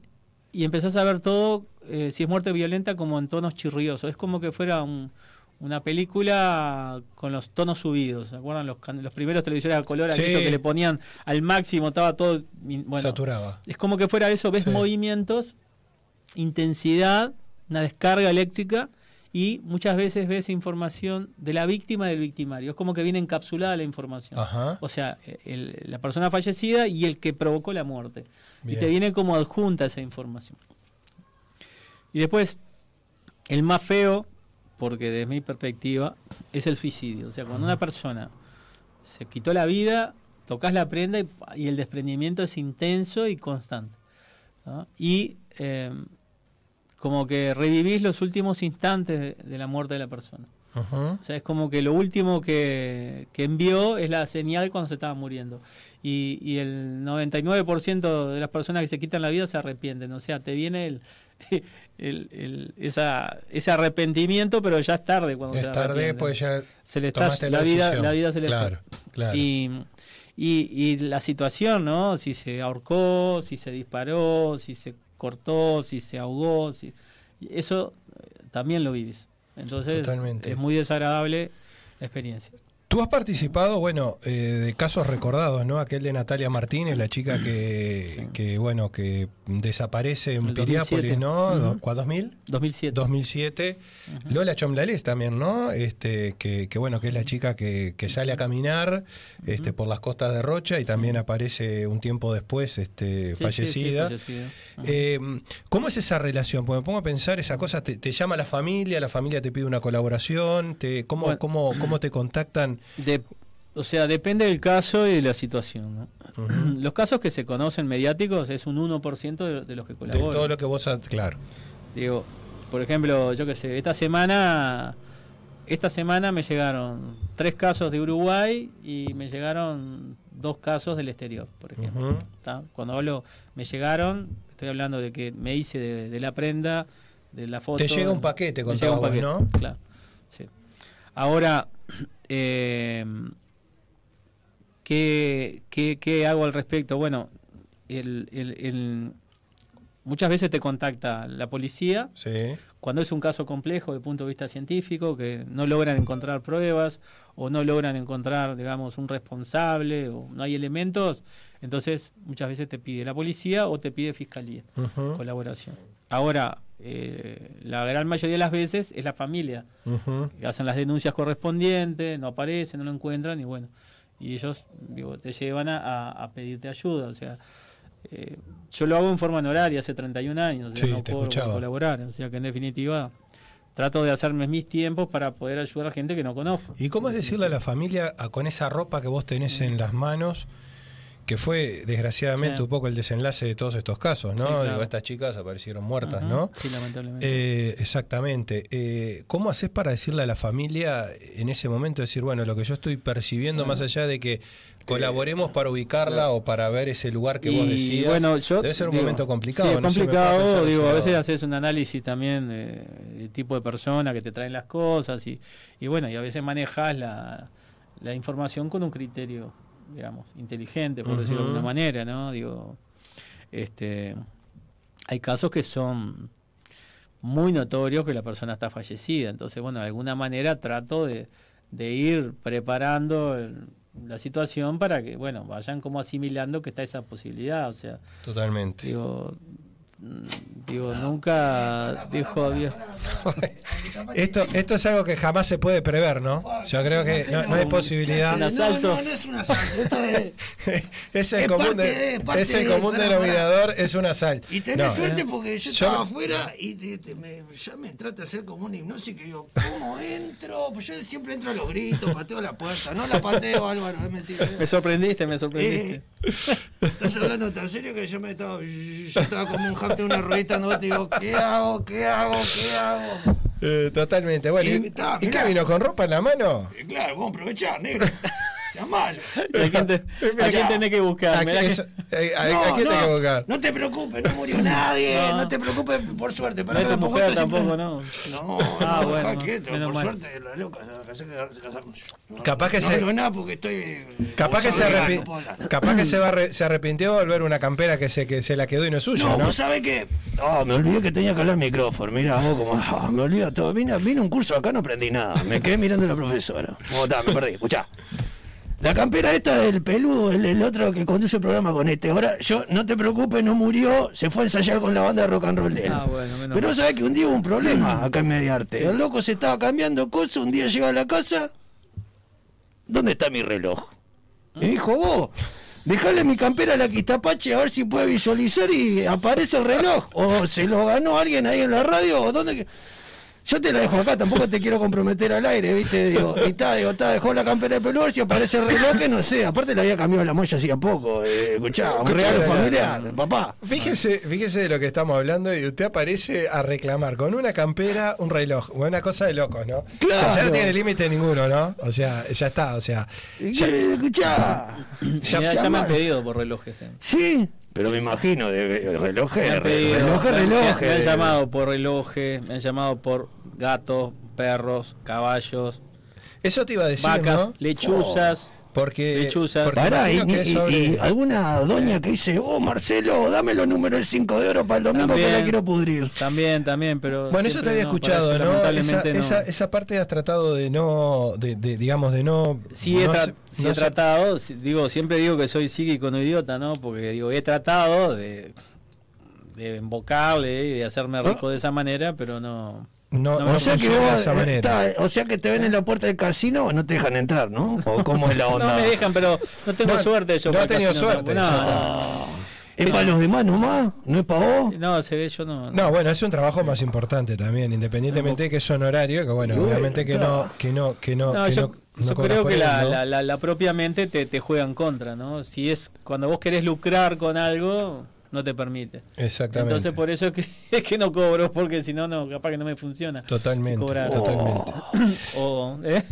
y empezás a ver todo, eh, si es muerte violenta, como en tonos chirriosos. Es como que fuera un- una película con los tonos subidos. ¿Se acuerdan los, los primeros televisores a color, Sí. aquellos que le ponían al máximo, estaba todo. Bueno, Saturaba. es como que fuera eso, ves Sí. movimientos, intensidad, una descarga eléctrica y muchas veces ves información de la víctima y del victimario. Es como que viene encapsulada la información. Ajá. O sea, el- la persona fallecida y el que provocó la muerte. Bien. Y te viene como adjunta esa información. Y después, el más feo, porque desde mi perspectiva, es el suicidio. O sea, cuando una persona se quitó la vida, tocas la prenda y, y el desprendimiento es intenso y constante. ¿no? Y eh, como que revivís los últimos instantes de, de la muerte de la persona. O sea, es como que lo último que, que envió es la señal cuando se estaba muriendo. Y, y el 99% de las personas que se quitan la vida se arrepienten. O sea, te viene el, el- el- esa, ese arrepentimiento, pero ya es tarde cuando Es se tarde, pues ya se le está, la, la vida, decisión. la vida se le Claro, fue. claro. Y, y, y la situación, ¿no? Si se ahorcó, si se disparó, si se cortó, si se ahogó, si, eso eh, también lo vives. Entonces Totalmente. es muy desagradable la experiencia. Tú has participado, bueno, eh, de casos recordados, ¿no? Aquel de Natalia Martínez, la chica que, que bueno, que desaparece en Piriápolis, 2007. ¿no? Ujú. ¿Cuál 2000? 2007. 2007. Lola Chomlalés también, ¿no? Este, que, que bueno, que es la chica que, que sale a caminar este, por las costas de Rocha y también aparece un tiempo después este, Sí, sí, sí, fallecida. fallecida. Eh, ¿Cómo es esa relación? Porque me pongo a pensar, esa cosa, te, te llama la familia, la familia te pide una colaboración, te, ¿cómo, Bueno. cómo, ¿cómo te contactan? De- o sea, depende del caso y de la situación. ¿no? (clears throat) Los casos que se conocen mediáticos es un 1% de, de los que De colaboran. todo lo que vos, has- claro. Digo, por ejemplo, yo qué sé, esta semana, esta semana me llegaron tres casos de Uruguay y me llegaron dos casos del exterior, por ejemplo. Cuando hablo, me llegaron, estoy hablando de que me hice de, de la prenda, de la foto. Te llega un paquete, vos, paquete, ¿no? Claro. sí. Ahora, eh, ¿qué, qué, qué hago al respecto? Bueno, el, el- el- muchas veces te contacta la policía Sí. cuando es un caso complejo desde el punto de vista científico, que no logran encontrar pruebas o no logran encontrar, digamos, un responsable o no hay elementos, entonces muchas veces te pide la policía o te pide fiscalía, colaboración. Ahora, eh, la gran mayoría de las veces es la familia que hacen las denuncias correspondientes, no aparecen, no lo encuentran y bueno, y ellos digo, te llevan a, pedirte ayuda, o sea, eh, yo lo hago en forma honoraria hace 31 años, o sea, Sí, no escuchaba. colaborar, o sea que en definitiva trato de hacerme mis tiempos para poder ayudar a gente que no conozco. ¿Y cómo es decirle a la familia a- con esa ropa que vos tenés en las manos? Que fue desgraciadamente Sí. un poco el desenlace de todos estos casos, ¿no? Sí, claro. Digo, estas chicas aparecieron muertas, ¿no? Sí, lamentablemente. Eh, exactamente. Eh, ¿Cómo haces para decirle a la familia en ese momento, decir, bueno, lo que yo estoy percibiendo, Bueno. más allá de que colaboremos para ubicarla o para ver ese lugar que vos decías? bueno, yo debe ser un digo, momento complicado. Sí, es no sé, complicado, digo, a veces haces un análisis también de, de tipo de persona que te traen las cosas y, y bueno, y a veces manejas la, la información con un criterio, digamos, inteligente, por decirlo de alguna manera, ¿no? Digo, este, hay casos que son muy notorios que la persona está fallecida, entonces, bueno, de alguna manera trato de, de ir preparando el- la situación para que, bueno, vayan como asimilando que está esa posibilidad, o sea, Totalmente. digo, digo, nunca dijo Dios. (laughs) Esto, esto es algo que jamás se puede prever, ¿no? Yo creo que no, no hay posibilidad. No, no, no es un asalto. Esto es, (laughs) Es el Es común, de- es el común denominador, es un asalto. y tenés No, suerte eh, porque yo yo- estaba afuera y te- te- me, ya me trata de hacer como una hipnosis que digo, ¿cómo entro? Pues yo siempre entro a los gritos, pateo la puerta. No la pateo, Álvaro, es mentira. (laughs) Me sorprendiste, me sorprendiste. Eh, Estás hablando tan serio que yo me estaba. Yo estaba como un en una ruedita, no te digo, ¿qué hago? ¿Qué hago? ¿Qué hago? eh, totalmente. Bueno, ¿y, Y está, y qué vino con ropa en la mano? Y claro, vamos a aprovechar, negro. Sea malo. ¿A quién, te- a quién tenés que buscar? ¿A Mirá quién- que- eso- eh, a- a No, quién no, tengo que buscar? No te preocupes, no murió nadie. (laughs) No. No, te preocupes, por suerte. No Para mujer esto siempre- tampoco, ¿no? No, Ah, no, bueno, quieto, por mal. suerte, la loca se- se- se- Capaz que no se- nada porque estoy. Capaz que, se, arrepi- no capaz que se, va a re- se arrepintió de volver una campera que se, que se la quedó y no es suya, No, ¿no? vos sabés que. Oh, me olvidé que tenía que hablar al micrófono. Mira, vos como. ah, (laughs) me olvidé todo. Vine, vine un curso acá, no aprendí nada. Me quedé mirando a la profesora. ¿Cómo está? Me perdí. Escuchá. La campera esta del peludo, el, el otro que conduce el programa con este. Ahora, yo, no te preocupes, no murió. Se fue a ensayar con la banda de rock and roll de él. Ah, bueno, menos Pero mal. sabés que un día hubo un problema acá en Mediarte. El loco se estaba cambiando cosas. Un día llega a la casa. ¿Dónde está mi reloj? Me dijo vos. Dejale mi campera a la Quistapache a ver si puede visualizar y aparece el reloj. O se lo ganó alguien ahí en la radio. O dónde. Yo te la dejo acá, tampoco te quiero comprometer al aire, ¿viste? Digo, y está, digo, está, dejó la campera de peludo, si aparece el reloj, que no sé. Aparte le había cambiado la molla hacía poco. Eh, escuchá, un regalo la- familiar, papá. Fíjese, fíjese de lo que estamos hablando y usted aparece a reclamar con una campera un reloj. Una cosa de locos, ¿no? O sea, ya Claro. no tiene límite ninguno, ¿no? O sea, ya está, o sea. ya- Escuchá. Ya, ya me han pedido por relojes. eh. Sí, pero me imagino, de, de relojes, relojes, me han- relojes. Me han llamado por relojes, me han llamado por gatos, perros, caballos. Eso te iba a decir, Vacas, ¿no? lechuzas. Porque. Pará, y, imagino que y- sobre- y alguna doña que dice, oh Marcelo, dame los números del 5 de oro para el domingo que la quiero pudrir. También, también, pero. Bueno, eso te había no, para escuchado, eso, ¿no? Esa, Lamentablemente no. esa, esa parte has tratado de no, de, de, digamos, de no... Sí, he, tra- sí he tratado, digo, siempre digo que soy psíquico no idiota, ¿no? Porque digo, he tratado de, de embocarle y de hacerme rico de esa manera, pero no. No, no o, sea que funciona vos, de esa manera. está- o sea que te ven en la puerta del casino no te dejan entrar, ¿no? ¿O cómo es la (laughs) onda? No me dejan, pero no tengo No, suerte yo. no ha tenido casino suerte, No, ¿Es para los demás nomás? ¿No es para vos? no, se ve, yo no. No, bueno, es un trabajo más importante también, independientemente de que es honorario, que bueno, obviamente que no, que no, que no, No, que yo, no- creo que él, la, ¿no? la, la, la propia mente te, te juega en contra, ¿no? Si es cuando vos querés lucrar con algo, no te permite. Exactamente. Entonces por eso es que, (laughs) es que no cobro, porque si no, no, capaz que no me funciona. Totalmente, Si cobrara. totalmente. O, ¿eh?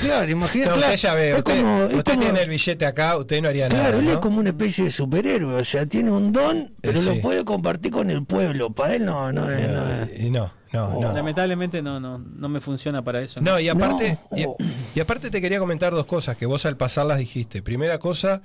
Claro, imagínate. No, claro, usted ya ve, usted, como- es usted como- tiene el billete acá, usted no haría Claro, nada. él ¿no? es como una especie de superhéroe, o sea, tiene un don, pero Eh, sí. lo puede compartir con el pueblo. Para él no, no, es- no es- Y no, no, no. Lamentablemente no, no, no me funciona para eso. No, y aparte, y, y aparte te quería comentar dos cosas que vos al pasarlas dijiste. Primera cosa,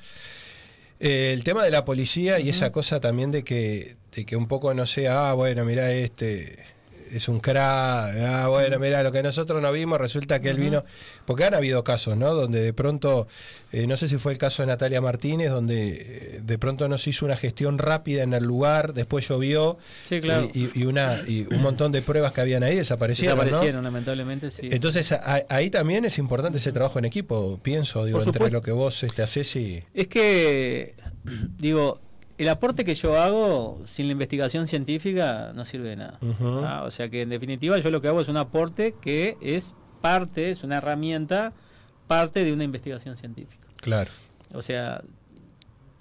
eh, el tema de la policía y esa cosa también de que, de que un poco no sea, ah, bueno, mira este es un crack, ah, bueno, mira lo que nosotros no vimos, resulta que él vino, porque han habido casos, ¿no? Donde de pronto, eh, no sé si fue el caso de Natalia Martínez, donde eh, de pronto no se hizo una gestión rápida en el lugar, después llovió, Sí, claro. y, y- una, y un montón de pruebas que habían ahí desaparecieron. Desaparecieron, lamentablemente, sí. Entonces a- ahí también es importante ese trabajo en equipo, pienso, digo, entre lo que vos este, haces y... Es que, digo, el aporte que yo hago sin la investigación científica no sirve de nada. Ah, O sea que en definitiva yo lo que hago es un aporte que es parte, es una herramienta, parte de una investigación científica. Claro. O sea,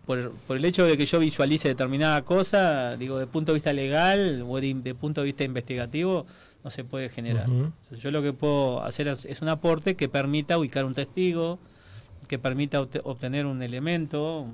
por, por el hecho de que yo visualice determinada cosa, digo, de punto de vista legal o de, de punto de vista investigativo, no se puede generar. Yo lo que puedo hacer es, es un aporte que permita ubicar un testigo, que permita obte- obtener un elemento,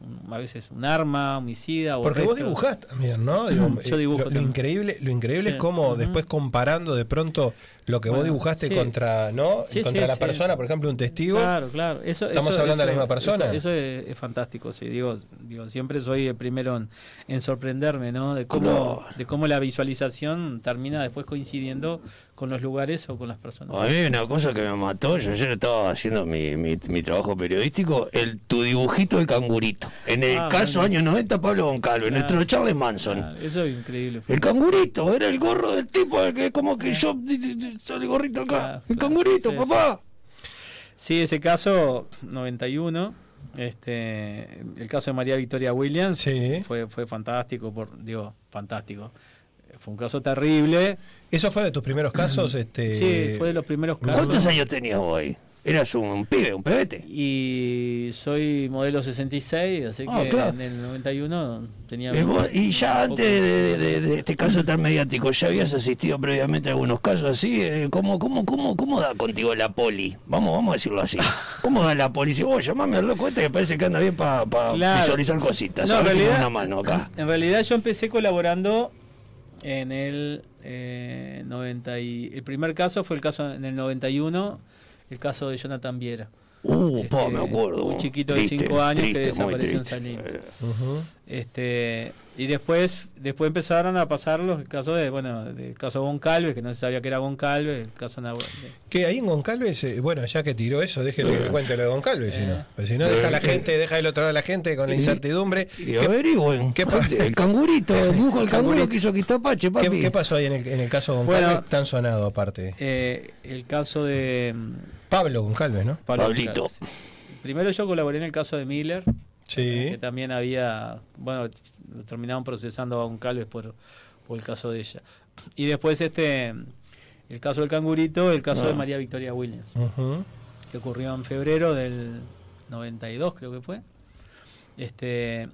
un- a veces un arma, homicida o Porque vos dibujás también, ¿no? Digo, (laughs) Yo eh, dibujo Lo, increíble, lo increíble Sí. es cómo Ujú. después comparando de pronto lo que vos dibujaste sí. contra, ¿no? Sí, contra sí, la sí. persona, por ejemplo, un testigo. Claro, claro. Eso, Estamos eso- hablando de la misma persona. Eso, eso es, es fantástico, sí. Digo, digo, siempre soy el primero en, en sorprenderme, ¿no? De cómo, de cómo la visualización termina después coincidiendo con los lugares o con las personas. A mí una cosa que me mató, yo ayer estaba haciendo mi, mi, mi trabajo periodístico, el tu dibujito del cangurito. En el Ah, caso bueno. años 90, Pablo Goncalves, Claro. nuestro Charles Manson. Claro, eso es increíble. El cangurito, era el gorro del tipo, el que como que yo, sale gorrito acá. el cangurito, sí, papá. Sí, ese caso, 91, este, el caso de María Victoria Williams fue, fue fantástico, por, digo, fantástico. Fue un caso terrible. ¿Eso fue de tus primeros casos? este Sí, fue de los primeros casos. ¿Cuántos años tenías ahí? Eras un, pibe, un pebete. Y soy modelo 66, así Ah, que claro. en el 91 tenía... Y, vos- y ya antes de, de- de este caso tan mediático, ¿ya habías asistido previamente a algunos casos así? Eh, ¿Cómo, cómo, cómo, cómo da contigo la poli? Vamos, vamos a decirlo así. (laughs) ¿Cómo da la poli? Si vos llamame al loco este que parece que anda bien para Claro. visualizar cositas. No, en realidad- una mano acá. (clears throat) En realidad yo empecé colaborando en el eh, 90 y el primer caso fue el caso en el 91, el caso de Jonathan Viera. Uh, Este, me acuerdo. Un chiquito de Triste, 5 años triste, que desapareció en. Salinas. Este, y después después empezaron a pasar los casos de, bueno, del caso Goncalves, que no se sabía que era Goncalves, el caso Nahue- de- Que ahí en Goncalves, eh, bueno, ya que tiró eso, déjelo que me cuente lo de Goncalves, si no. Pues si no, Eh, deja a la eh, gente, deja del otro lado a la gente con la incertidumbre. Y averigüen. ¿Qué, (laughs) El cangurito, el dibujo del canguro que hizo Quistapache, papi. ¿Qué, qué pasó ahí en el, en el caso Goncalves Bueno, tan sonado aparte? eh, el caso de Pablo Goncalves, ¿no? Pablo Pablito. Goncalves, sí. Primero yo colaboré en el caso de Miller. Sí. Que también había, bueno, terminaron procesando a Goncalves por, por el caso de ella. Y después este el caso del cangurito, el caso Ah. de María Victoria Williams, que ocurrió en febrero del 92, creo que fue. Este,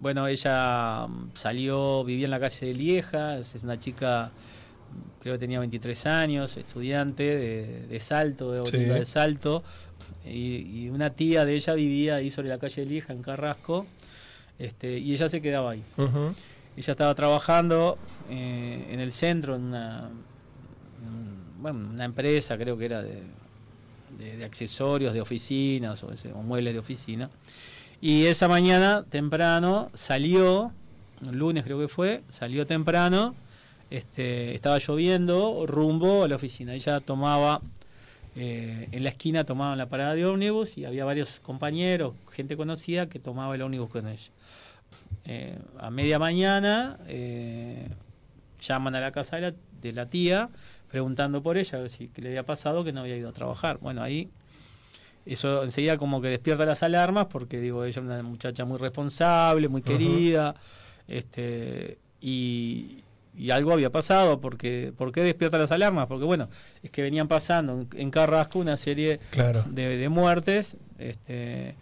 bueno, ella mm, salió, vivía en la calle de Lieja, es una chica, creo que tenía 23 años, estudiante de, de Salto, de Sí. Oliva de Salto, y, y una tía de ella vivía ahí sobre la calle de Lieja, en Carrasco, este, y ella se quedaba ahí. Ella estaba trabajando eh, en el centro, en una, en, bueno, una empresa, creo que era de, de- de accesorios de oficinas o, ese- o muebles de oficina. Y esa mañana, temprano, salió, lunes creo que fue, salió temprano, este, estaba lloviendo, rumbo a la oficina. Ella tomaba, eh, en la esquina tomaban la parada de ómnibus y había varios compañeros, gente conocida, que tomaba el ómnibus con ella. Eh, a media mañana eh, llaman a la casa de la, de la tía preguntando por ella, a ver si le había pasado, que no había ido a trabajar. Bueno, ahí eso enseguida como que despierta las alarmas porque digo, ella es una muchacha muy responsable, muy querida, este y, y algo había pasado porque ¿por qué despierta las alarmas? Porque bueno, es que venían pasando en, en Carrasco una serie Claro. de, de muertes, este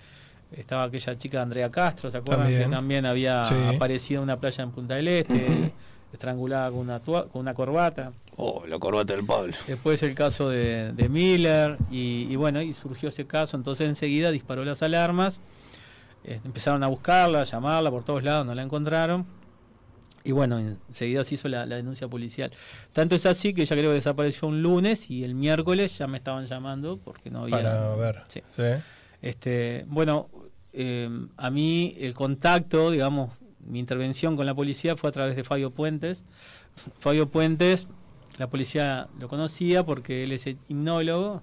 estaba aquella chica Andrea Castro, ¿se acuerdan? También. Que también había Sí. aparecido en una playa en Punta del Este, estrangulada con una, tua- con una corbata. Oh, la corbata del Pablo. Después el caso de, de Miller y, y bueno, y surgió ese caso, entonces enseguida disparó las alarmas, eh, empezaron a buscarla, a llamarla por todos lados, no la encontraron. Y bueno, enseguida se hizo la, la denuncia policial. Tanto es así que ella creo que desapareció un lunes y el miércoles ya me estaban llamando porque no había... Para ver. Sí. Sí. Este, bueno, eh, a mí el contacto, digamos, mi intervención con la policía fue a través de Fabio Puentes. Fabio Puentes, la policía lo conocía porque él es hipnólogo.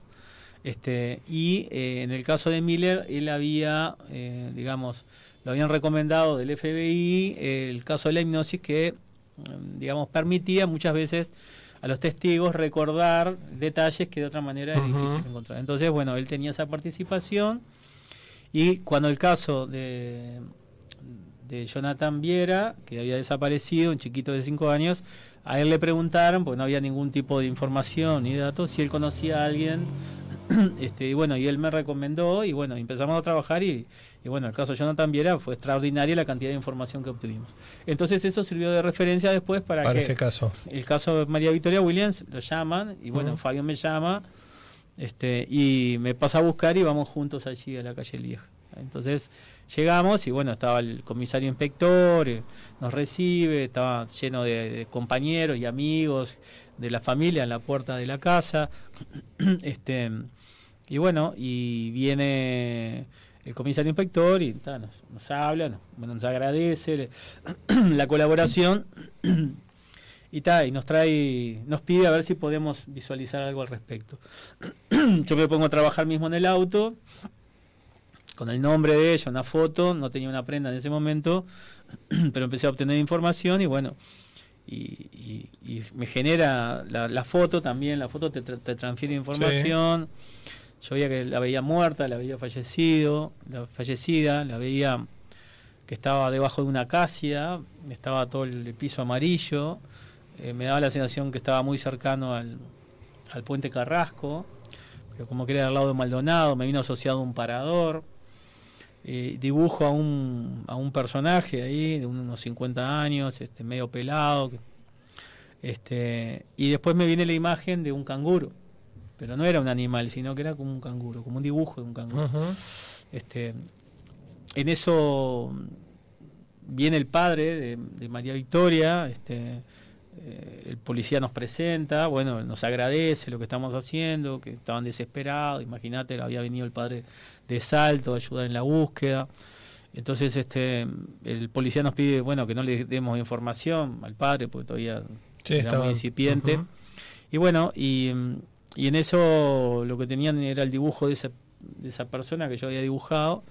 Este, y eh, en el caso de Miller, él había, eh, digamos, lo habían recomendado del FBI eh, el caso de la hipnosis que, mm, digamos, permitía muchas veces a los testigos recordar detalles que de otra manera es Ujú. difícil encontrar. Entonces, bueno, él tenía esa participación y cuando el caso de, de Jonathan Viera, que había desaparecido, un chiquito de 5 años, a él le preguntaron, porque no había ningún tipo de información ni datos, si él conocía a alguien, (clears throat) este, y bueno, y él me recomendó, y bueno, empezamos a trabajar, y, y bueno, el caso de Jonathan Viera fue extraordinaria la cantidad de información que obtuvimos. Entonces eso sirvió de referencia después para, Para que ese caso. el caso de María Victoria Williams lo llaman, y bueno. Fabio me llama, este, y me pasa a buscar y vamos juntos allí a la calle Lieja. Entonces llegamos y bueno, estaba el comisario inspector, eh, nos recibe, estaba lleno de, de compañeros y amigos de la familia en la puerta de la casa. (clears throat) este y bueno, y viene el comisario inspector y ta, nos, nos habla, nos, agradece le- (clears throat) la colaboración (clears throat) y ta, y nos trae, nos pide a ver si podemos visualizar algo al respecto. (clears throat) Yo me pongo a trabajar mismo en el auto, con el nombre de ella, una foto, no tenía una prenda en ese momento, pero empecé a obtener información y bueno, y, y- y me genera la, la foto también, la foto te, tra- te transfiere información. Yo veía que la veía muerta, la veía fallecido, la fallecida, la veía que estaba debajo de una acacia, estaba todo el piso amarillo, eh, me daba la sensación que estaba muy cercano al, al puente Carrasco, pero como que era al lado de Maldonado, me vino asociado un parador, dibujo a un, a un personaje ahí de unos 50 años, este, medio pelado, este, y después me viene la imagen de un canguro, pero no era un animal, sino que era como un canguro, como un dibujo de un canguro. Este, en eso viene el padre de, de María Victoria, este, eh, el policía nos presenta, bueno, nos agradece lo que estamos haciendo, que estaban desesperados, imagínate, había venido el padre de Salto a ayudar en la búsqueda. Entonces este el policía nos pide, bueno, que no le demos información al padre, porque todavía Sí, era muy incipiente. Y bueno, y, y en eso lo que tenían era el dibujo de esa, de esa persona que yo había dibujado.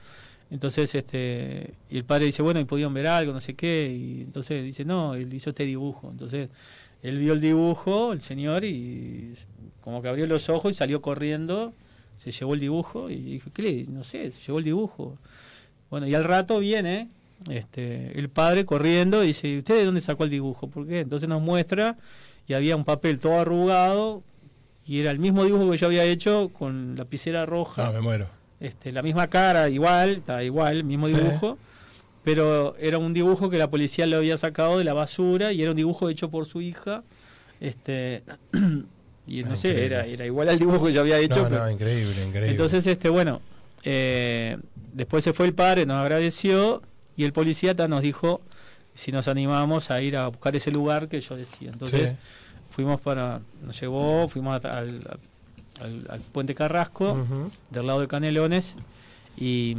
Entonces, este, y el padre dice, bueno, y podían ver algo, no sé qué, y entonces dice, no, él hizo este dibujo. Entonces, él vio el dibujo, el señor, y como que abrió los ojos y salió corriendo, se llevó el dibujo, y dijo, ¿qué le? No sé, se llevó el dibujo. Bueno, y al rato viene este, el padre corriendo y dice, ¿y usted de dónde sacó el dibujo? ¿Por qué? Entonces nos muestra y había un papel todo arrugado y era el mismo dibujo que yo había hecho con lapicera roja. Ah, me muero. Este, la misma cara, igual, está igual, el mismo Sí. dibujo, pero era un dibujo que la policía lo había sacado de la basura y era un dibujo hecho por su hija. Este, (clears throat) y no Ah, sé, era, era igual al dibujo que yo había hecho. No, pero- no, increíble, increíble. entonces, este, bueno, eh, después se fue el padre, nos agradeció y el policía nos dijo si nos animábamos a ir a buscar ese lugar que yo decía. Entonces, Sí. Fuimos para, nos llevó, fuimos a- al, al- al puente Carrasco, del lado de Canelones, y,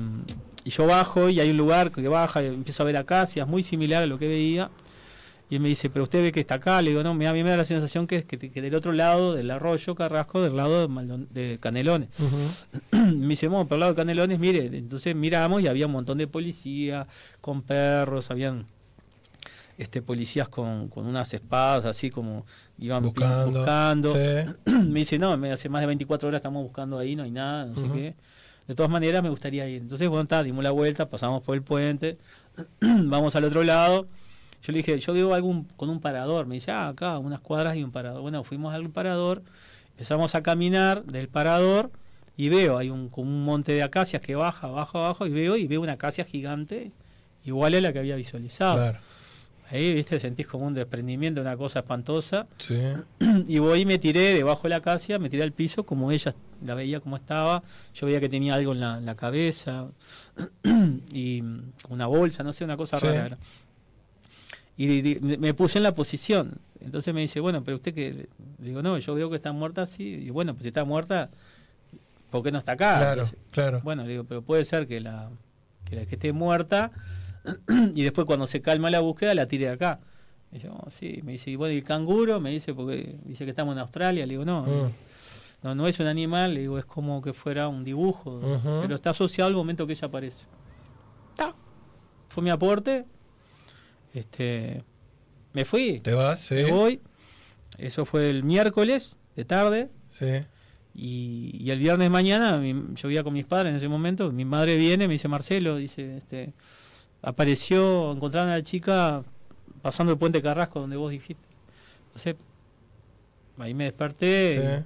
y yo bajo y hay un lugar que baja y empiezo a ver acacias, muy similar a lo que veía. Y él me dice, pero usted ve que está acá. Le digo, no, a mí me da la sensación que, que, que del otro lado del arroyo Carrasco, del lado de, Maldon- de Canelones. (clears throat) me dice, bueno, por el lado de Canelones, mire, entonces miramos y había un montón de policía con perros, habían este policías con, con unas espadas así como iban Buscando, buscando. sí. (clears throat) me dice, no, me hace más de 24 horas estamos buscando ahí, no hay nada, no sé qué. De todas maneras me gustaría ir. Entonces, bueno, está, dimos la vuelta, pasamos por el puente, (clears throat) vamos al otro lado. Yo le dije, yo veo algún con un parador. Me dice, ah, acá, unas cuadras y un parador. Bueno, fuimos al parador, empezamos a caminar del parador y veo, hay un, como un monte de acacias que baja, baja, abajo y veo, y veo una acacia gigante, igual a la que había visualizado. Claro. Ahí, viste, sentís como un desprendimiento, una cosa espantosa. Sí. (clears throat) y voy y me tiré debajo de la acacia, me tiré al piso, como ella la veía como estaba. Yo veía que tenía algo en la, en la cabeza (clears throat) y una bolsa, no sé, una cosa Sí. rara. Y me puse en la posición. Entonces me dice, bueno, pero usted que. Le digo, no, yo veo que está muerta así. Y bueno, pues si está muerta, ¿por qué no está acá? Claro, claro. Bueno, le digo, pero puede ser que la que, la que esté muerta (clears throat) y después cuando se calma la búsqueda la tire de acá. Y yo, "Oh, sí, me dice, y bueno, ¿y el canguro? Me dice, porque dice que estamos en Australia. Le digo, no, Mm. no, no es un animal, le digo, es como que fuera un dibujo, pero está asociado al momento que ella aparece. Ta. Fue mi aporte. Este, me fui. ¿Te vas? Sí. Me voy. Eso fue el miércoles de tarde. Sí. Y, y el viernes mañana, mi- yo vivía con mis padres en ese momento, mi madre viene, me dice, Marcelo, dice, este, apareció, encontraron a la chica pasando el puente Carrasco donde vos dijiste. Entonces, ahí me desperté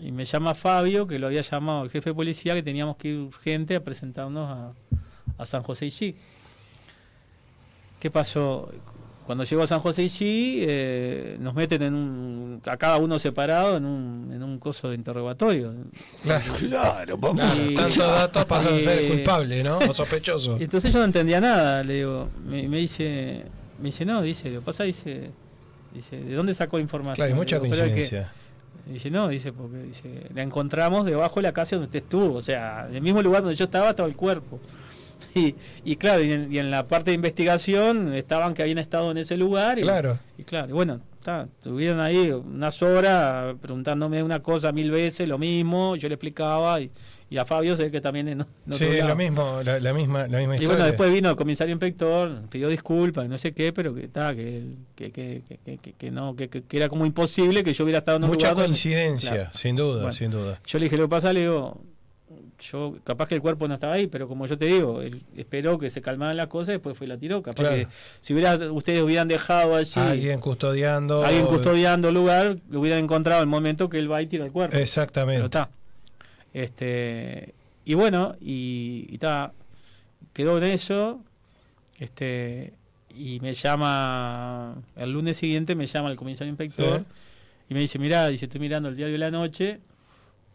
y, y me llama Fabio, que lo había llamado el jefe de policía, que teníamos que ir urgente a presentarnos a, a San José y ¿Qué pasó? Cuando llego a San José G, eh, nos meten en un, a cada uno separado en un, en un coso de interrogatorio. Claro, (laughs) claro, tantos datos pasan a ser culpable, ¿no? O sospechoso. y (laughs) Entonces yo no entendía nada, le digo, me, me dice, me dice, no, dice, lo pasa, dice, dice, ¿de dónde sacó información? Claro, hay mucha Le digo, "Pero es que-". coincidencia. Dice, no, dice, porque dice, la encontramos debajo de la casa donde usted estuvo, o sea, en el mismo lugar donde yo estaba estaba el cuerpo. (laughs) Y, y claro, y en, y en la parte de investigación estaban que habían estado en ese lugar. Y, Claro. Y claro, y bueno, ta, estuvieron ahí unas horas preguntándome una cosa mil veces, lo mismo, yo le explicaba y, y a Fabio sé que también en otro Sí, lo mismo, la, la misma, la misma Y historia. bueno, después vino el comisario inspector, pidió disculpas, no sé qué, pero que, ta, que, que, que, que, que- que no, que, que- que era como imposible que yo hubiera estado en un Mucha lugar donde- coincidencia, Claro. sin duda, Bueno, sin duda. Yo le dije, lo que pasa, le digo, yo capaz que el cuerpo no estaba ahí, pero como yo te digo, él esperó que se calmaran las cosas y después fue y la tiró. Capaz Claro. que si hubiera, ustedes hubieran dejado allí Alguien custodiando. alguien custodiando el lugar, lo hubieran encontrado en el momento que él va y tira el cuerpo. Exactamente. Pero está. Este, y bueno, y, ta, quedó en eso. Este, y me llama, el lunes siguiente me llama el comisario inspector Sí. y me dice, mira, dice, estoy mirando el diario de la noche.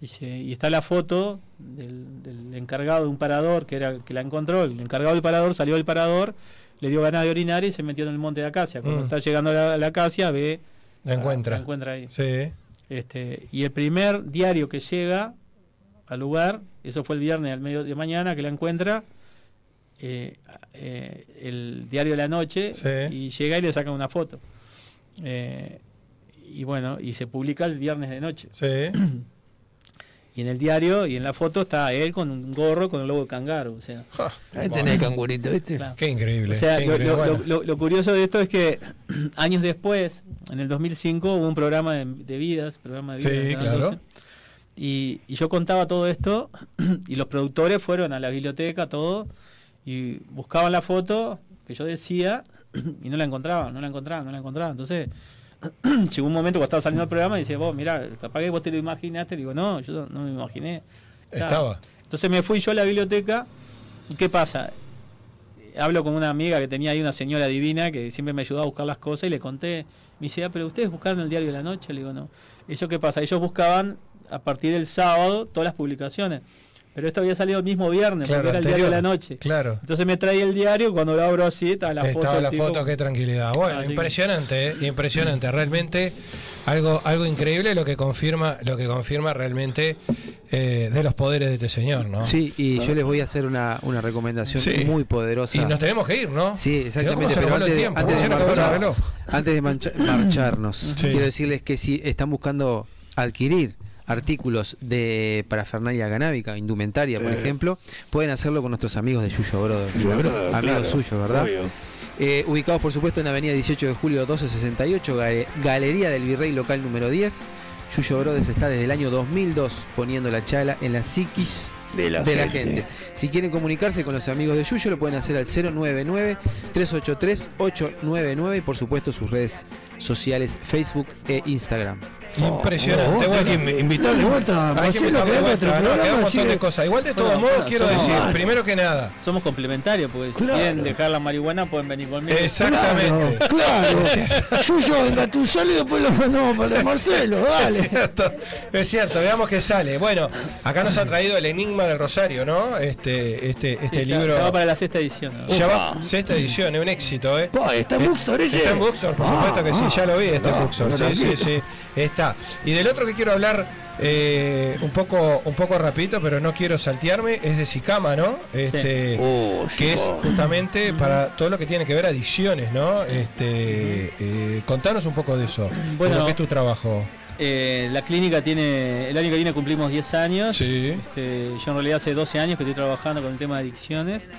Dice, y está la foto del, del encargado de un parador que era que la encontró. El encargado del parador salió del parador, le dio ganas de orinar y se metió en el monte de Acacia. Cuando Mm. está llegando a la, la Acacia, ve. La encuentra. la encuentra ahí. Sí. Este, y el primer diario que llega al lugar, eso fue el viernes al medio de mañana que la encuentra, eh, eh, el diario de la noche, Sí. y llega y le saca una foto. Eh, y bueno, y se publica el viernes de noche. Sí. (clears throat) Y en el diario y en la foto está él con un gorro con el logo de Cangaro. O sea, Ahí tenés el cangurito, ¿viste? Claro. Qué increíble. O sea, qué lo, increíble. lo- Bueno. lo- lo curioso de esto es que (clears throat) años después, en el 2005, hubo un programa de, de vidas, programa de Sí, vidas. claro. 12, y, y yo contaba todo esto (clears throat) y los productores fueron a la biblioteca, todo, y buscaban la foto que yo decía (clears throat) y no la encontraban, no la encontraban, no la encontraban. Entonces (clears throat) llegó un momento cuando estaba saliendo el programa y dice, vos, mirá, capaz que vos te lo imaginaste. Le digo, no, yo no me imaginé. Estaba. Entonces me fui yo a la biblioteca. ¿y ¿Qué pasa? Hablo con una amiga que tenía ahí una señora divina que siempre me ayudaba a buscar las cosas y le conté. Me dice, ah, pero ustedes buscaron el diario de la noche. Le digo, no. ¿Eso qué pasa? Ellos buscaban a partir del sábado todas las publicaciones. Pero esto había salido el mismo viernes, Claro, porque era el diario de la anterior. noche. Claro. Entonces me traía el diario, cuando lo abro así, estaba la foto. Estaba del la tipo. foto, qué tranquilidad. Bueno, Así que- impresionante, ¿eh? impresionante. Realmente algo, algo increíble lo que confirma, lo que confirma realmente eh, de los poderes de este señor, ¿no? Sí, y yo les voy a hacer una, una recomendación Sí. muy poderosa. Y nos tenemos que ir, ¿no? Sí, exactamente. Pero antes, tiempo, antes de marchar- antes de mancha- marcharnos, Sí. quiero decirles que si están buscando adquirir artículos de parafernalia ganábica, indumentaria, por Eh. ejemplo, pueden hacerlo con nuestros amigos de Yuyo Brothers. Yuyo Brothers, amigos claro, suyos, ¿verdad? Eh, ubicados, por supuesto, en Avenida 18 de Julio 1268, Gale- Galería del Virrey, local número 10. Yuyo Brothers está desde el año 2002 poniendo la chala en la psiquis De la gente. gente. Si quieren comunicarse con los amigos de Yuyo, lo pueden hacer al 099-383-899 y, por supuesto, sus redes sociales Facebook e Instagram. Impresionante. Oh, bueno. que invitar de vuelta a Hay que Marcelo, invitar que de un montón de cosas. Igual de todos Bueno, modos, bueno, quiero decir, primero que nada, Somos complementarios, porque si quieren dejar la marihuana pueden venir conmigo. Exactamente. Claro, (laughs) claro. Yuyo, venga tú solo y después lo mandamos para el Marcelo, Es dale. cierto, es cierto, veamos qué sale. Bueno, acá nos ha traído el Enigma del Rosario, ¿no? Este, este, este Sí, libro. ya va para la sexta edición. ¿no? Ya va, sexta edición, es un éxito, ¿eh? Pa, ¿está en Bookstore ese? Está en Bookstore, por supuesto que sí, ah, ya lo vi, está en ah, Bookstore. bueno, Sí, sí, tranquilo. Está. Y del otro que quiero hablar eh, un poco un poco rapidito, pero no quiero saltearme, es de Sicama, ¿no? Este, Oh, que es justamente para todo lo que tiene que ver adicciones, ¿no? Este, eh, contanos un poco de eso. Bueno, Bueno, ¿qué es tu trabajo? Eh, la clínica tiene, el año que viene cumplimos 10 años. Sí. Este, yo en realidad hace 12 años que estoy trabajando con el tema de adicciones.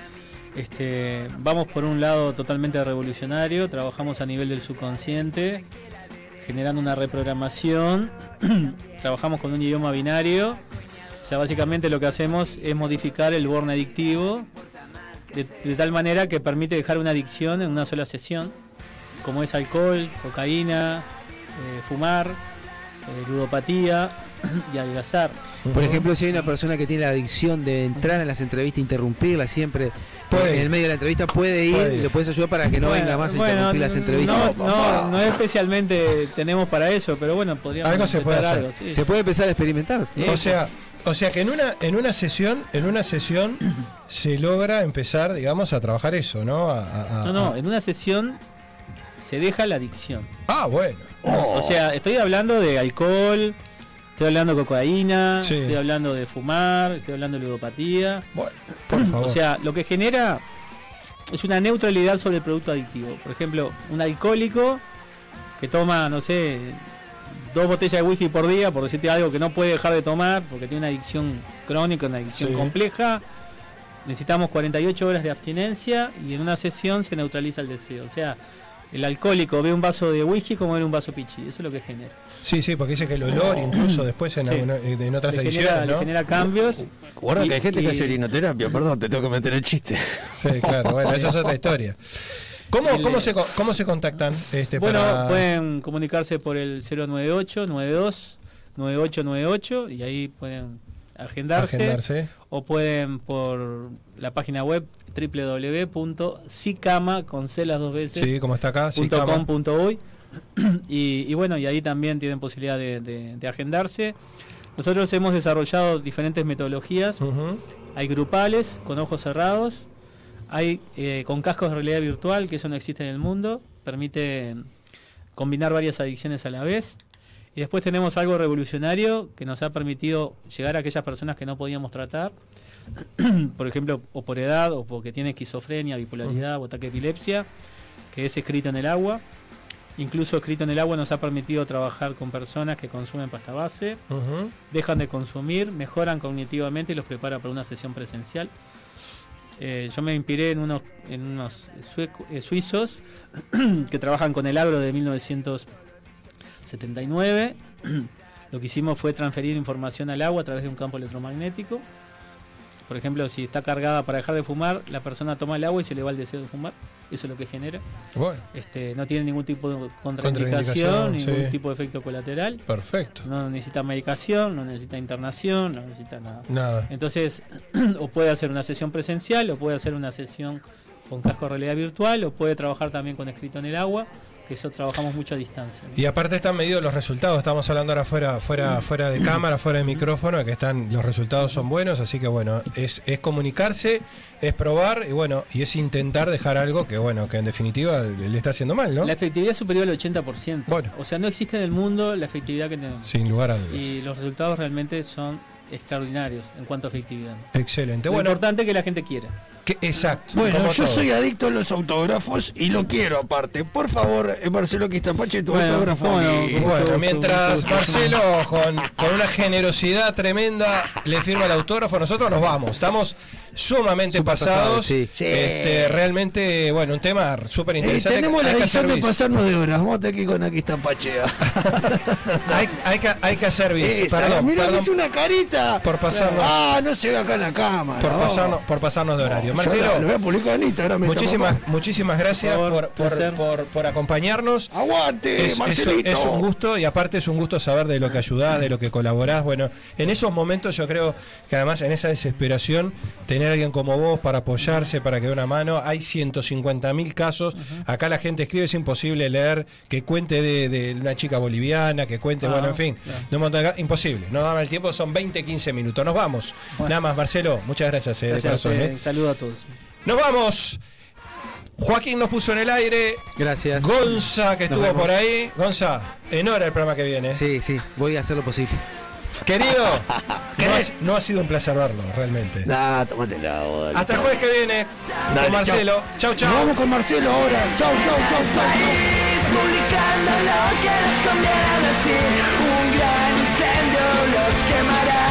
Este, vamos por un lado totalmente revolucionario, trabajamos a nivel del subconsciente, generando una reprogramación, (clears throat) trabajamos con un idioma binario, o sea, básicamente lo que hacemos es modificar el borne adictivo de, tal manera que permite dejar una adicción en una sola sesión, como es alcohol, cocaína, eh, fumar, eh, ludopatía, (clears throat) y adelgazar. Por ejemplo, si hay una persona que tiene la adicción de entrar en las entrevistas, interrumpirlas siempre, Puede. en el medio de la entrevista puede ir Puede y lo puedes ayudar para que no Bueno, venga más a bueno, interrumpir las entrevistas. No, no, no especialmente tenemos para eso, pero bueno, podríamos Algo se puede hacer. algo, sí. Se puede empezar a experimentar. O sea, o sea que en una, en una sesión, en una sesión (clears throat) se logra empezar, digamos, a trabajar eso, ¿no? A- a- a- No, no, en una sesión se deja la adicción. Ah, bueno. O sea, estoy hablando de alcohol, estoy hablando de cocaína, Sí. estoy hablando de fumar, estoy hablando de ludopatía. Bueno, por (clears throat) favor. O sea, lo que genera es una neutralidad sobre el producto adictivo. Por ejemplo, un alcohólico que toma, no sé, dos botellas de whisky por día, por decirte algo que no puede dejar de tomar porque tiene una adicción crónica, una adicción Sí. compleja. Necesitamos 48 horas de abstinencia y en una sesión se neutraliza el deseo. O sea, el alcohólico ve un vaso de whisky como ver un vaso pichi. Eso es lo que genera. Sí, sí, porque dice que el olor, incluso después en, Sí. alguna- en otras Le ediciones, genera, le ¿no? genera cambios. Guarda Y- que hay gente y- que hace orinoterapia, perdón, te tengo que meter el chiste. Sí, claro, (laughs) bueno, esa es otra historia. ¿Cómo, El- cómo, se, cómo se contactan? Este, Bueno, para- pueden comunicarse por el 098 92 9898 y ahí pueden agendarse, Agendarse. O pueden por la página web www.sicama con C las dos veces Sí, como está acá, punto Sicama. com punto uy. (clears throat) y, y bueno y ahí también tienen posibilidad de, de- de agendarse nosotros hemos desarrollado diferentes metodologías hay grupales con ojos cerrados hay eh, con cascos de realidad virtual que eso no existe en el mundo permite combinar varias adicciones a la vez y después tenemos algo revolucionario que nos ha permitido llegar a aquellas personas que no podíamos tratar (clears throat) por ejemplo, o por edad, o porque tiene esquizofrenia, bipolaridad o ataque de epilepsia, que es escrito en el agua. Incluso escrito en el agua nos ha permitido trabajar con personas que consumen pasta base, dejan de consumir, mejoran cognitivamente y los prepara para una sesión presencial. Eh, yo me inspiré en unos, en unos sueco- eh, suizos (clears throat) que trabajan con el agro de 1979. (clears throat) Lo que hicimos fue transferir información al agua a través de un campo electromagnético. Por ejemplo, si está cargada para dejar de fumar, la persona toma el agua y se le va el deseo de fumar. Eso es lo que genera. Bueno. Este, no tiene ningún tipo de Contraindicación, contraindicación, ningún sí. tipo de efecto colateral. Perfecto. No necesita medicación, no necesita internación, no necesita nada. Nada. Entonces, (clears throat) o puede hacer una sesión presencial, o puede hacer una sesión con casco de realidad virtual, o puede trabajar también con escrito en el agua, que eso trabajamos mucho a distancia. Y aparte están medidos los resultados, estamos hablando ahora fuera, fuera, fuera de cámara, fuera de micrófono, que están, los resultados son buenos, así que bueno, es, es comunicarse, es probar y bueno, y es intentar dejar algo que bueno, que en definitiva le le está haciendo mal, ¿no? La efectividad es superior al 80%. O sea, no existe en el mundo la efectividad que tenemos. Sin lugar a dudas. Y los resultados realmente son extraordinarios en cuanto a efectividad. Excelente. Lo Bueno, importante es que la gente quiera. que, exacto. Bueno, yo todo. soy adicto a los autógrafos y lo quiero aparte. Por favor, eh, Marcelo Quistapache, tu Bueno, autógrafo. bueno, aquí. Bueno, mientras Marcelo con, con una generosidad tremenda le firma el autógrafo, nosotros nos vamos. Estamos sumamente pasados. pasados, sí. Sí. Este, realmente, bueno, un tema súper Eh, interesante. tenemos la que hacer de pasarnos de horas. Vamos aquí con aquí Pachea. (laughs) hay, hay que, hay que hacer bis. Esa, Perdón, mirá, perdón me hizo una carita. por pasarnos, Ah, no se ve acá en la cámara. por pasarnos, por pasarnos de horario. Yo Marcelo, Lo voy a publicar en Instagram. Muchísimas, muchísimas gracias Por por, favor, por, placer. por- por acompañarnos. Aguante, Es, Marcelito. es un gusto y aparte es un gusto saber de lo que ayudás, de lo que colaborás. Bueno, en esos momentos yo creo que además en esa desesperación, tener a alguien como vos para apoyarse, para que dé una mano, hay 150 mil casos. Acá la gente escribe, es imposible leer que cuente de, de una chica boliviana, que cuente, Ah, bueno, en fin, claro. de un montón de imposible. No daba el tiempo, son 20, 15 minutos. Nos vamos. Nada más, Marcelo, muchas gracias, eh, Gracias corazón. eh. Saludo a todos. Nos vamos. Joaquín nos puso en el aire. Gracias. Gonza, que Nos estuvo vemos. por ahí. Gonza, en hora el programa que viene. Sí, sí, voy a hacer lo posible. Querido, no ha, no ha sido un placer verlo, realmente. Nah, tómatela. dale, Hasta el chau. jueves que viene Dale, con Marcelo. Chau, chau. Nos vamos con Marcelo ahora. Chau, chau, chau, chau. Publicando lo que les conviene decir Un gran incendio los quemará